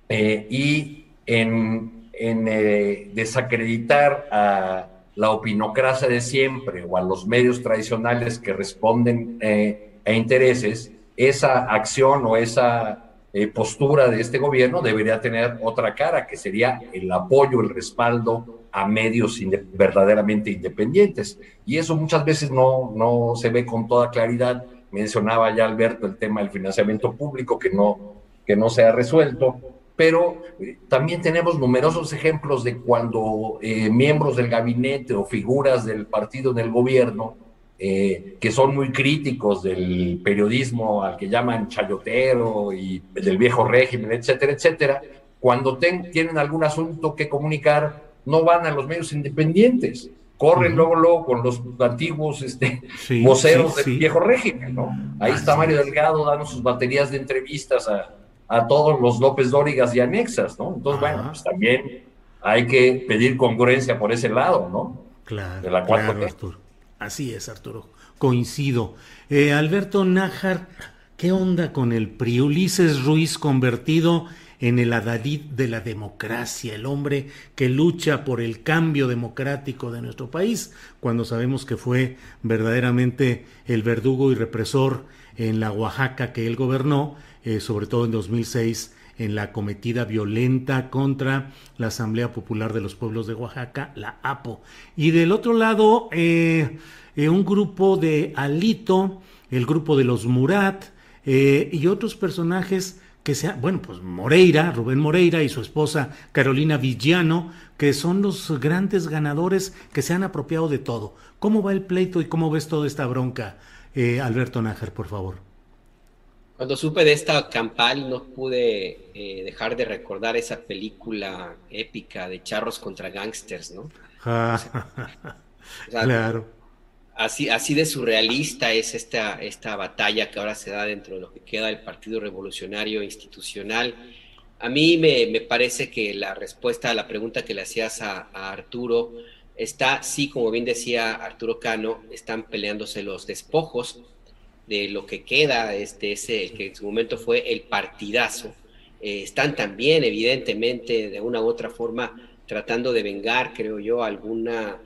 Eh, y en, en eh, desacreditar a la opinocracia de siempre o a los medios tradicionales que responden eh, a intereses, esa acción o esa eh, postura de este gobierno debería tener otra cara, que sería el apoyo, el respaldo a medios verdaderamente independientes. Y eso muchas veces no, no se ve con toda claridad. Mencionaba ya Alberto el tema del financiamiento público que no, que no se ha resuelto, pero eh, también tenemos numerosos ejemplos de cuando eh, miembros del gabinete o figuras del partido en el gobierno eh, que son muy críticos del periodismo al que llaman chayotero y del viejo régimen, etcétera, etcétera, cuando tienen algún asunto que comunicar, no van a los medios independientes, corren luego, luego con los antiguos este, voceros del viejo régimen, ¿no? Ahí está Mario Delgado dando sus baterías de entrevistas a, a todos los López Dórigas y anexas, ¿no? Entonces, bueno, pues también hay que pedir congruencia por ese lado, ¿no? Claro, de la claro, Arturo. Así es, Arturo. Coincido. Eh, Alberto Nájar, ¿qué onda con el PRI? Ulises Ruiz convertido en el adalid de la democracia, el hombre que lucha por el cambio democrático de nuestro país, cuando sabemos que fue verdaderamente el verdugo y represor en la Oaxaca que él gobernó, eh, sobre todo en 2006 en la cometida violenta contra la Asamblea Popular de los Pueblos de Oaxaca, la APO. Y del otro lado, eh, eh, un grupo de Alito, el grupo de los Murat eh, y otros personajes que sean, bueno, pues Moreira, Rubén Moreira y su esposa Carolina Villano, que son los grandes ganadores que se han apropiado de todo. ¿Cómo va el pleito y cómo ves toda esta bronca, Alberto Nájar, por favor? Cuando supe de esta campal no pude eh, dejar de recordar esa película épica de charros contra gangsters, ¿no? claro. Así, así de surrealista es esta, esta batalla que ahora se da dentro de lo que queda del Partido Revolucionario Institucional. A mí me, me parece que la respuesta a la pregunta que le hacías a, a Arturo está, sí, como bien decía Arturo Cano, están peleándose los despojos de lo que queda, este, ese, que en su momento fue el partidazo, eh, están también evidentemente de una u otra forma tratando de vengar, creo yo, alguna,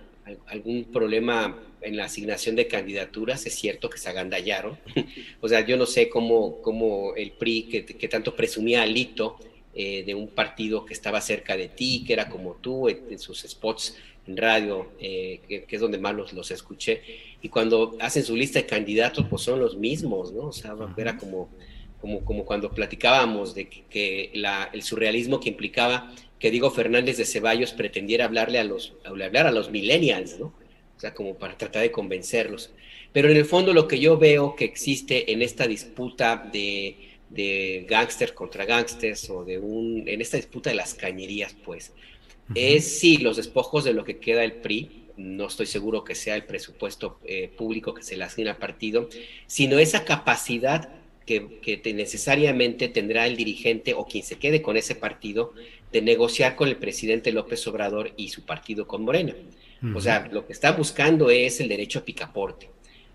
algún problema en la asignación de candidaturas, es cierto que se agandallaron, o sea, yo no sé cómo, cómo el PRI, que, tanto presumía Alito, eh, de un partido que estaba cerca de ti, que era como tú, en, sus spots en radio, eh, que, es donde más los, los escuché, y cuando hacen su lista de candidatos, pues son los mismos, ¿no? O sea, era como, como, como cuando platicábamos de que, la, el surrealismo que implicaba que Diego Fernández de Ceballos pretendiera hablarle a los, hablar a los millennials, ¿no? O sea, como para tratar de convencerlos. Pero en el fondo lo que yo veo que existe en esta disputa de, de gángster contra gángsters o de un, en esta disputa de las cañerías, pues, es sí los despojos de lo que queda el PRI, no estoy seguro que sea el presupuesto eh, público que se le asigna al partido, sino esa capacidad que, necesariamente tendrá el dirigente o quien se quede con ese partido de negociar con el presidente López Obrador y su partido con Morena. O sea, lo que está buscando es el derecho a picaporte.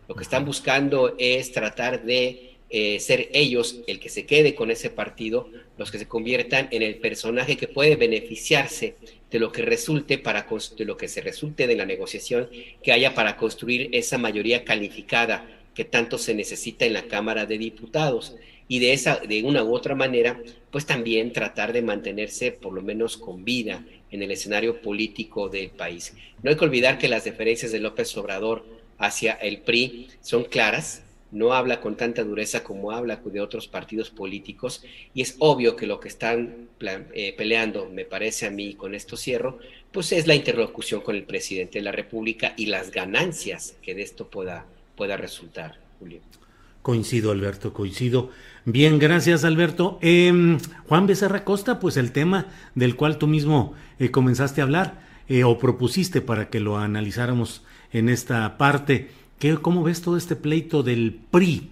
Lo que están buscando es tratar de eh, ser ellos el que se quede con ese partido, los que se conviertan en el personaje que puede beneficiarse de lo que resulte para de lo que se resulte de la negociación que haya para construir esa mayoría calificada que tanto se necesita en la Cámara de Diputados y de esa de una u otra manera pues también tratar de mantenerse por lo menos con vida en el escenario político del país. No hay que olvidar que las diferencias de López Obrador hacia el PRI son claras, no habla con tanta dureza como habla de otros partidos políticos y es obvio que lo que están eh, peleando, me parece a mí, con esto cierro, pues es la interlocución con el presidente de la República y las ganancias que de esto pueda, pueda resultar. Julio. Coincido, Alberto, coincido. Bien, gracias, Alberto. Eh, Juan Becerra Costa, pues el tema del cual tú mismo eh, comenzaste a hablar eh, o propusiste para que lo analizáramos en esta parte. ¿Qué, ¿Cómo ves todo este pleito del PRI?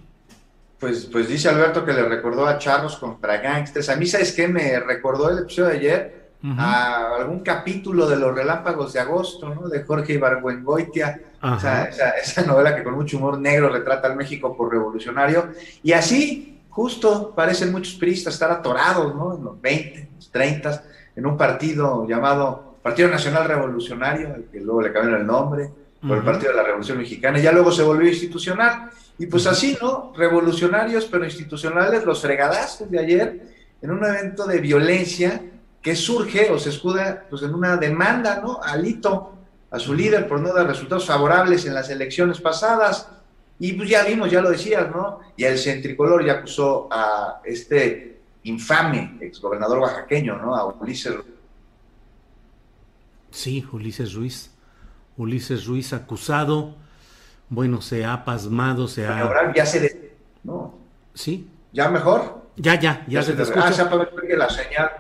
Pues, pues dice Alberto que le recordó a Charlos contra gangsters. A mí, ¿sabes qué? Me recordó el episodio de ayer a algún capítulo de Los Relámpagos de Agosto, ¿no? De Jorge Ibargüengoitia. O sea, esa, esa, novela que con mucho humor negro retrata al México por revolucionario. Y así, justo, parecen muchos priistas estar atorados, ¿no? En los 20, los 30, en un partido llamado Partido Nacional Revolucionario, al que luego le cambiaron el nombre, por el Partido de la Revolución Mexicana, y ya luego se volvió institucional. Y pues así, ¿no? Revolucionarios, pero institucionales, los fregadazos de ayer, en un evento de violencia que surge o se escuda pues, en una demanda, ¿no? Alito, a su líder por no dar resultados favorables en las elecciones pasadas. Y pues ya vimos, ya lo decías, ¿no? Y el centricolor ya acusó a este infame exgobernador oaxaqueño, ¿no? A Ulises. Sí, Ulises Ruiz. Ulises Ruiz acusado, bueno, se ha pasmado, se ha... Ya se... ¿no? Sí. ¿Ya mejor? Ya, ya, ya, se, te escucha. Ah, se apagó la señal.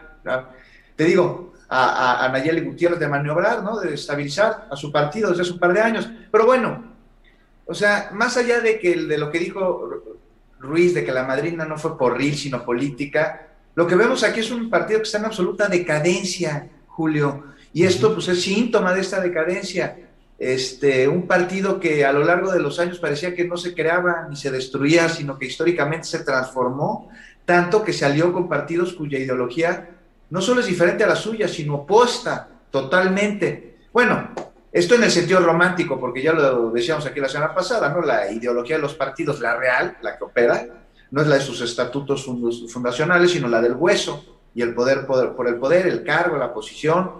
Te digo, a, a, Nayeli Gutiérrez de maniobrar, ¿no? De estabilizar a su partido desde hace un par de años. Pero bueno, o sea, más allá de, que, de lo que dijo Ruiz, de que la madrina no fue por RIL, sino política, lo que vemos aquí es un partido que está en absoluta decadencia, Julio. Y esto pues es síntoma de esta decadencia. Este, un partido que a lo largo de los años parecía que no se creaba ni se destruía, sino que históricamente se transformó, tanto que se alió con partidos cuya ideología no solo es diferente a la suya, sino opuesta totalmente. Bueno, esto en el sentido romántico, porque ya lo decíamos aquí la semana pasada, ¿no? La ideología de los partidos, la real, la que opera, no es la de sus estatutos fundacionales, sino la del hueso y el poder, poder por el poder, el cargo, la posición.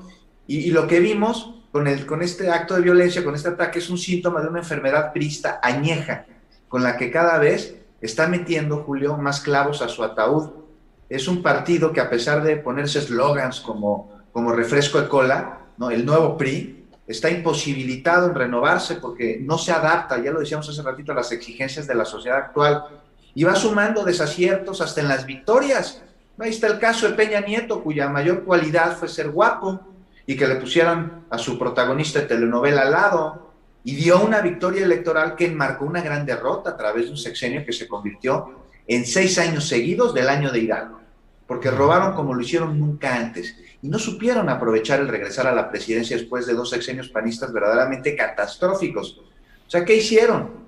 Y, lo que vimos con, el, con este acto de violencia, con este ataque, es un síntoma de una enfermedad prista añeja, con la que cada vez está metiendo Julio más clavos a su ataúd es un partido que a pesar de ponerse eslogans como, como refresco de cola, ¿no? el nuevo PRI, está imposibilitado en renovarse porque no se adapta, ya lo decíamos hace ratito, a las exigencias de la sociedad actual y va sumando desaciertos hasta en las victorias. Ahí está el caso de Peña Nieto, cuya mayor cualidad fue ser guapo y que le pusieran a su protagonista de telenovela al lado y dio una victoria electoral que enmarcó una gran derrota a través de un sexenio que se convirtió en seis años seguidos del año de Hidalgo porque robaron como lo hicieron nunca antes y no supieron aprovechar el regresar a la presidencia después de dos sexenios panistas verdaderamente catastróficos. O sea, ¿qué hicieron?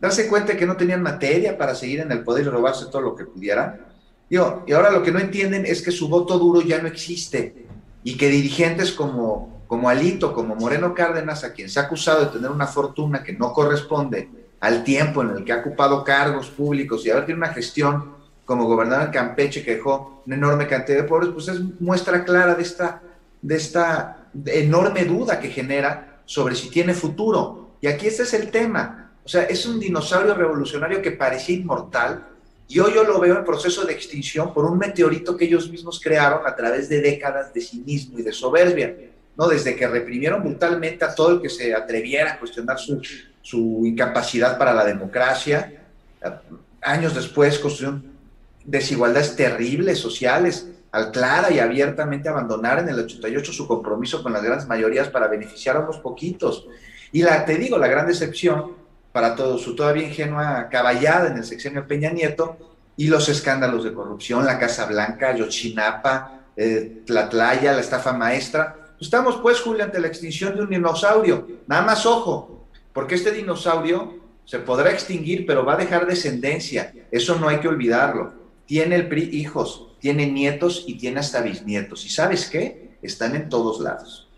Darse cuenta que no tenían materia para seguir en el poder y robarse todo lo que pudieran. y ahora lo que no entienden es que su voto duro ya no existe y que dirigentes como, como Alito, como Moreno Cárdenas, a quien se ha acusado de tener una fortuna que no corresponde al tiempo en el que ha ocupado cargos públicos y haber tenido una gestión como gobernador en Campeche que dejó una enorme cantidad de pobres, pues es muestra clara de esta, de esta enorme duda que genera sobre si tiene futuro. Y aquí este es el tema. O sea, es un dinosaurio revolucionario que parecía inmortal y hoy yo lo veo en proceso de extinción por un meteorito que ellos mismos crearon a través de décadas de cinismo y de soberbia. ¿no? Desde que reprimieron brutalmente a todo el que se atreviera a cuestionar su, incapacidad para la democracia, años después construyeron desigualdades terribles sociales, al clara y abiertamente abandonar en el 88 su compromiso con las grandes mayorías para beneficiar a unos poquitos. Y la, te digo, la gran decepción para todo su todavía ingenua caballada en el sexenio Peña Nieto y los escándalos de corrupción, la Casa Blanca, Yochinapa, eh, Tlatlaya, la estafa maestra. Estamos pues, Julio, ante la extinción de un dinosaurio. Nada más ojo, porque este dinosaurio se podrá extinguir, pero va a dejar descendencia. Eso no hay que olvidarlo tiene el PRI hijos, tiene nietos y tiene hasta bisnietos. ¿Y sabes qué? Están en todos lados.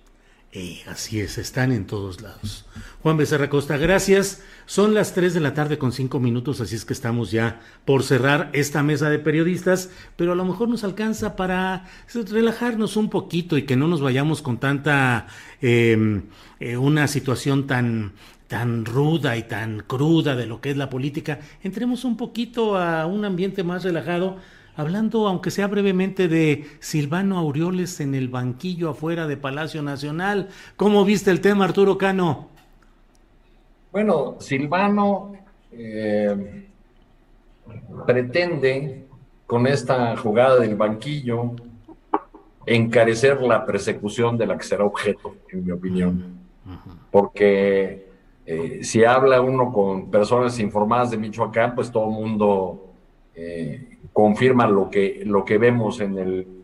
Eh, así es, están en todos lados. Juan Becerra Costa, gracias. Son las 3 de la tarde con 5 minutos, así es que estamos ya por cerrar esta mesa de periodistas, pero a lo mejor nos alcanza para relajarnos un poquito y que no nos vayamos con tanta, em, eh, una situación tan tan ruda y tan cruda de lo que es la política, entremos un poquito a un ambiente más relajado, hablando, aunque sea brevemente, de Silvano Aureoles en el banquillo afuera de Palacio Nacional. ¿Cómo viste el tema, Arturo Cano? Bueno, Silvano eh, pretende con esta jugada del banquillo encarecer la persecución de la que será objeto, en mi opinión. Porque eh, si habla uno con personas informadas de Michoacán, pues todo el mundo eh, confirma lo que, lo que vemos en el,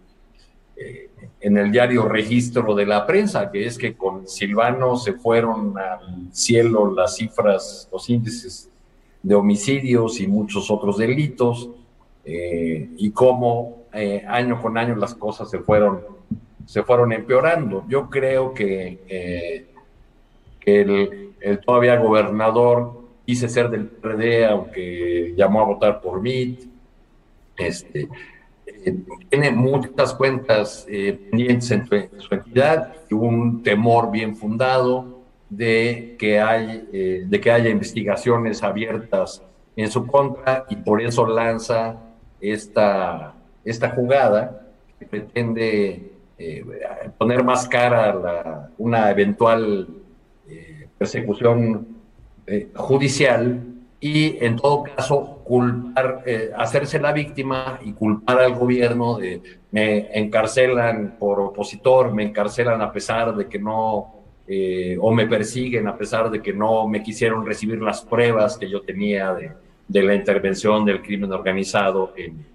eh, en el diario registro de la prensa, que es que con Silvano se fueron al cielo las cifras, los índices de homicidios y muchos otros delitos, y cómo año con año las cosas se fueron, se fueron empeorando. Yo creo que, que el, el todavía gobernador quise ser del PRD, aunque llamó a votar por MIT. Este, eh, tiene muchas cuentas eh, pendientes en su, entidad y un temor bien fundado de que, hay, eh, de que haya investigaciones abiertas en su contra y por eso lanza esta, esta jugada que pretende poner más cara a una eventual persecución eh, judicial y en todo caso culpar, eh, hacerse la víctima y culpar al gobierno de me encarcelan por opositor, me encarcelan a pesar de que no, eh, o me persiguen a pesar de que no me quisieron recibir las pruebas que yo tenía de, de la intervención del crimen organizado en,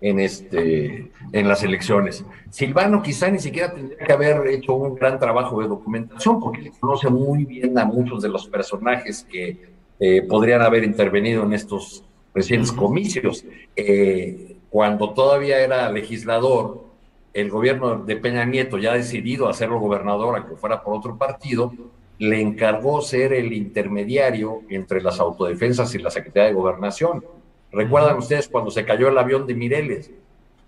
en, este, en las elecciones. Silvano quizá ni siquiera tendría que haber hecho un gran trabajo de documentación porque él conoce muy bien a muchos de los personajes que eh, podrían haber intervenido en estos recientes comicios. Eh, cuando todavía era legislador, el gobierno de Peña Nieto ya decidido hacerlo gobernador, a que fuera por otro partido, le encargó ser el intermediario entre las autodefensas y la Secretaría de Gobernación Recuerdan ustedes cuando se cayó el avión de Mireles.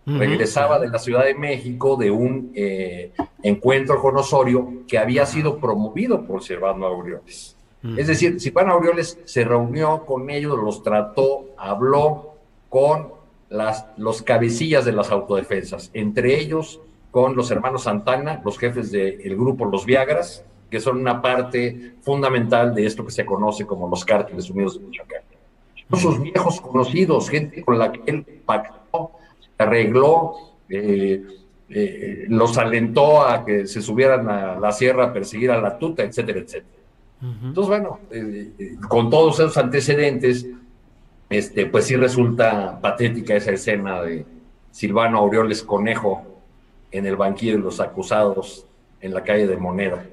Regresaba de la Ciudad de México de un eh, encuentro con Osorio que había sido promovido por Silvano Aureoles. Es decir, Silvano Aureoles se reunió con ellos, los trató, habló con las, los cabecillas de las autodefensas, entre ellos con los hermanos Santana, los jefes del grupo Los Viagras, que son una parte fundamental de esto que se conoce como los cárteles unidos de Michoacán. Sus viejos conocidos, gente con la que él pactó, arregló, eh, eh, los alentó a que se subieran a la sierra a perseguir a la tuta, etcétera, etcétera. Entonces, bueno, eh, con todos esos antecedentes, este, pues sí resulta patética esa escena de Silvano Aureoles Conejo en el banquillo de los acusados en la calle de Moneda.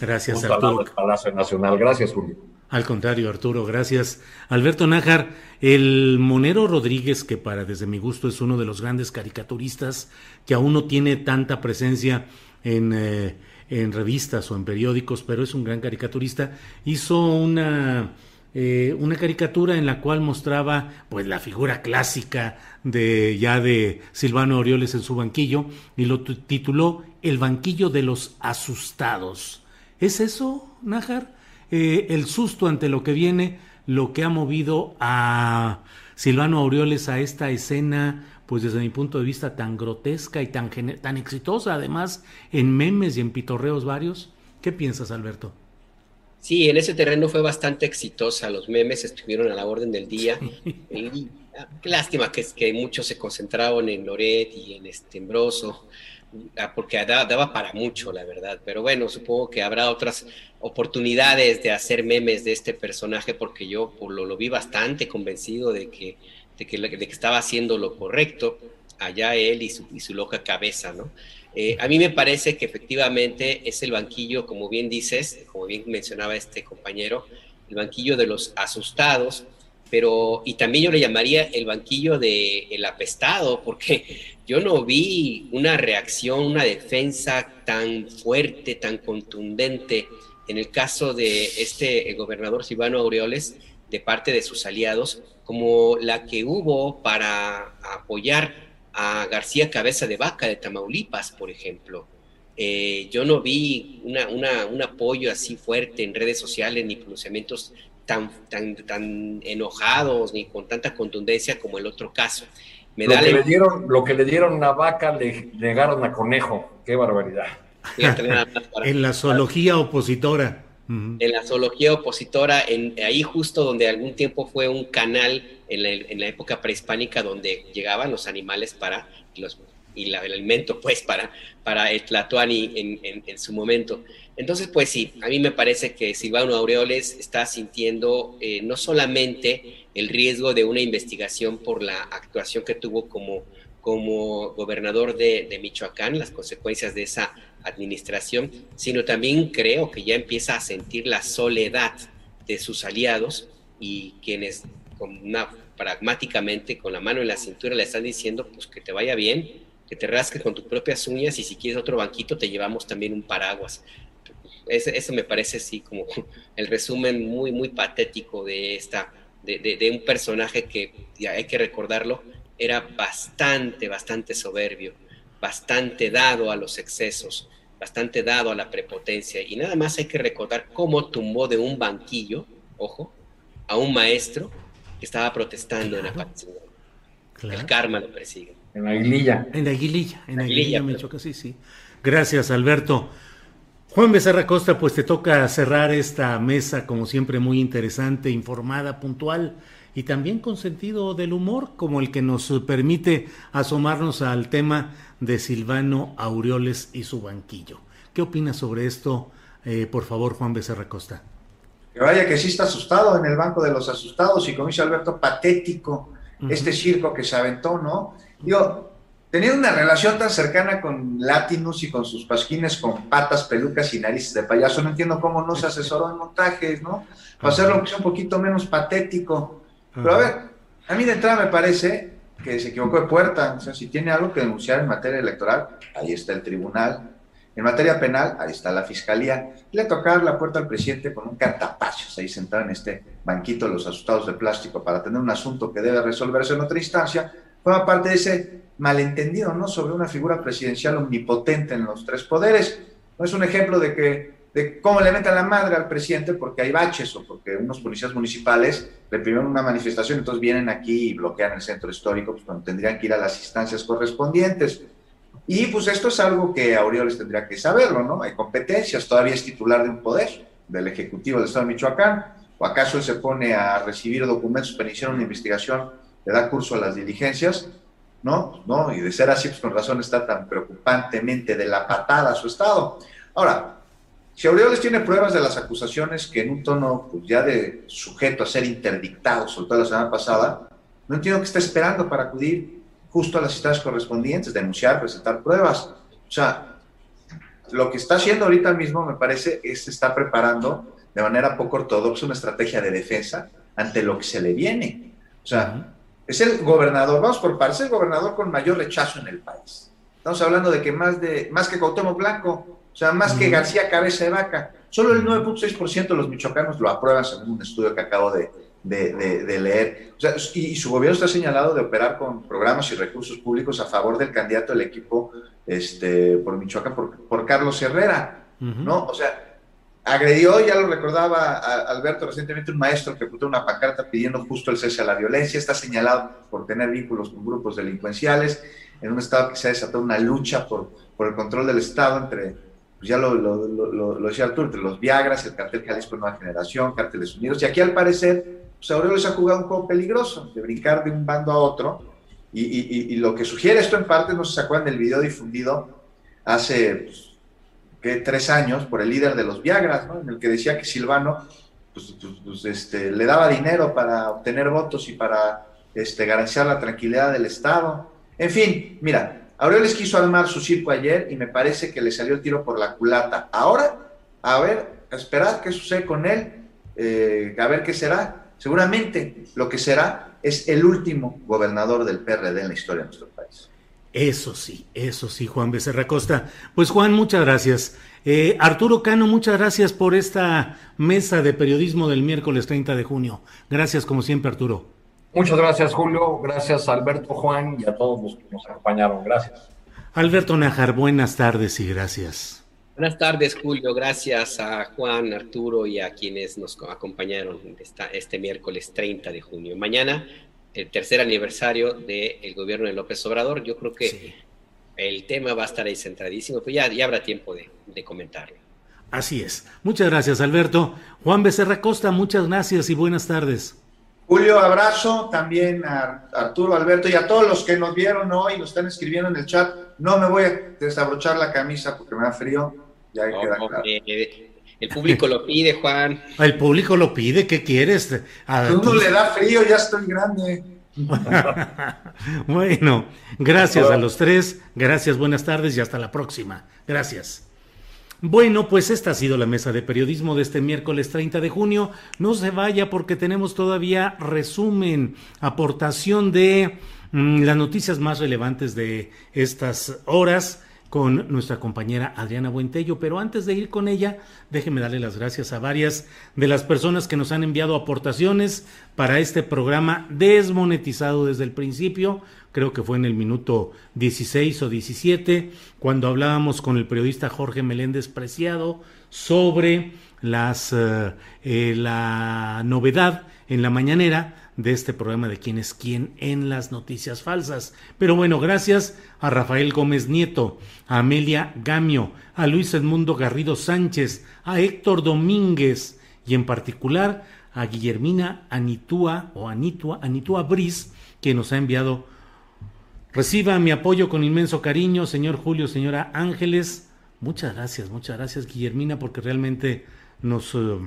Gracias, Arturo. Palacio Nacional. Gracias, Julio. Al contrario, Arturo, gracias. Alberto Nájar, el Monero Rodríguez, que para desde mi gusto es uno de los grandes caricaturistas, que aún no tiene tanta presencia en, eh, en revistas o en periódicos, pero es un gran caricaturista, hizo una, eh, una caricatura en la cual mostraba pues la figura clásica de ya de Silvano Orioles en su banquillo y lo tituló El banquillo de los asustados. ¿Es eso, Nájar? Eh, el susto ante lo que viene, lo que ha movido a Silvano Aureoles a esta escena, pues desde mi punto de vista tan grotesca y tan, tan exitosa, además en memes y en pitorreos varios. ¿Qué piensas, Alberto? Sí, en ese terreno fue bastante exitosa. Los memes estuvieron a la orden del día. Ah, qué lástima que, que muchos se concentraron en Loret y en Estembroso. Ah, porque daba, para mucho, la verdad. Pero bueno, supongo que habrá otras oportunidades de hacer memes de este personaje, porque yo lo, lo vi bastante convencido de que, de que, estaba haciendo lo correcto, allá él y su, y su loca cabeza, ¿no? Eh, a mí me parece que efectivamente es el banquillo, como bien dices, como bien mencionaba este compañero, el banquillo de los asustados, pero y también yo le llamaría el banquillo de el apestado, porque yo no vi una reacción, una defensa tan fuerte, tan contundente en el caso de este gobernador Silvano Aureoles de parte de sus aliados, como la que hubo para apoyar a García Cabeza de Vaca de Tamaulipas, por ejemplo. Eh, yo no vi una, un apoyo así fuerte en redes sociales ni pronunciamientos tan, tan, tan enojados ni con tanta contundencia como el otro caso. Me lo, que le dieron, lo que le dieron a vaca le negaron a conejo. Qué barbaridad. en la zoología opositora. En la zoología opositora, en, ahí justo donde algún tiempo fue un canal en la, época prehispánica donde llegaban los animales para los y el alimento, pues, para, para el Tlatuani en, en, su momento. Entonces, pues sí, a mí me parece que Silvano Aureoles está sintiendo eh, no solamente el riesgo de una investigación por la actuación que tuvo como, como gobernador de, de Michoacán, las consecuencias de esa administración, sino también creo que ya empieza a sentir la soledad de sus aliados y quienes con pragmáticamente con la mano en la cintura le están diciendo pues que te vaya bien, que te rasques con tus propias uñas y si quieres otro banquito te llevamos también un paraguas. eso me parece así como el resumen muy, muy patético de, esta, de, de, un personaje que, ya hay que recordarlo, era bastante, bastante soberbio, bastante dado a los excesos, bastante dado a la prepotencia. Y nada más hay que recordar cómo tumbó de un banquillo, ojo, a un maestro que estaba protestando en la El karma lo persigue. En la aguililla. En la aguililla, en la aguililla, me choca, sí, sí. Gracias, Alberto. Juan Becerra Costa, pues te toca cerrar esta mesa, como siempre, muy interesante, informada, puntual y también con sentido del humor, como el que nos permite asomarnos al tema de Silvano Aureoles y su banquillo. ¿Qué opinas sobre esto, eh, por favor, Juan Becerra Costa? Que vaya que sí está asustado en el banco de los asustados y como dice Alberto, patético este circo que se aventó, ¿no? Yo, teniendo una relación tan cercana con Latinus y con sus pasquines con patas, pelucas y narices de payaso, no entiendo cómo no se asesoró en montajes, ¿no? Para hacerlo un poquito menos patético. Pero a ver, a mí de entrada me parece que se equivocó de puerta. O sea, si tiene algo que denunciar en materia electoral, ahí está el tribunal. En materia penal, ahí está la fiscalía. Le tocar la puerta al presidente con un cartapacios ahí sentado en este banquito de los asustados de plástico para tener un asunto que debe resolverse en otra instancia, forma parte de ese malentendido, ¿no? Sobre una figura presidencial omnipotente en los tres poderes. No es un ejemplo de que de cómo le meten la madre al presidente porque hay baches o porque unos policías municipales reprimieron una manifestación, entonces vienen aquí y bloquean el centro histórico, pues cuando tendrían que ir a las instancias correspondientes. Y pues esto es algo que Aureoles tendría que saberlo, ¿no? Hay competencias, todavía es titular de un poder, del Ejecutivo del Estado de Michoacán, o acaso él se pone a recibir documentos para iniciar una investigación le da curso a las diligencias, ¿no? ¿no? Y de ser así, pues con razón está tan preocupantemente de la patada a su estado. Ahora, si Aureoles tiene pruebas de las acusaciones que en un tono pues, ya de sujeto a ser interdictado, soltó la semana pasada, no entiendo qué está esperando para acudir justo a las instancias correspondientes, denunciar, presentar pruebas. O sea, lo que está haciendo ahorita mismo, me parece, es está preparando de manera poco ortodoxa una estrategia de defensa ante lo que se le viene. O sea, es el gobernador, vamos por partes, el gobernador con mayor rechazo en el país. Estamos hablando de que más, de, más que Cuauhtémoc Blanco, o sea, más que García Cabeza de Vaca, solo el 9.6% de los michoacanos lo aprueban según un estudio que acabo de, de, leer. O sea, y, su gobierno está señalado de operar con programas y recursos públicos a favor del candidato del equipo este, por Michoacán, por, por Carlos Herrera, ¿no? O sea, Agredió, ya lo recordaba Alberto recientemente, un maestro que puso una pancarta pidiendo justo el cese a la violencia. Está señalado por tener vínculos con grupos delincuenciales en un estado que se ha desatado una lucha por, por el control del Estado entre, pues ya lo, lo, lo, decía Arturo, entre los Viagras, el cartel Jalisco Nueva Generación, Cárteles Unidos. Y aquí al parecer, pues Aurelio se ha jugado un juego peligroso, de brincar de un bando a otro. Y, y, y, lo que sugiere esto en parte, no se acuerdan del video difundido hace pues, que tres años por el líder de los Viagras, ¿no? en el que decía que Silvano pues, pues, pues, este, le daba dinero para obtener votos y para este, garantizar la tranquilidad del Estado. En fin, mira, Aureoles quiso armar su circo ayer y me parece que le salió el tiro por la culata. Ahora, a ver, a esperar qué sucede con él, eh, a ver qué será. Seguramente lo que será es el último gobernador del PRD en la historia de nuestro país. Eso sí, eso sí, Juan Becerra Costa. Pues Juan, muchas gracias. Eh, Arturo Cano, muchas gracias por esta mesa de periodismo del miércoles 30 de junio. Gracias como siempre, Arturo. Muchas gracias, Julio. Gracias, Alberto, Juan y a todos los que nos acompañaron. Gracias. Alberto Najar, buenas tardes y gracias. Buenas tardes, Julio. Gracias a Juan, Arturo y a quienes nos acompañaron este miércoles 30 de junio. Mañana el tercer aniversario del gobierno de López Obrador. Yo creo que el tema va a estar ahí centradísimo, pues ya, ya habrá tiempo de, comentarlo. Así es. Muchas gracias, Alberto. Juan Becerra Costa, muchas gracias y buenas tardes. Julio, abrazo también a Arturo, Alberto y a todos los que nos vieron hoy, nos están escribiendo en el chat. No me voy a desabrochar la camisa porque me da frío. Ya queda claro. El público lo pide, Juan. El público lo pide, ¿qué quieres? A uno le da frío, ya estoy grande. bueno, gracias a los tres, gracias, buenas tardes y hasta la próxima. Gracias. Bueno, pues esta ha sido la mesa de periodismo de este miércoles 30 de junio. No se vaya porque tenemos todavía resumen, aportación de mm, las noticias más relevantes de estas horas con nuestra compañera Adriana Buentello. Pero antes de ir con ella, déjeme darle las gracias a varias de las personas que nos han enviado aportaciones para este programa desmonetizado desde el principio. Creo que fue en el minuto 16 o 17, cuando hablábamos con el periodista Jorge Meléndez Preciado sobre las, eh, eh, la novedad en la mañanera de este programa de quién es quién en las noticias falsas. Pero bueno, gracias a Rafael Gómez Nieto, a Amelia Gamio, a Luis Edmundo Garrido Sánchez, a Héctor Domínguez y en particular a Guillermina Anitúa o Anitua, Anitua Bris, que nos ha enviado. Reciba mi apoyo con inmenso cariño, señor Julio, señora Ángeles. Muchas gracias, muchas gracias, Guillermina, porque realmente nos. Eh,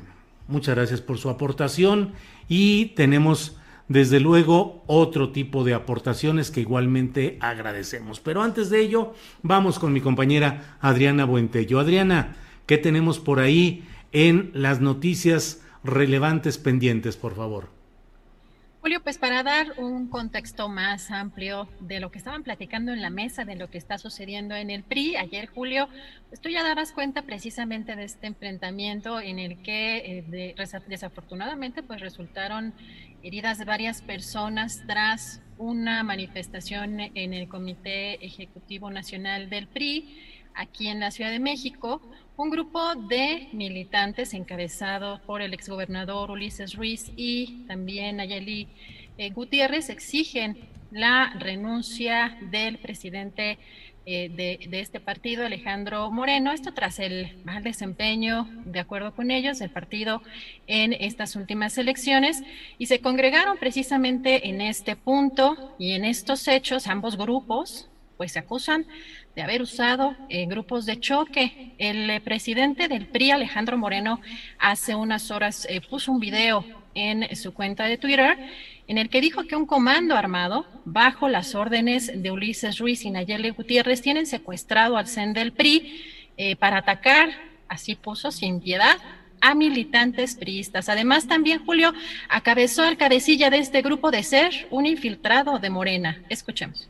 muchas gracias por su aportación y tenemos desde luego otro tipo de aportaciones que igualmente agradecemos. Pero antes de ello, vamos con mi compañera Adriana Buentello. Adriana, ¿qué tenemos por ahí en las noticias relevantes pendientes, por favor? Julio, pues para dar un contexto más amplio de lo que estaban platicando en la mesa, de lo que está sucediendo en el PRI, ayer Julio, pues tú ya dabas cuenta precisamente de este enfrentamiento en el que eh, desafortunadamente pues resultaron heridas varias personas tras una manifestación en el Comité Ejecutivo Nacional del PRI aquí en la Ciudad de México un grupo de militantes encabezado por el exgobernador Ulises Ruiz y también Ayeli eh, Gutiérrez exigen la renuncia del presidente eh, de, este partido, Alejandro Moreno. Esto tras el mal desempeño, de acuerdo con ellos, del partido en estas últimas elecciones. Y se congregaron precisamente en este punto y en estos hechos, ambos grupos, pues se acusan de haber usado eh, grupos de choque. El eh, presidente del PRI, Alejandro Moreno, hace unas horas eh, puso un video en su cuenta de Twitter en el que dijo que un comando armado, bajo las órdenes de Ulises Ruiz y Nayeli Gutiérrez, tienen secuestrado al CEN del PRI para atacar, así puso, sin piedad, a militantes priistas. Además, también Julio acabezó al cabecilla de este grupo de ser un infiltrado de Morena. Escuchemos.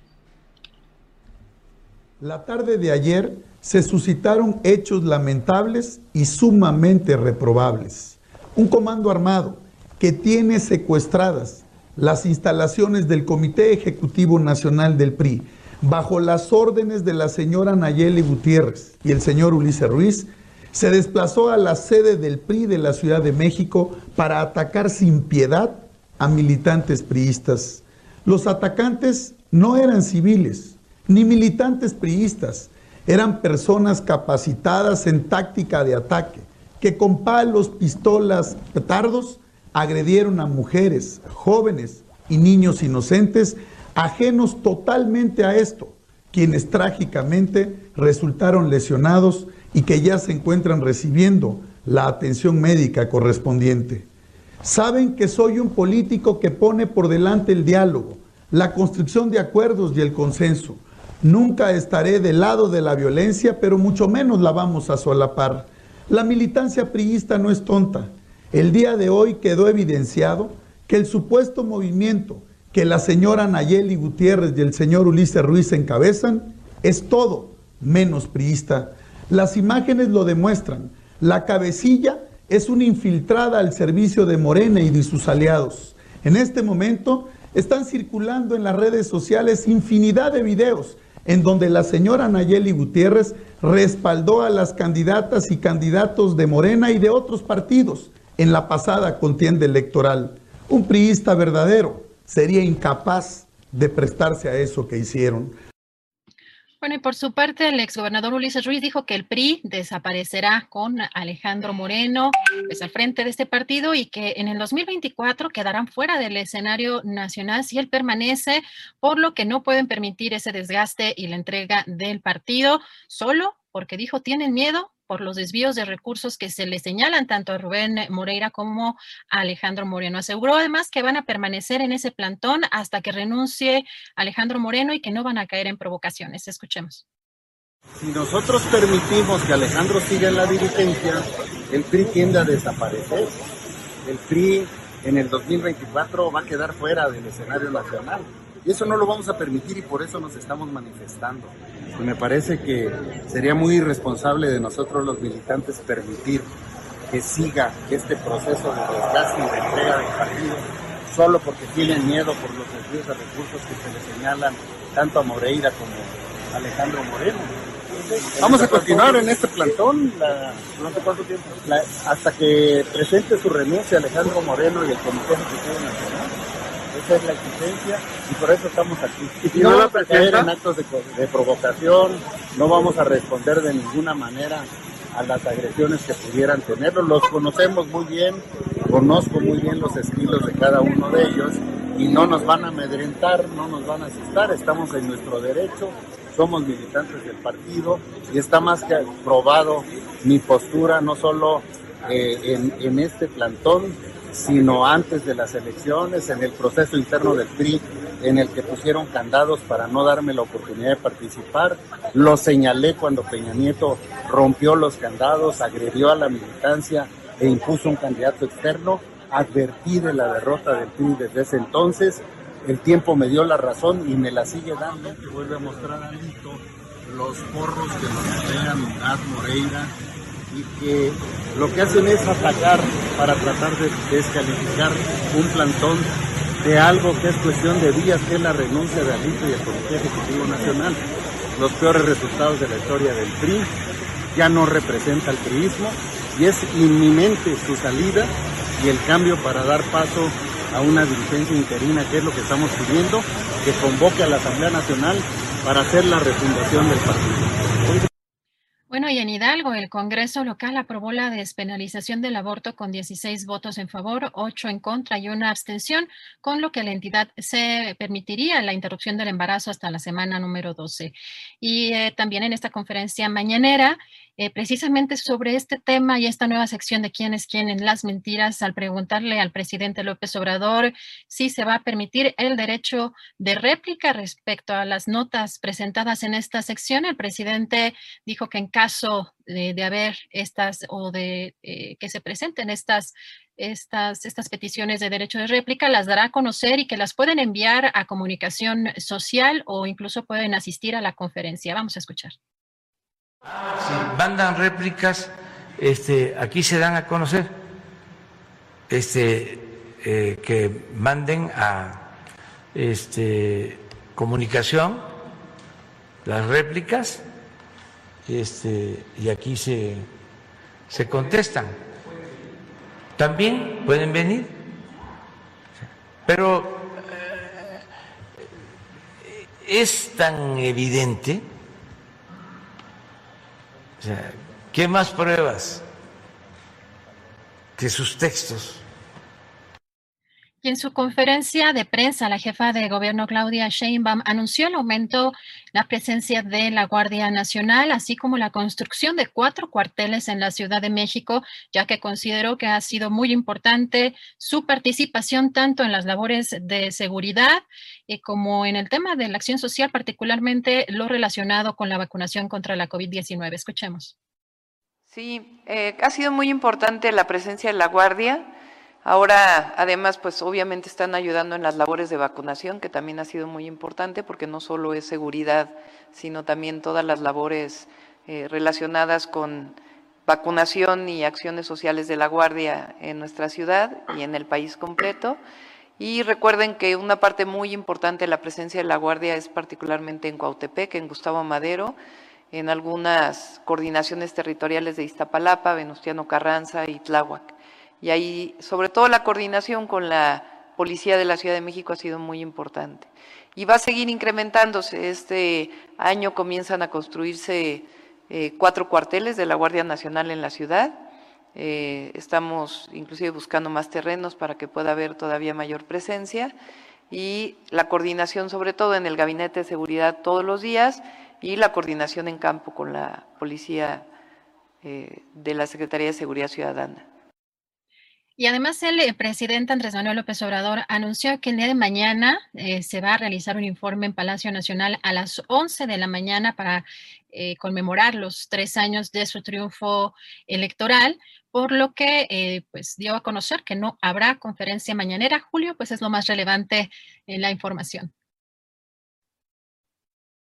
La tarde de ayer se suscitaron hechos lamentables y sumamente reprobables. Un comando armado que tiene secuestradas las instalaciones del Comité Ejecutivo Nacional del PRI bajo las órdenes de la señora Nayeli Gutiérrez y el señor Ulises Ruiz, se desplazó a la sede del PRI de la Ciudad de México para atacar sin piedad a militantes priistas. Los atacantes no eran civiles, ni militantes priistas, eran personas capacitadas en táctica de ataque, que con palos, pistolas, petardos agredieron a mujeres, jóvenes y niños inocentes, ajenos totalmente a esto, quienes trágicamente resultaron lesionados y que ya se encuentran recibiendo la atención médica correspondiente. Saben que soy un político que pone por delante el diálogo, la construcción de acuerdos y el consenso Nunca estaré del lado de la violencia, pero mucho menos la vamos a solapar. La militancia priista no es tonta. El día de hoy quedó evidenciado que el supuesto movimiento que la señora Nayeli Gutiérrez y el señor Ulises Ruiz encabezan es todo menos priista. Las imágenes lo demuestran. La cabecilla es una infiltrada al servicio de Morena y de sus aliados. En este momento están circulando en las redes sociales infinidad de videos en donde la señora Nayeli Gutiérrez respaldó a las candidatas y candidatos de Morena y de otros partidos en la pasada contienda electoral. Un priista verdadero sería incapaz de prestarse a eso que hicieron. Bueno, y por su parte, el exgobernador Ulises Ruiz dijo que el PRI desaparecerá con Alejandro Moreno pues, al frente de este partido y que en el 2024 quedarán fuera del escenario nacional si él permanece, por lo que no pueden permitir ese desgaste y la entrega del partido, solo porque dijo tienen miedo por los desvíos de recursos que se le señalan tanto a Rubén Moreira como a Alejandro Moreno. Aseguró además que van a permanecer en ese plantón hasta que renuncie Alejandro Moreno y que no van a caer en provocaciones. Escuchemos. Si nosotros permitimos que Alejandro siga en la dirigencia, el PRI tiende a desaparecer. El PRI en el 2024 va a quedar fuera del escenario nacional. Y eso no lo vamos a permitir y por eso nos estamos manifestando. Y me parece que sería muy irresponsable de nosotros los militantes permitir que siga este proceso de desgaste y de entrega del partido solo porque tienen miedo por los desvíos de recursos que se le señalan tanto a Moreira como a Alejandro Moreno. Vamos a continuar en este plantón ¿durante cuánto tiempo? hasta que presente su renuncia Alejandro Moreno y el Comité Ejecutivo Nacional. Esa es la exigencia y por eso estamos aquí. Y no, vamos a caer en actos de, provocación, no vamos a responder de ninguna manera a las agresiones que pudieran tenerlo. Los conocemos muy bien, conozco muy bien los estilos de cada uno de ellos y no nos van a amedrentar, no nos van a asustar, estamos en nuestro derecho, somos militantes del partido y está más que probado mi postura, no solo eh, en, en este plantón, sino antes de las elecciones, en el proceso interno del PRI, en el que pusieron candados para no darme la oportunidad de participar. Lo señalé cuando Peña Nieto rompió los candados, agredió a la militancia e impuso un candidato externo. Advertí de la derrota del PRI desde ese entonces. El tiempo me dio la razón y me la sigue dando. Que vuelve a mostrar a los porros que nos rodean, Moreira, y que lo que hacen es atacar para tratar de descalificar un plantón de algo que es cuestión de días, que es la renuncia de Alito y el Comité Ejecutivo Nacional. Los peores resultados de la historia del PRI, ya no representa el priismo y es inminente su salida y el cambio para dar paso a una dirigencia interina, que es lo que estamos pidiendo, que convoque a la Asamblea Nacional para hacer la refundación del partido. Bueno, y en Hidalgo, el Congreso local aprobó la despenalización del aborto con 16 votos en favor, 8 en contra y una abstención, con lo que la entidad se permitiría la interrupción del embarazo hasta la semana número 12. Y eh, también en esta conferencia mañanera, eh, precisamente sobre este tema y esta nueva sección de quién es quién en las mentiras, al preguntarle al presidente López Obrador si se va a permitir el derecho de réplica respecto a las notas presentadas en esta sección, el presidente dijo que en caso de, haber estas o de eh, que se presenten estas estas, estas peticiones de derecho de réplica, las dará a conocer y que las pueden enviar a comunicación social o incluso pueden asistir a la conferencia. Vamos a escuchar. Si mandan réplicas, este, aquí se dan a conocer, este, eh, que manden a este, comunicación las réplicas este, y aquí se, se contestan. También pueden venir, pero eh, es tan evidente ¿qué más pruebas que sus textos? Y en su conferencia de prensa, la jefa de gobierno Claudia Sheinbaum anunció el aumento, la presencia de la Guardia Nacional, así como la construcción de cuatro cuarteles en la Ciudad de México, ya que consideró que ha sido muy importante su participación tanto en las labores de seguridad y como en el tema de la acción social, particularmente lo relacionado con la vacunación contra la COVID-19. Escuchemos. Sí, eh, ha sido muy importante la presencia de la Guardia Ahora, además, pues obviamente están ayudando en las labores de vacunación, que también ha sido muy importante, porque no solo es seguridad, sino también todas las labores eh, relacionadas con vacunación y acciones sociales de la Guardia en nuestra ciudad y en el país completo. Y recuerden que una parte muy importante de la presencia de la Guardia es particularmente en Cuautepec, en Gustavo Madero, en algunas coordinaciones territoriales de Iztapalapa, Venustiano Carranza y Tláhuac y ahí sobre todo la coordinación con la Policía de la Ciudad de México ha sido muy importante. Y va a seguir incrementándose. Este año comienzan a construirse eh, cuatro cuarteles de la Guardia Nacional en la ciudad. Eh, estamos inclusive buscando más terrenos para que pueda haber todavía mayor presencia y la coordinación sobre todo en el gabinete de seguridad todos los días y la coordinación en campo con la policía eh, de la Secretaría de Seguridad Ciudadana. Y además el eh, presidente Andrés Manuel López Obrador anunció que el día de mañana eh, se va a realizar un informe en Palacio Nacional a las 11 de la mañana para eh, conmemorar los tres años de su triunfo electoral, por lo que pues dio a conocer que no habrá conferencia mañanera. Julio, pues es lo más relevante en la información.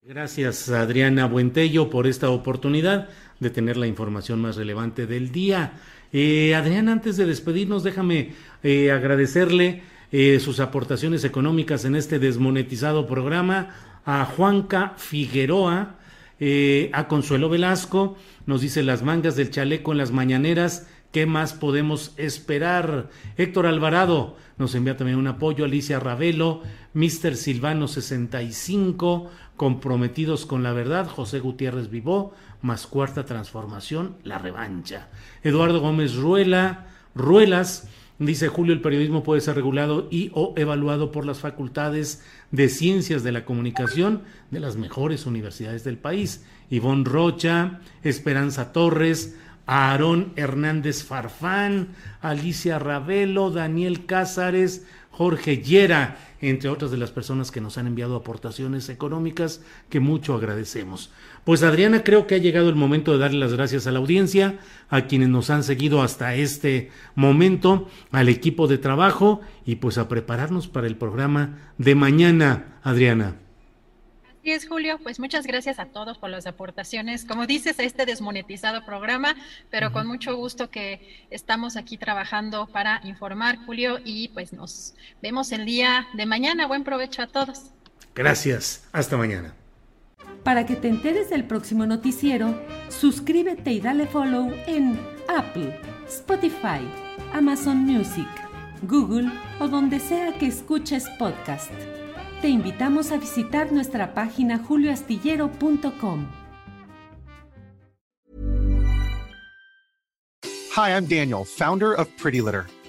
Gracias Adriana Buentello por esta oportunidad de tener la información más relevante del día. Eh, Adrián, antes de despedirnos, déjame eh, agradecerle eh, sus aportaciones económicas en este desmonetizado programa a Juanca Figueroa, a Consuelo Velasco, nos dice las mangas del chaleco en las mañaneras, ¿qué más podemos esperar? Héctor Alvarado nos envía también un apoyo, Alicia Ravelo, Mr. Silvano 65, comprometidos con la verdad, José Gutiérrez Vivó, más cuarta transformación, la revancha. Eduardo Gómez Ruela, Ruelas, dice Julio, el periodismo puede ser regulado y o evaluado por las facultades de ciencias de la comunicación de las mejores universidades del país. Ivonne Rocha, Esperanza Torres, Aarón Hernández Farfán, Alicia Ravelo, Daniel Cázares, Jorge Llera, entre otras de las personas que nos han enviado aportaciones económicas que mucho agradecemos. Pues Adriana, creo que ha llegado el momento de darle las gracias a la audiencia, a quienes nos han seguido hasta este momento, al equipo de trabajo y pues a prepararnos para el programa de mañana, Adriana. Así es, Julio. Pues muchas gracias a todos por las aportaciones. Como dices, a este desmonetizado programa, pero con mucho gusto que estamos aquí trabajando para informar, Julio, y pues nos vemos el día de mañana. Buen provecho a todos. Gracias. Hasta mañana. Para que te enteres del próximo noticiero, suscríbete y dale follow en Apple, Spotify, Amazon Music, Google o donde sea que escuches podcast. Te invitamos a visitar nuestra página julioastillero.com. Hi, I'm Daniel, founder of Pretty Litter.